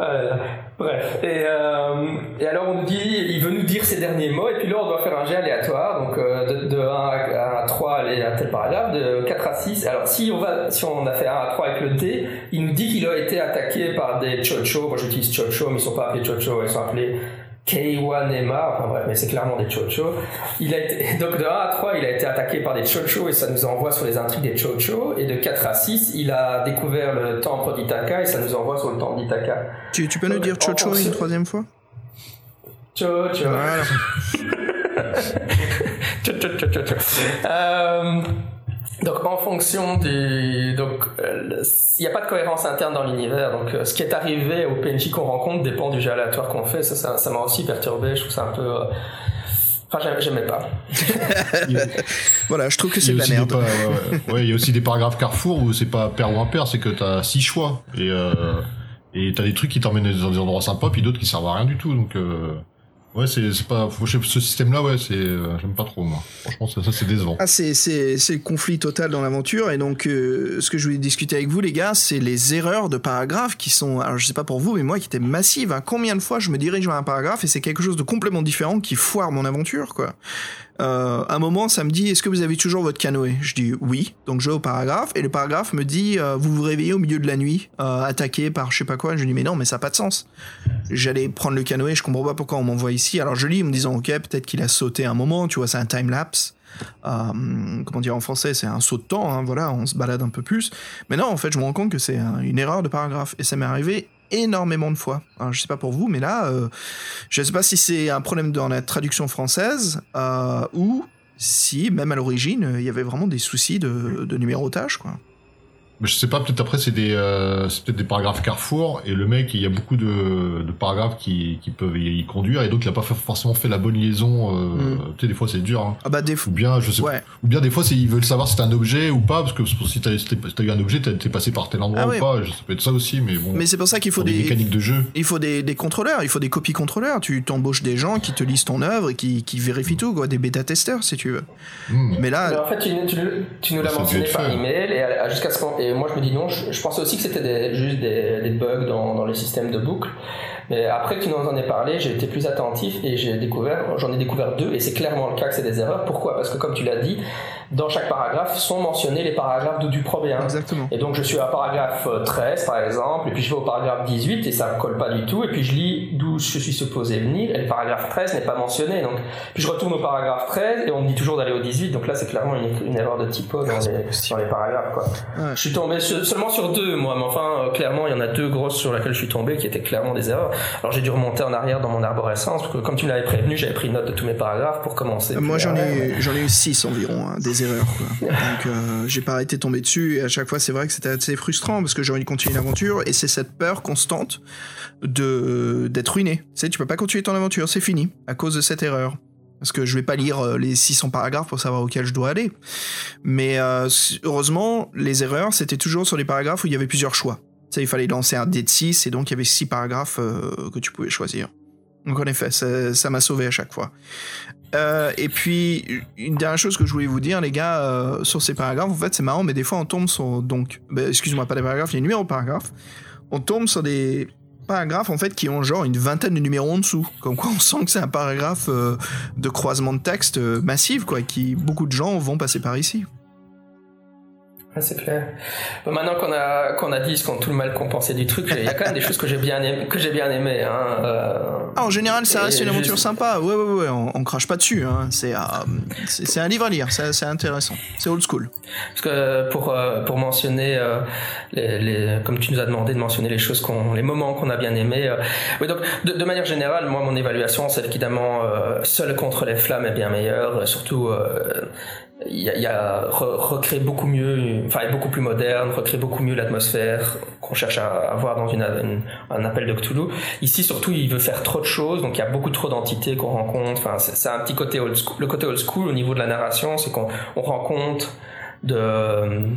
Euh, bref. Et, euh, et alors on nous dit, il veut nous dire ses derniers mots, et puis là, on doit faire un jet aléatoire, donc euh, de, de 1 à, à 3, aller à tel paragraphe, de 4 à 6. Alors, si on, va, si on a fait 1 à 3 avec le dé, il nous dit qu'il a été attaqué par des chocho. Moi, j'utilise chocho, mais ils sont pas appelés chocho, ils sont appelés K1MA, enfin bref, mais c'est clairement des chocho. Il a été, donc de 1 à 3, il a été attaqué par des chocho et ça nous envoie sur les intrigues des chocho. Et de 4 à 6, il a découvert le temple d'Ithaca et ça nous envoie sur le temple d'Ithaca. Tu, tu peux nous dire Chocho fonction- une troisième fois? Chocho. Voilà. Tchou. Euh, donc en fonction du donc euh, il n'y a pas de cohérence interne dans l'univers donc euh, ce qui est arrivé au PNJ qu'on rencontre dépend du jeu aléatoire qu'on fait. Ça ça ça m'a aussi perturbé. Je trouve ça un peu euh, enfin j'aimais- pas. Voilà, je trouve que c'est de la des merde. ouais. Ouais, il y a aussi des paragraphes Carrefour où c'est pas père ou impair, c'est que t'as six choix. Et euh, et t'as des trucs qui t'emmènent dans des endroits sympas puis d'autres qui servent à rien du tout. Donc euh, ouais c'est c'est pas ce système là ouais c'est euh, j'aime pas trop moi franchement ça, ça c'est décevant Ah, c'est, c'est, c'est le conflit total dans l'aventure. Et donc, euh, ce que je voulais discuter avec vous, les gars, c'est les erreurs de paragraphes qui sont, alors je sais pas pour vous, mais moi, qui étaient massives. hein. Combien de fois je me dirige vers un paragraphe et c'est quelque chose de complètement différent qui foire mon aventure, quoi. Euh, un moment, ça me dit, est-ce que vous avez toujours votre canoë? Je dis oui. Donc, je vais au paragraphe et le paragraphe me dit, euh, vous vous réveillez au milieu de la nuit, euh, attaqué par je sais pas quoi. Je dis, mais non, mais ça n'a pas de sens. J'allais prendre le canoë, je comprends pas pourquoi on m'envoie ici. Alors, je lis en me disant, ok, peut-être qu'il a sauté un moment, tu vois, c'est un time lapse. Comment dire en français, c'est un saut de temps, hein, voilà, on se balade un peu plus. Mais non, en fait, je me rends compte que c'est un- une erreur de paragraphe. Et ça m'est arrivé énormément de fois. Alors, je sais pas pour vous, mais là, euh, je sais pas si c'est un problème dans la traduction française euh, ou si, même à l'origine, il y avait vraiment des soucis de, de numérotage, quoi. Mais je sais pas, peut-être après c'est des, euh, c'est peut-être des paragraphes Carrefour et le mec, il y a beaucoup de, de paragraphes qui, qui peuvent y, conduire et donc il a pas forcément fait la bonne liaison. Euh, Mm. Tu sais, des fois c'est dur. Hein. Ah bah des Ou bien, je sais, Ouais. ou bien des fois c'est ils veulent savoir si c'est un objet ou pas parce que si t'as si t'as eu un objet, t'es passé par tel endroit Ah ou pas. Ça peut être ça aussi, mais bon. Mais c'est pour ça qu'il faut pour des, des, mécaniques de jeu. il faut des, des contrôleurs, il faut des copies contrôleurs. Tu t'embauches des gens qui te lisent ton œuvre et qui, qui vérifient tout, quoi, des bêta-testeurs si tu veux. Hmm. Mais là, Mais en fait, tu, tu, tu nous l'as mentionné par fait. email et jusqu'à ce qu'on- moi je me dis non. Je, pensais aussi que c'était juste des, des bugs dans, dans les systèmes de boucle. Mais après que tu nous en aies parlé, j'ai été plus attentif et j'ai découvert, j'en ai découvert deux et c'est clairement le cas que c'est des erreurs. Pourquoi? Parce que comme tu l'as dit, dans chaque paragraphe sont mentionnés les paragraphes d'où du problème. exactement. Et donc je suis à paragraphe euh, 13 par exemple, et puis je vais au paragraphe 18 et ça ne colle pas du tout, et puis je lis d'où je suis supposé venir, et le paragraphe 13 n'est pas mentionné. Donc, puis je retourne au paragraphe 13 et on me dit toujours d'aller au 18, donc là c'est clairement une, une erreur de typo dans les, dans les paragraphes. Quoi. Ouais. Je suis tombé sur- seulement sur deux moi, mais enfin euh, clairement il y en a deux grosses sur lesquelles je suis tombé qui étaient clairement des erreurs. Alors j'ai dû remonter en arrière dans mon arborescence, parce que comme tu me l'avais prévenu, j'avais pris note de tous mes paragraphes pour commencer. Moi j'en ai j'en ai eu 6 environ hein, des erreurs quoi. Donc euh, j'ai pas arrêté de tomber dessus et à chaque fois c'est vrai que c'était assez frustrant parce que j'ai envie de continuer l'aventure et c'est cette peur constante de d'être ruiné. Tu sais tu peux pas continuer ton aventure, c'est fini à cause de cette erreur. Parce que je vais pas lire euh, les 600 paragraphes pour savoir auquel je dois aller. Mais euh, heureusement, les erreurs, c'était toujours sur les paragraphes où il y avait plusieurs choix. Il fallait lancer un dé de 6 et donc il y avait 6 paragraphes euh, que tu pouvais choisir. Donc en effet, ça m'a sauvé à chaque fois. Euh, et puis, une dernière chose que je voulais vous dire, les gars, euh, sur ces paragraphes, en fait, c'est marrant, mais des fois, on tombe sur. Donc, bah, excuse-moi, pas des paragraphes, les numéros paragraphes. On tombe sur des paragraphes, en fait, qui ont genre une vingtaine de numéros en dessous. Comme quoi, on sent que c'est un paragraphe de croisement de texte massif, quoi, qui beaucoup de gens vont passer par ici. Ah, c'est clair. Bon, maintenant qu'on a qu'on a dit ce qu'on tout le mal qu'on pensait du truc, il y a quand même des choses que j'ai bien aimé, que j'ai bien aimé. Hein, euh, Ah, en général, ça reste une aventure juste- sympa. Ouais, ouais, ouais, on, on crache pas dessus. Hein. C'est, euh, c'est un livre à lire, c'est c'est intéressant. C'est old school. Parce que pour euh, pour mentionner les, les comme tu nous as demandé de mentionner les choses qu'on les moments qu'on a bien aimés. euh, oui donc de, de manière générale moi mon évaluation c'est évidemment seul contre les flammes est bien meilleur euh, surtout il y a, y a re- recréer beaucoup mieux enfin beaucoup plus moderne recréer beaucoup mieux l'atmosphère qu'on cherche à avoir dans une, un appel de Cthulhu. Ici surtout il veut faire trop de choses donc il y a beaucoup trop d'entités qu'on rencontre. Enfin c'est un petit côté old school le côté old school au niveau de la narration c'est qu'on on rencontre de,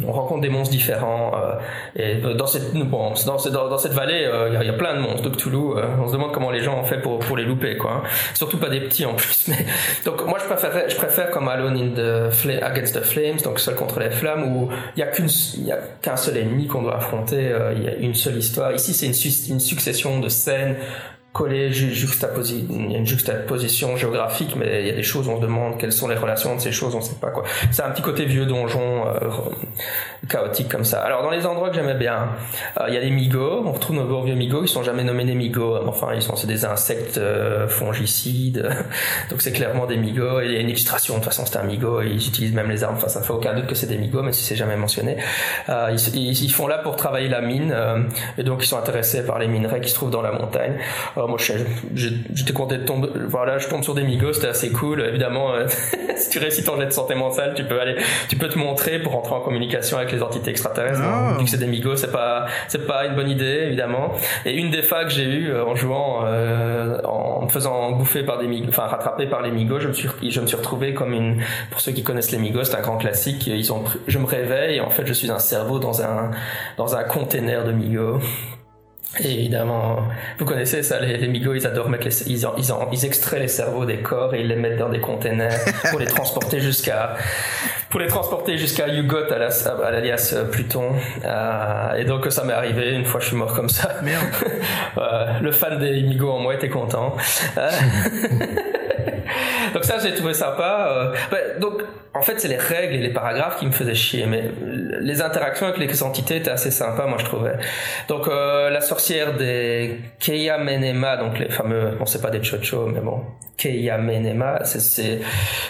on rencontre des monstres différents euh, et dans cette bon, dans, cette- dans, cette vallée euh, il y, y a plein de monstres de Cthulhu euh, on se demande comment les gens ont fait pour, pour les louper quoi hein. surtout pas des petits en plus mais donc moi je préfère je préfère comme Alone in the Against the Flames donc seul contre les flammes où il y a qu'une il a qu'un seul ennemi qu'on doit affronter euh, il y a une seule histoire ici c'est une, une succession de scènes collé, il y a une juxtaposition géographique, mais il y a des choses, on se demande quelles sont les relations de ces choses, on sait pas quoi. C'est un petit côté vieux donjon euh, chaotique comme ça. Alors dans les endroits que j'aimais bien, euh, il y a les migos, on retrouve nos beaux vieux migos, ils sont jamais nommés des migos, enfin ils sont c'est des insectes euh, fongicides, donc c'est clairement des migos, il y a une illustration, de toute façon c'est un migo, ils utilisent même les armes, enfin ça fait aucun doute que c'est des migos, même si c'est jamais mentionné. Euh, ils, font là pour travailler la mine, et donc ils sont intéressés par les minerais qui se trouvent dans la montagne. Alors moi je- j'ai- j'étais content de tomber, voilà, je tombe sur des migos, c'était assez cool, évidemment, euh, si tu réussis ton jet de santé mentale, tu peux aller, tu peux te montrer pour entrer en communication avec les entités extraterrestres. Ah. Vu que c'est des migos, c'est pas, c'est pas une bonne idée, évidemment. Et une des fois que j'ai eu euh, en jouant, euh, en me faisant bouffer par des migos, enfin rattraper par les migos, je me suis, je me suis retrouvé comme une, pour ceux qui connaissent les migos, c'est un grand classique. Ils ont, je me réveille et en fait je suis un cerveau dans un, dans un container de migos. Et évidemment, vous connaissez ça, les, les migos, ils adorent mettre les, ils, en- ils, en- ils extraient les cerveaux des corps et ils les mettent dans des containers pour les transporter jusqu'à, pour les transporter jusqu'à Yugot, à la- à l'alias euh, Pluton. Euh, et donc ça m'est arrivé, une fois je suis mort comme ça. Merde. Euh, le fan des migos en moi était content. Donc ça j'ai trouvé sympa. Euh, ouais, donc en fait c'est les règles et les paragraphes qui me faisaient chier, mais les interactions avec les entités étaient assez sympas moi je trouvais. Donc euh, la sorcière des Keia Menema, donc les fameux, bon c'est pas des chocho mais bon, Keia Menema, c'est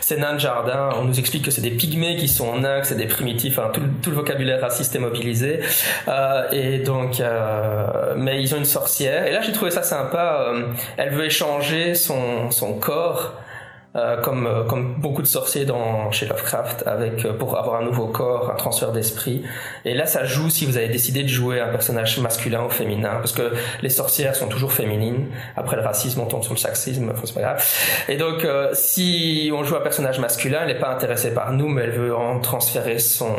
c'est nains de jardin. On nous explique que c'est des pygmées qui sont nains, que c'est des primitifs, hein, tout, tout le vocabulaire raciste est mobilisé. Euh, et donc, euh, mais ils ont une sorcière. Et là, j'ai trouvé ça sympa. euh, elle veut échanger son, son corps. Euh, comme, euh, comme beaucoup de sorciers dans, chez Lovecraft, avec, euh, pour avoir un nouveau corps, un transfert d'esprit. Et là, ça joue si vous avez décidé de jouer un personnage masculin ou féminin, parce que les sorcières sont toujours féminines. Après le racisme, on tombe sur le sexisme, enfin, c'est pas grave. Et donc, euh, si on joue un personnage masculin, elle n'est pas intéressée par nous, mais elle veut en transférer son,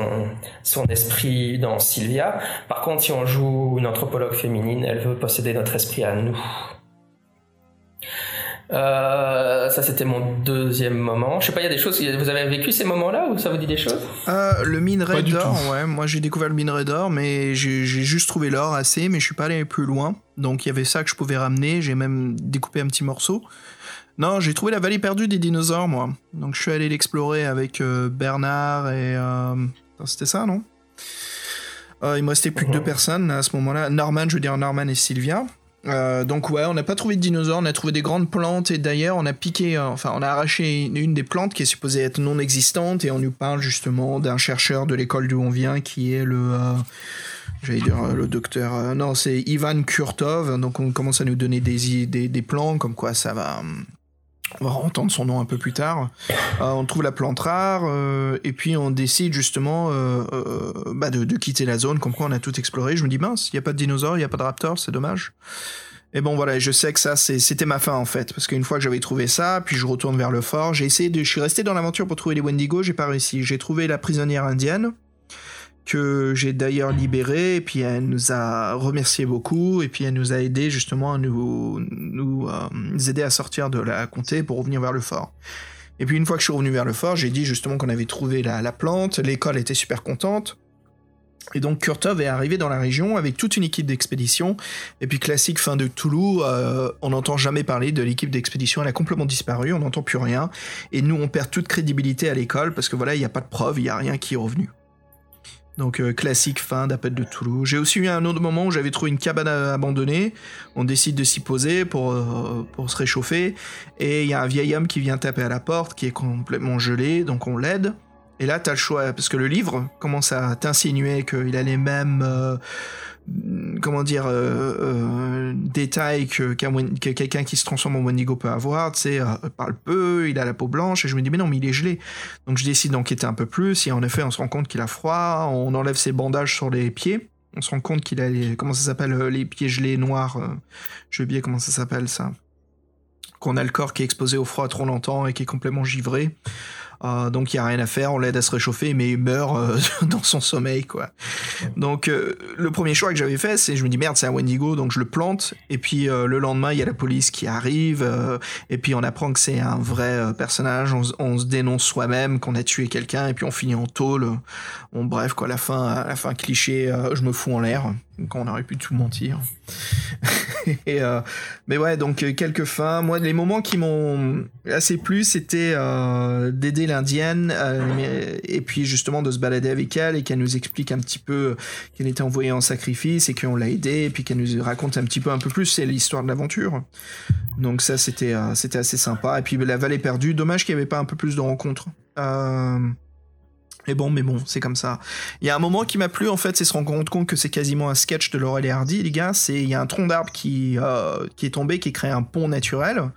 son esprit dans Sylvia. Par contre, si on joue une anthropologue féminine, elle veut posséder notre esprit à nous. Euh, ça c'était mon deuxième moment. Je sais pas, il y a des choses. Vous avez vécu ces moments-là ou ça vous dit des choses? Euh, le minerai d'or, ouais. Moi, j'ai découvert le minerai d'or, mais j'ai juste trouvé l'or assez, mais je suis pas allé plus loin. Donc, il y avait ça que je pouvais ramener. J'ai même découpé un petit morceau. Non, j'ai trouvé la vallée perdue des dinosaures, moi. Donc, je suis allé l'explorer avec euh, Bernard et. euh, C'était ça, non? Euh, Il me restait plus que Mhm. deux personnes à ce moment-là. Norman, je veux dire Norman et Sylvia. Euh, donc ouais, on n'a pas trouvé de dinosaures, on a trouvé des grandes plantes et d'ailleurs on a piqué, euh, enfin on a arraché une, des plantes qui est supposée être non existante et on nous parle justement d'un chercheur de l'école d'où on vient qui est le, euh, j'allais dire le docteur, non c'est Ivan Kurtov, donc on commence à nous donner des, des, des plans comme quoi ça va... On va entendre son nom un peu plus tard. Euh, on trouve la plante rare euh, et puis on décide justement euh, bah, de, quitter la zone. Comme quoi on a tout exploré. Je me dis mince, il y a pas de dinosaures, il y a pas de raptors, c'est dommage. Et bon voilà, je sais que ça c'était ma fin en fait, parce qu'une fois que j'avais trouvé ça, puis je retourne vers le fort, j'ai essayé de, je suis resté dans l'aventure pour trouver les Wendigo, j'ai pas réussi. J'ai trouvé la prisonnière indienne que j'ai d'ailleurs libérée, et puis elle nous a remercié beaucoup, et puis elle nous a aidé justement à nous, nous euh, aider à sortir de la comté pour revenir vers le fort. Et puis une fois que je suis revenu vers le fort, j'ai dit justement qu'on avait trouvé la, la plante, l'école était super contente. Et donc Kurtov est arrivé dans la région avec toute une équipe d'expédition. Et puis classique fin de Toulouse, euh, on n'entend jamais parler de l'équipe d'expédition, elle a complètement disparu, on n'entend plus rien. Et nous on perd toute crédibilité à l'école parce que voilà, il n'y a pas de preuve, il n'y a rien qui est revenu. Donc euh, classique fin d'appel de Toulouse. J'ai aussi eu un autre moment où j'avais trouvé une cabane abandonnée. On décide de s'y poser pour, euh, pour se réchauffer. Et il y a un vieil homme qui vient taper à la porte, qui est complètement gelé, donc on l'aide. Et là, t'as le choix, parce que le livre commence à t'insinuer qu'il a les mêmes, euh, comment dire, euh, euh, détails que, quelqu'un qui se transforme en Wendigo peut avoir. Tu sais, euh, parle peu, il a la peau blanche, et je me dis, mais non, mais il est gelé. Donc je décide d'enquêter un peu plus, et en effet, on se rend compte qu'il a froid, on enlève ses bandages sur les pieds. On se rend compte qu'il a les, comment ça s'appelle, euh, les pieds gelés noirs. euh, J'ai oublié comment ça s'appelle ça qu'on a le corps qui est exposé au froid trop longtemps et qui est complètement givré. Euh, donc il y a rien à faire, on l'aide à se réchauffer, mais il meurt euh, dans son sommeil, quoi. Donc euh, le premier choix que j'avais fait, c'est je me dis merde, c'est un Wendigo, donc je le plante. Et puis euh, le lendemain, il y a la police qui arrive, euh, et puis on apprend que c'est un vrai euh, personnage. On, se- on se dénonce soi-même qu'on a tué quelqu'un, et puis on finit en tôle. Bon, bref, quoi, la fin, la fin cliché, je me fous en l'air, quand on aurait pu tout mentir. et, euh, mais ouais, donc euh, quelques fins. Moi, les moments qui m'ont assez plu, c'était euh, d'aider l'indienne euh, et puis justement de se balader avec elle et qu'elle nous explique un petit peu qu'elle était envoyée en sacrifice et qu'on l'a aidée et puis qu'elle nous raconte un petit peu un peu plus c'est l'histoire de l'aventure. Donc ça, c'était euh, c'était assez sympa. Et puis la vallée perdue. Dommage qu'il n'y avait pas un peu plus de rencontres. Euh, mais bon, mais bon, c'est comme ça. Il y a un moment qui m'a plu, en fait, c'est se rendre compte que c'est quasiment un sketch de Laurel et Hardy, les gars. C'est, il y a un tronc d'arbre qui, euh, est tombé, qui crée un pont naturel,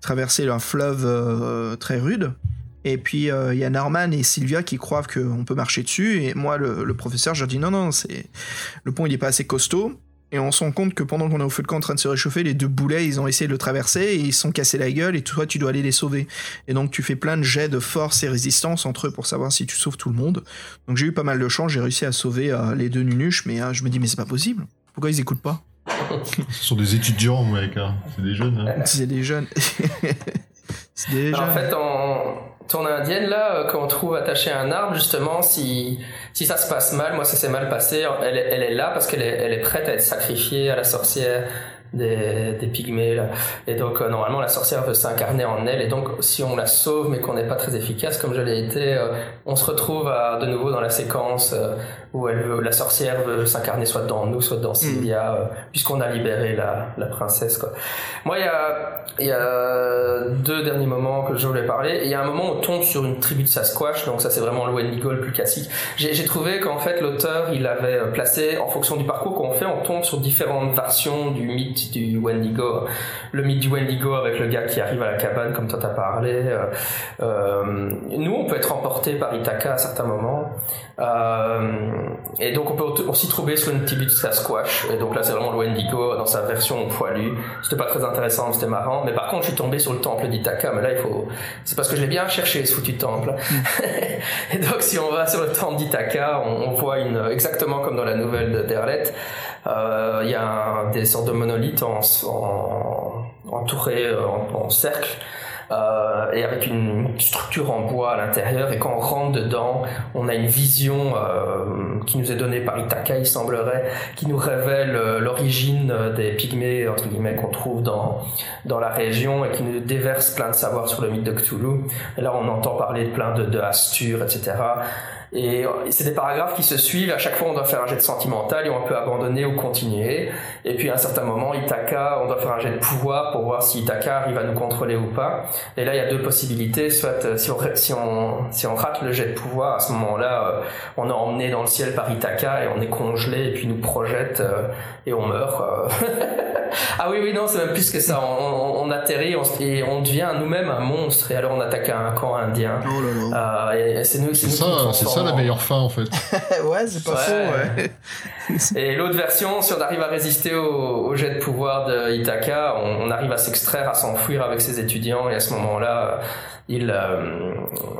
traverser un fleuve euh, très rude. Et puis, euh, il y a Norman et Sylvia qui croient qu'on peut marcher dessus. Et moi, le, professeur, je leur dis non, non, le pont, il est pas assez costaud. Et on se rend compte que pendant qu'on est au feu de camp en train de se réchauffer, les deux boulets, ils ont essayé de le traverser et ils se sont cassés la gueule et toi, tu dois aller les sauver. Et donc, tu fais plein de jets de force et résistance entre eux pour savoir si tu sauves tout le monde. Donc, j'ai eu pas mal de chance, j'ai réussi à sauver euh, les deux nunuches, mais euh, je me dis, mais c'est pas possible. Pourquoi ils écoutent pas? Ce sont des étudiants, mec. Hein. C'est des jeunes. Hein. C'est des jeunes. c'est en fait, en ton indienne, là, euh, quand on trouve attaché à un arbre, justement, si, si ça se passe mal, moi ça s'est mal passé, elle, elle est là parce qu'elle est, elle est prête à être sacrifiée à la sorcière des, des pygmées, là. Et donc, euh, normalement, la sorcière veut s'incarner en elle, et donc, si on la sauve, mais qu'on n'est pas très efficace, comme je l'ai été, euh, on se retrouve à, de nouveau dans la séquence euh, où elle veut, la sorcière veut s'incarner soit dans nous, soit dans Sylvia, euh, puisqu'on a libéré la, la princesse, quoi. Moi, il y a, y a deux derniers moments que je voulais parler. Et Il y a un moment où on tombe sur une tribu de Sasquatch, donc ça c'est vraiment le Wendigo le plus classique. J'ai j'ai trouvé qu'en fait l'auteur il avait euh, placé, en fonction du parcours qu'on fait, on tombe sur différentes versions du mythe du Wendigo. Le mythe du Wendigo avec le gars qui arrive à la cabane, comme toi t'as parlé. Euh, euh, nous, on peut être emporté par Ithaca à certains moments. Euh, et donc on peut aussi trouver sur une tribu de Sasquatch. Et donc là c'est vraiment le Wendigo dans sa version poilue. C'était pas très intéressant, c'était marrant. Mais par contre, je suis tombé sur le temple d'Ithaca. Mais là, il faut. C'est parce que je l'ai bien cherché ce foutu temple. et donc, si on va sur le temple d'Ithaca, on, on voit une exactement comme dans la nouvelle de Derlet. euh, Il y a un- des sortes de monolithes en, en, entourés euh, en, en cercle. Euh, et avec une structure en bois à l'intérieur. Et quand on rentre dedans, on a une vision euh, qui nous est donnée par Ithaca, il semblerait, qui nous révèle euh, l'origine euh, des pygmées entre guillemets qu'on trouve dans dans la région et qui nous déverse plein de savoirs sur le mythe de Cthulhu. Et là, on entend parler de plein de, de Astur, etc. Et euh, c'est des paragraphes qui se suivent. À chaque fois, on doit faire un jet de sentimental et on peut abandonner ou continuer. Et puis, à un certain moment, Ithaca, on doit faire un jet de pouvoir pour voir si Ithaca arrive à nous contrôler ou pas. Et là, il y a deux possibilités. Soit euh, si on, si on, si on rate le jet de pouvoir, à ce moment-là, euh, on est emmené dans le ciel par Ithaca et on est congelé et puis nous projette et on meurt. ah oui, oui, non, c'est même plus que ça. On, on- on atterrit on, et on devient nous-mêmes un monstre et alors on attaque un camp indien. Oh là là. Euh, c'est nous, C'est nous qui nous ça, c'est ça la meilleure fin en fait. ouais, c'est pas Ouais. faux, ouais. Et l'autre version, si on arrive à résister au, au jet de pouvoir de Ithaca, on, on arrive à s'extraire, à s'enfuir avec ses étudiants, et à ce moment-là, il, euh,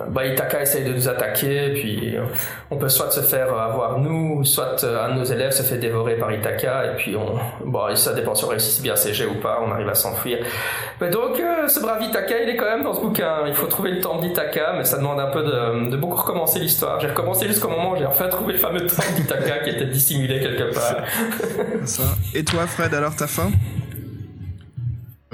bah, Ithaca essaye de nous attaquer, puis euh, on peut soit se faire avoir nous, soit euh, un de nos élèves se fait dévorer par Ithaca, et puis on, bon, ça dépend si réussit bien jets ou pas, on arrive à s'enfuir. Mais donc, euh, ce brave Ithaca, il est quand même dans ce bouquin. Il faut trouver le temple d'Ithaca, mais ça demande un peu de, beaucoup recommencer l'histoire. J'ai recommencé jusqu'au moment où j'ai enfin trouvé le fameux temple d'Ithaca qui était dissimulé quelque part. Ça. Et toi, Fred, alors ta fin?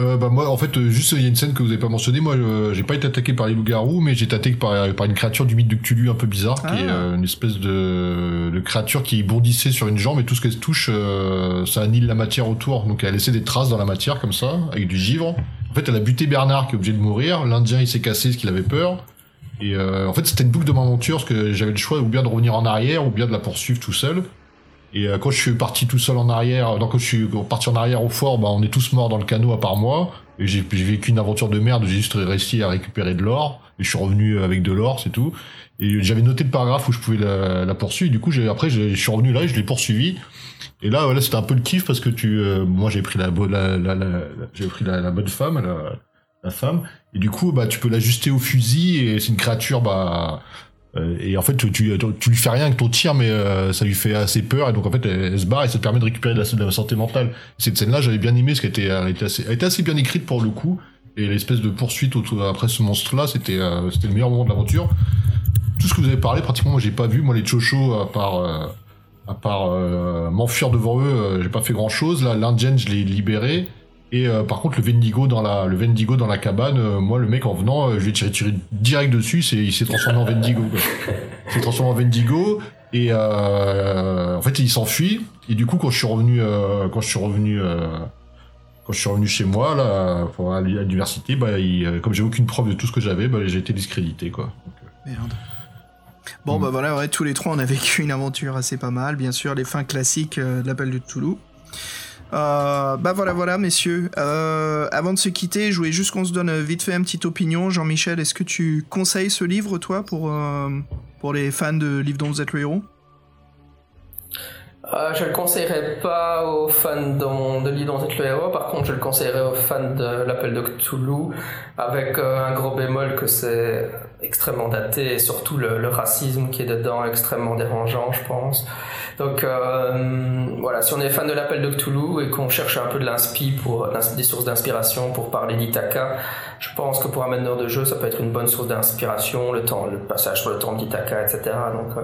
Euh, bah moi en fait euh, juste il y a une scène que vous avez pas mentionné moi euh, j'ai pas été attaqué par les loups-garous mais j'ai été attaqué par, par une créature du mythe de Cthulhu un peu bizarre qui est Ah. euh, une espèce de, de créature qui bondissait sur une jambe et tout ce qu'elle touche euh, ça annihile la matière autour. Donc elle a laissé des traces dans la matière comme ça avec du givre. En fait elle a buté Bernard qui est obligé de mourir. L'indien il s'est cassé parce qu'il avait peur. Et euh, en fait c'était une boucle de mon aventure parce que j'avais le choix ou bien de revenir en arrière ou bien de la poursuivre tout seul et euh, quand je suis parti tout seul en arrière, donc quand je suis parti en arrière au fort, bah, on est tous morts dans le canot à part moi. Et j'ai vécu une aventure de merde, j'ai juste réussi à récupérer de l'or. Et je suis revenu avec de l'or, c'est tout. Et j'avais noté le paragraphe où je pouvais la, la poursuivre. Du coup, après, je suis revenu là et je l'ai poursuivi. Et là, voilà, c'était un peu le kiff parce que tu, euh, moi, j'ai pris la, la, la, la- j'ai pris la, bonne femme, la, femme. Et du coup, bah, tu peux l'ajuster au fusil et c'est une créature, bah, euh, et en fait, tu, tu, tu lui fais rien avec ton tir, mais euh, ça lui fait assez peur, et donc en fait, elle, se barre et ça te permet de récupérer de la, santé mentale. Cette scène-là, j'avais bien aimé, parce qu'elle était, elle était, assez, elle était assez bien écrite pour le coup, et l'espèce de poursuite après ce monstre-là, c'était euh, c'était le meilleur moment de l'aventure. Tout ce que vous avez parlé, pratiquement, moi, j'ai pas vu. Moi, les chochos, à part, euh, à part euh, m'enfuir devant eux, euh, j'ai pas fait grand-chose. Là, l'Indien, je l'ai libéré. Et euh, par contre, le Vendigo dans la, le Vendigo dans la cabane, euh, moi, le mec en venant, euh, je lui ai tiré, tiré direct dessus. C'est, il s'est transformé en Vendigo. Il s'est transformé en Vendigo et en fait, il s'enfuit. Et du coup, quand je suis revenu, quand je suis revenu, quand je suis revenu chez moi là, pour à l'université, bah, il, comme j'ai aucune preuve de tout ce que j'avais, bah, j'ai été discrédité quoi. Donc, Merde. Bon, Mm. bah voilà, ouais, tous les trois, on a vécu une aventure assez pas mal. Bien sûr, les fins classiques de l'appel de Toulouse. Euh, bah voilà, voilà, messieurs. Euh, avant de se quitter, je voulais juste qu'on se donne euh, vite fait une petite opinion. Jean-Michel, est-ce que tu conseilles ce livre, toi, pour, euh, pour les fans de livres dont vous êtes le héros? Euh, je le conseillerais pas aux fans de dont est le héros, par contre je le conseillerais aux fans de l'appel de Cthulhu, avec euh, un gros bémol que c'est extrêmement daté et surtout le, racisme qui est dedans extrêmement dérangeant je pense. Donc euh, voilà, si on est fan de l'appel de Cthulhu et qu'on cherche un peu de l'inspi pour des sources d'inspiration pour parler d'Ithaca, je pense que pour un meneur de jeu ça peut être une bonne source d'inspiration, le temps, le passage sur le temps d'Ithaca, etc. Donc euh,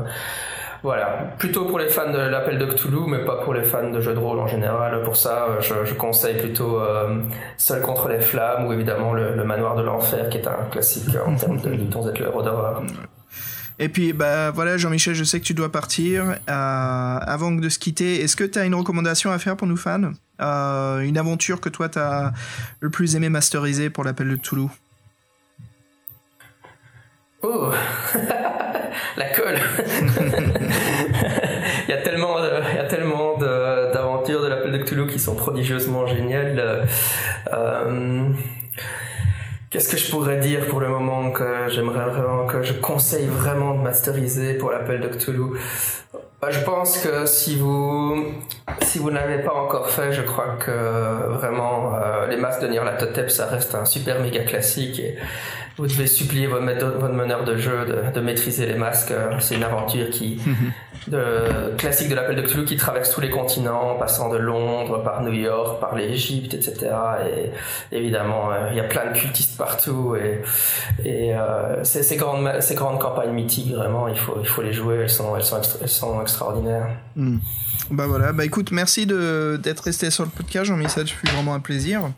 voilà, plutôt pour les fans de l'appel de Cthulhu, mais pas pour les fans de jeux de rôle en général. Pour ça, euh, je, je conseille plutôt euh, Seul contre les flammes ou évidemment le, le Manoir de l'Enfer, qui est un classique en termes de Litons et le d'horreur. Et puis, bah voilà, Jean-Michel, je sais que tu dois partir. Euh, avant de se quitter, est-ce que tu as une recommandation à faire pour nous fans? Euh, Une aventure que toi, tu as le plus aimé masteriser pour l'appel de Toulouse Oh La colle Il y a tellement de- il y a tellement de- d'aventures de l'appel de Cthulhu qui sont prodigieusement géniales. Euh, Qu'est-ce que je pourrais dire pour le moment que j'aimerais vraiment, que je conseille vraiment de masteriser pour l'appel de Cthulhu? Je pense que si vous, si vous n'avez pas encore fait, je crois que vraiment euh, les masques de Nyarlathotep, ça reste un super méga classique et vous devez supplier votre, votre meneur de jeu de, de maîtriser les masques. Euh, C'est une aventure qui, de, classique de l'appel de Cthulhu qui traverse tous les continents, en passant de Londres par New York, par l'Égypte, etc. Et évidemment, euh, il y a plein de cultistes partout et, et euh, ces, ces grandes ces grandes campagnes mythiques, vraiment, il faut il faut les jouer. Elles sont elles sont extraordinaires. Hmm. Bah voilà, bah écoute, merci d'être resté sur le podcast, Jean-Michel, ça fut vraiment un plaisir.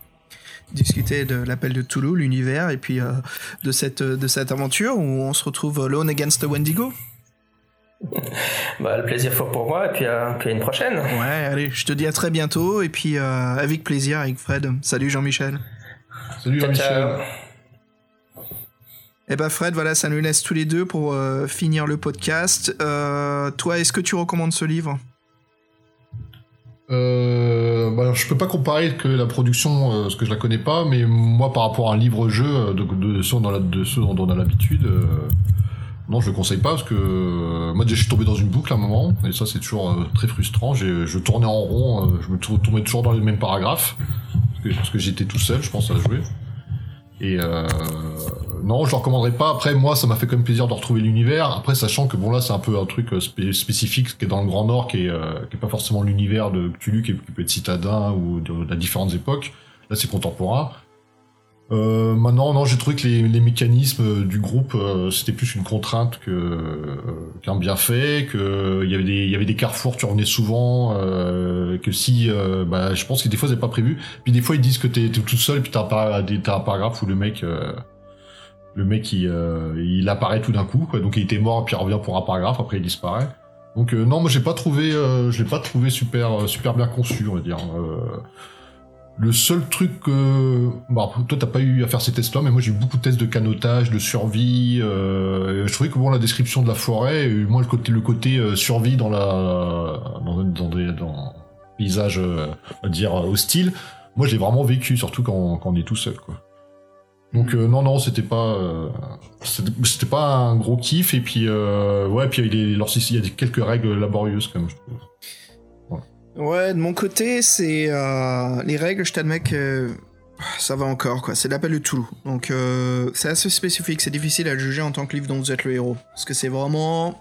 Discuter de l'appel de Toulouse, l'univers, et puis euh, de, cette, de cette aventure où on se retrouve Lone Against the Wendigo. Bah, le plaisir fort pour moi et puis, euh, puis à une prochaine. Ouais, allez, je te dis à très bientôt, et puis euh, avec plaisir avec Fred. Salut Jean-Michel. Salut Jean-Michel. Et bah Fred, voilà, ça nous laisse tous les deux pour euh, finir le podcast. Euh, toi, est-ce que tu recommandes ce livre? Euh, bah, alors, je peux pas comparer que la production, euh, parce que je la connais pas, mais moi, par rapport à un livre-jeu de, de, ceux, de dont on a l'habitude, euh, non, je le conseille pas parce que euh, moi, déjà, je suis tombé dans une boucle à un moment, et ça, c'est toujours euh, très frustrant. Je tournais en rond, euh, je me tombais toujours dans les mêmes paragraphes, parce que, j'étais tout seul, je pense, à jouer. Et non, je le recommanderais pas. Après, moi, ça m'a fait quand même plaisir de retrouver l'univers. Après, sachant que bon là, c'est un peu un truc spé- spécifique qui est dans le Grand Nord, qui est, qui est pas forcément l'univers de Cthulhu, qui, peut être citadin ou de, de différentes époques. Là, c'est contemporain. Euh, maintenant, non, j'ai trouvé que les, les mécanismes euh, du groupe, euh, c'était plus une contrainte euh, qu'un bienfait, que il y avait des y avait des carrefours, tu revenais souvent, euh, que si, euh, bah, je pense que des fois c'est pas prévu. Puis des fois ils disent que t'es tout seul, puis t'as un, t'as un paragraphe où le mec, euh, le mec il, euh, il apparaît tout d'un coup, quoi. Donc il était mort, puis il revient pour un paragraphe, après il disparaît. Donc euh, non, moi j'ai pas trouvé, euh, je l'ai pas trouvé super, euh, super bien conçu, on va dire. Euh, le seul truc que, bon, toi t'as pas eu à faire ces tests-là, mais moi j'ai eu beaucoup de tests de canotage, de survie. Euh, je trouvais que bon la description de la forêt, et moi le côté, le côté euh, survie dans la, dans, dans des, dans paysage, euh, on va dire hostile. Moi j'ai vraiment vécu, surtout quand, on est tout seul, quoi. Donc euh, non non c'était pas euh, c'était pas un gros kiff et puis euh, ouais puis il y a, il y a quelques règles laborieuses quand même je trouve. Ouais, de mon côté, c'est euh, les règles. Je t'admets que ça va encore, quoi. C'est l'appel de Toulouse. Donc, euh, c'est assez spécifique. C'est difficile à juger en tant que livre dont vous êtes le héros. Parce que c'est vraiment.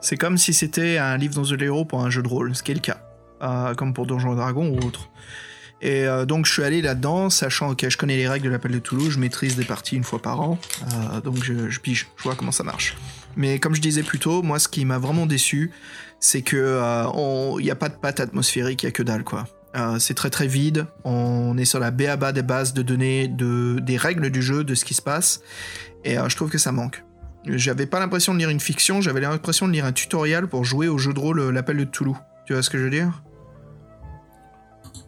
C'est comme si c'était un livre dont vous êtes le héros pour un jeu de rôle, ce qui est le cas. Euh, comme pour Donjons et Dragons ou autre. Et donc, je suis allé là-dedans, sachant que je connais les règles de l'appel de Toulouse, je maîtrise des parties une fois par an. Donc, je, je pige, je vois comment ça marche. Mais comme je disais plus tôt, moi, ce qui m'a vraiment déçu, c'est que euh, il n'y a pas de patte atmosphérique, il y a que dalle, quoi. Euh, c'est très très vide. On est sur la BABA des bases de données, de, des règles du jeu, de ce qui se passe. Et euh, je trouve que ça manque. J'avais pas l'impression de lire une fiction, j'avais l'impression de lire un tutoriel pour jouer au jeu de rôle L'appel de Toulouse. Tu vois ce que je veux dire?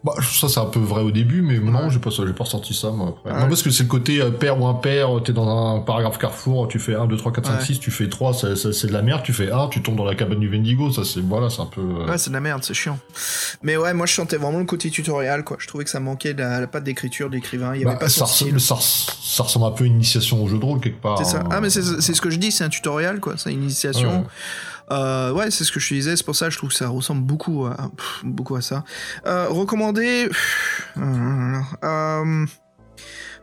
Bah, ça c'est un peu vrai au début, mais non, Ouais. j'ai pas, j'ai pas ressenti ça moi après. Ouais. Non, parce que c'est le côté euh, père ou impair, t'es dans un paragraphe carrefour, tu fais 1, 2, 3, 4, 5, Ouais. 6, tu fais 3, c'est, de la merde, tu fais 1, tu tombes dans la cabane du Vendigo, ça c'est, voilà, c'est un peu... euh, Ouais, c'est de la merde, c'est chiant. Mais ouais, moi je sentais vraiment le côté tutoriel, quoi. Je trouvais que ça manquait de la, la patte d'écriture de l'écrivain. Il y avait bah, pas ça, ressemble, ça, res- ça ressemble un peu à une initiation au jeu de rôle quelque part. C'est ça. hein. Ah, mais c'est c'est ce que je dis, c'est un tutoriel, quoi. C'est une initiation. Euh, ouais, c'est ce que je disais. C'est pour ça que je trouve que ça ressemble beaucoup à, beaucoup à ça. Euh, recommandé. pff, euh,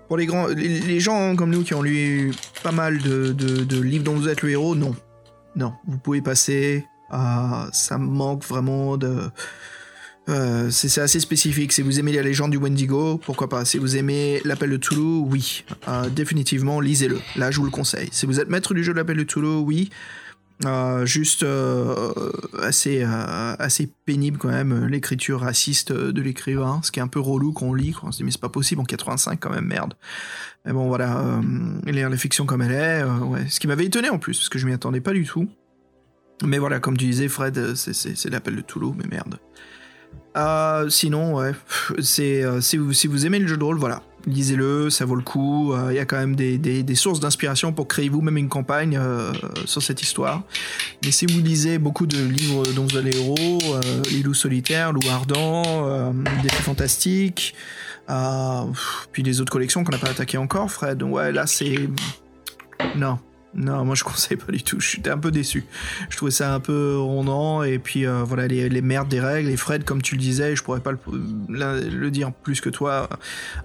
pour les grands, les, gens comme nous qui ont lu pas mal de, de- livres dont vous êtes le héros, non, non, vous pouvez passer. Euh, ça manque vraiment de. Euh, c'est assez spécifique. Si vous aimez la légende du Wendigo, pourquoi pas. Si vous aimez l'appel de Toulouse, oui. Euh, définitivement, lisez-le. Là, je vous le conseille. Si vous êtes maître du jeu de l'appel de Toulouse, oui. Euh, juste euh, assez, euh, assez pénible quand même, l'écriture raciste de l'écrivain, ce qui est un peu relou quand on lit. On se dit, mais c'est pas possible en 85 quand même, merde. Mais bon, voilà, lire la fiction comme elle est, ouais. ce qui m'avait étonné en plus, parce que je m'y attendais pas du tout. Mais voilà, comme tu disais, Fred, c'est- l'appel de Toulouse, mais merde. Sinon, ouais, c'est si, si vous aimez le jeu de rôle, voilà, lisez-le, ça vaut le coup. Euh, Il y a quand même des, des- des sources d'inspiration pour créer vous-même une campagne euh, sur cette histoire. Mais si vous lisez beaucoup de livres dont vous allez héros, euh, Les loups solitaires, ardent, euh, Défis fantastiques, puis les autres collections qu'on n'a pas attaquées encore, Fred, ouais, là c'est. Non. Non, moi je conseille pas du tout. J'étais un peu déçu. Je trouvais ça un peu rondant et puis euh, voilà les, les merdes des règles. Et Fred, comme tu le disais, je pourrais pas le, dire plus que toi.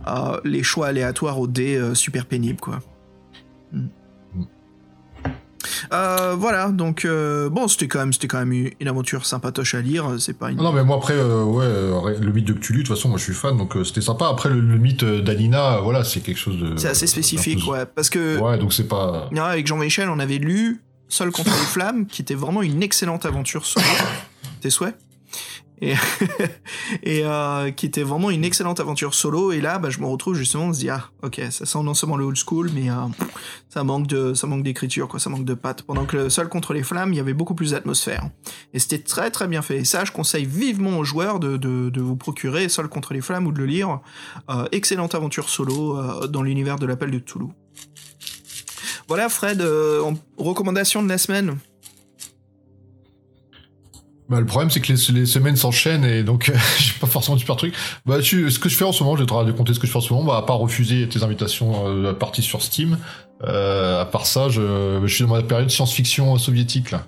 euh, les choix aléatoires au dé, euh, super pénible quoi. Mm. Euh, voilà, donc euh, bon, c'était quand même, c'était quand même une aventure sympatoche à lire. C'est pas une. Ah Non mais moi après euh, ouais le mythe de Cthulhu de toute façon moi je suis fan donc c'était sympa après le, le mythe d'Alina voilà c'est quelque chose de c'est assez spécifique, ouais, parce que ouais donc c'est pas Ouais, avec Jean-Michel, on avait lu Seul contre les flammes, qui était vraiment une excellente aventure solo. Tes souhaits? et, euh, qui était vraiment une excellente aventure solo. Et là, bah, je me retrouve justement, on se dit, ah, ok, ça sent non seulement le old school, mais euh, ça manque de, ça manque d'écriture, quoi, ça manque de patte. Pendant que le Seul contre les flammes, il y avait beaucoup plus d'atmosphère. Et c'était très très bien fait. Et ça, je conseille vivement aux joueurs de, de, de vous procurer Seul contre les flammes ou de le lire. Euh, excellente aventure solo euh, dans l'univers de l'appel de Toulouse. Voilà, Fred, euh, en- recommandation de la semaine. Bah, le problème, c'est que les, semaines s'enchaînent et donc euh, j'ai pas forcément de super truc. Bah, tu, ce que je fais en ce moment, je vais te raconter ce que je fais en ce moment. Bah, à part refuser tes invitations euh, la partie sur Steam, euh, à part ça, je, je suis dans ma période science-fiction soviétique là.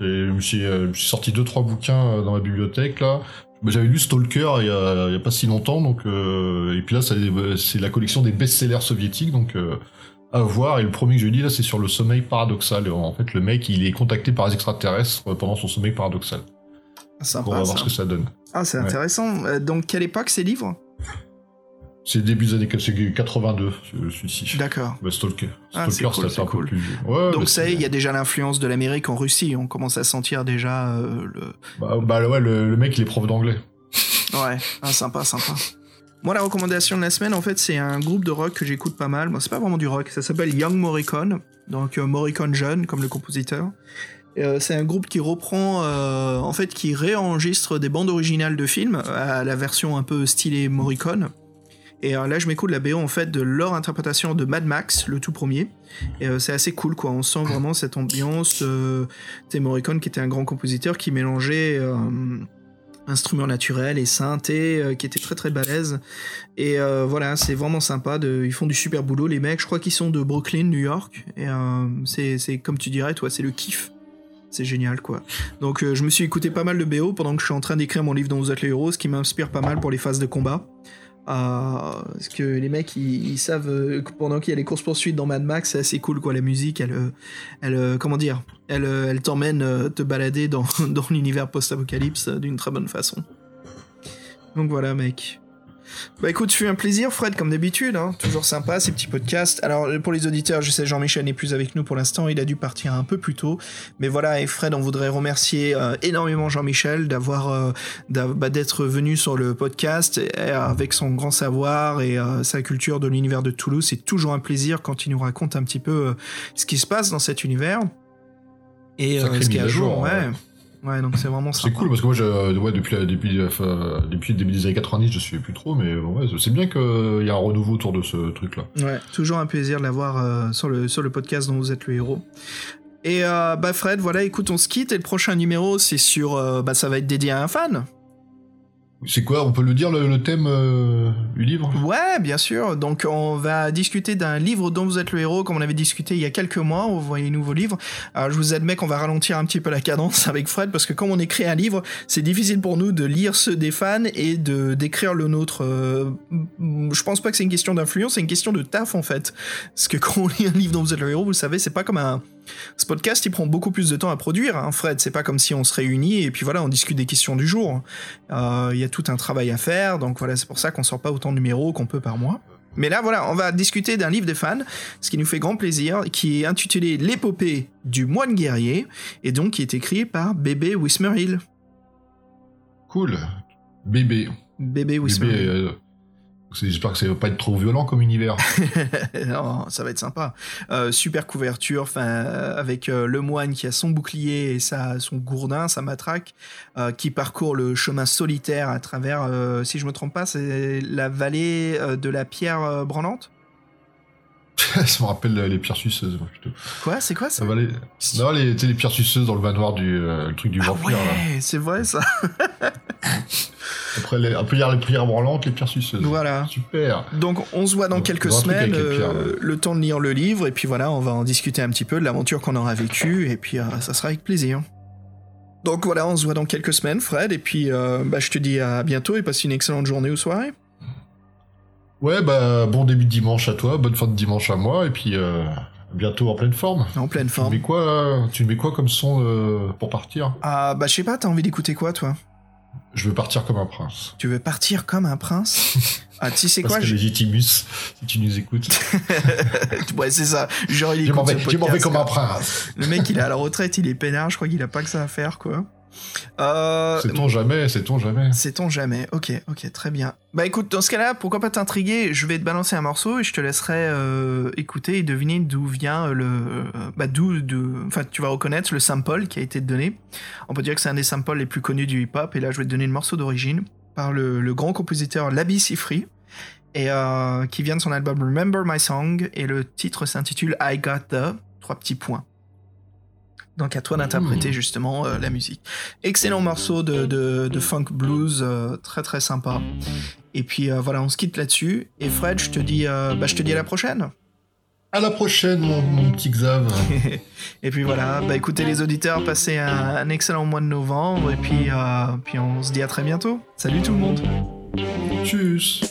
Et je me suis, euh, je me suis sorti deux trois bouquins euh, dans ma bibliothèque là. Bah, J'avais lu Stalker il y, a, il y a pas si longtemps, donc euh, et puis là, c'est la collection des best-sellers soviétiques, donc à voir. Et le premier que je lis là, c'est sur le sommeil paradoxal. En fait, le mec, il est contacté par les extraterrestres pendant son sommeil paradoxal. On Sympa. va voir ça. ce que ça donne. Ah, c'est Ouais. intéressant. Euh, donc, quelle époque ces livres? C'est début des années c'est 82, ce- celui-ci. D'accord. Bah, Stalker. Ah, c'est Stalker, cool, un peu cool. plus. Ouais, Donc, bah, ça y est, il y a déjà l'influence de l'Amérique en Russie. On commence à sentir déjà euh, le. Bah, bah, ouais, le, le mec, il est prof d'anglais. Ouais, ah, sympa, sympa. Moi, la recommandation de la semaine, en fait, c'est un groupe de rock que j'écoute pas mal. Bon, c'est pas vraiment du rock, ça s'appelle Young Morricone. Donc, euh, Morricone jeune, comme le compositeur. Euh, c'est un groupe qui reprend, euh, en fait, qui réenregistre des bandes originales de films à la version un peu stylée Morricone. Et euh, là, je m'écoute la BO en fait de leur interprétation de Mad Max, le tout premier. Et euh, c'est assez cool, quoi. On sent vraiment cette ambiance. Euh, c'est Morricone qui était un grand compositeur qui mélangeait euh, instruments naturels et synthé, euh, qui était très très balèze. Et euh, voilà, c'est vraiment sympa. Ils font du super boulot, les mecs. Je crois qu'ils sont de Brooklyn, New York. Et euh, c'est comme tu dirais, toi, c'est le kiff. C'est génial, quoi. Donc, euh, je me suis écouté pas mal de BO pendant que je suis en train d'écrire mon livre dont vous êtes les héros, ce qui m'inspire pas mal pour les phases de combat. parce que les mecs, ils, savent euh, pendant qu'il y a les courses poursuites dans Mad Max, c'est assez cool quoi. La musique, elle, euh, elle, euh, comment dire, elle, euh, elle t'emmène euh, te balader dans, dans l'univers post-apocalypse euh, d'une très bonne façon. Donc voilà, mec. Bah écoute, ce fut un plaisir, Fred, comme d'habitude. Hein. Toujours sympa, ces petits podcasts. Alors, pour les auditeurs, je sais, Jean-Michel n'est plus avec nous pour l'instant. Il a dû partir un peu plus tôt. Mais voilà, et Fred, on voudrait remercier euh, énormément Jean-Michel d'avoir, euh, bah, d'être venu sur le podcast et, euh, avec son grand savoir et euh, sa culture de l'univers de Toulouse. C'est toujours un plaisir quand il nous raconte un petit peu ce qui se passe dans cet univers. Et ce qui est à jour, jour, ouais. ouais. Ouais, donc c'est vraiment C'est cool parce que moi, je, ouais, depuis, depuis, enfin, depuis le début des années 90, je suis plus trop, mais ouais, c'est bien qu'il y a un renouveau autour de ce truc-là. Ouais, toujours un plaisir de l'avoir euh, sur, le, sur le podcast dont vous êtes le héros. Et euh, bah Fred, voilà, écoute, on se quitte et le prochain numéro, c'est sur, euh, bah ça va être dédié à un fan. C'est quoi, on peut le dire, le, thème euh, du livre? Ouais, bien sûr. Donc on va discuter d'un livre dont vous êtes le héros, comme on avait discuté il y a quelques mois. Vous voyez nouveau livre. Alors je vous admets qu'on va ralentir un petit peu la cadence avec Fred parce que comme on écrit un livre, c'est difficile pour nous de lire ceux des fans et de d'écrire le nôtre. Euh, je pense pas que c'est une question d'influence, c'est une question de taf en fait. Parce que quand on lit un livre dont vous êtes le héros, vous le savez, c'est pas comme un ce podcast, il prend beaucoup plus de temps à produire, hein, Fred. C'est pas comme si on se réunit et puis voilà, on discute des questions du jour. Euh, Il y a tout un travail à faire, donc voilà, c'est pour ça qu'on sort pas autant de numéros qu'on peut par mois. Mais là, voilà, on va discuter d'un livre des fans, ce qui nous fait grand plaisir, qui est intitulé L'épopée du moine guerrier, et donc qui est écrit par Bébé Wismerhill. Cool. Bébé. Bébé Bébé, Wismerhill. J'espère que ça va pas être trop violent comme univers. non, ça va être sympa. Euh, super couverture, avec euh, le moine qui a son bouclier et sa, son gourdin, sa matraque, euh, qui parcourt le chemin solitaire à travers, si je me trompe pas, c'est la vallée de la pierre branlante. ça me rappelle les pierres suceuses, moi, plutôt. Quoi, c'est quoi ça? Ça va les... Non, les, tu sais, les pierres suceuses dans le manoir du euh, le truc du Ah vampire. ouais, là. c'est vrai ça. Après, les, après, il y a les prières branlantes, les pierres suceuses. Voilà. Super. Donc on se voit dans Donc, quelques semaines, pierres, euh, le temps de lire le livre, et puis voilà, on va en discuter un petit peu de l'aventure qu'on aura vécue, et puis euh, ça sera avec plaisir. Donc voilà, on se voit dans quelques semaines, Fred, et puis euh, bah, je te dis à bientôt et passe une excellente journée ou soirée. Ouais, bah, bon début de dimanche à toi, bonne fin de dimanche à moi, et puis euh, bientôt en pleine forme. En pleine Tu forme. mets quoi, tu mets quoi comme son euh, pour partir? Ah bah je sais pas, t'as envie d'écouter quoi toi? Je veux partir comme un prince. Tu veux partir comme un prince? Ah tu sais quoi que je- Legitimus, si tu nous écoutes, Ouais c'est ça, genre il écoute je m'en vais comme un prince. Le mec il est à la retraite, il est peinard, je crois qu'il a pas que ça à faire quoi. Euh, Sait-on jamais, sait-on jamais. Sait-on jamais. Ok, ok, très bien. Bah écoute, dans ce cas-là, pourquoi pas t'intriguer? Je vais te balancer un morceau et je te laisserai euh, écouter et deviner d'où vient le... euh, bah d'où... d'où- Enfin, tu vas reconnaître le sample qui a été donné. On peut dire que c'est un des samples les plus connus du hip-hop et là je vais te donner le morceau d'origine par le, le grand compositeur Labi Sifri et euh, qui vient de son album Remember My Song et le titre s'intitule I Got The... Trois petits points. Donc à toi d'interpréter Mmh. justement euh, la musique. Excellent morceau de, de, de funk blues, euh, très très sympa. Et puis euh, voilà, on se quitte là-dessus. Et Fred, je te dis, euh, bah, je te dis à la prochaine. À la prochaine, mon, mon petit Xav. et puis voilà, bah écoutez les auditeurs, passez un, un excellent mois de novembre. Et puis, euh, puis on se dit à très bientôt. Salut tout le monde. Tchuss.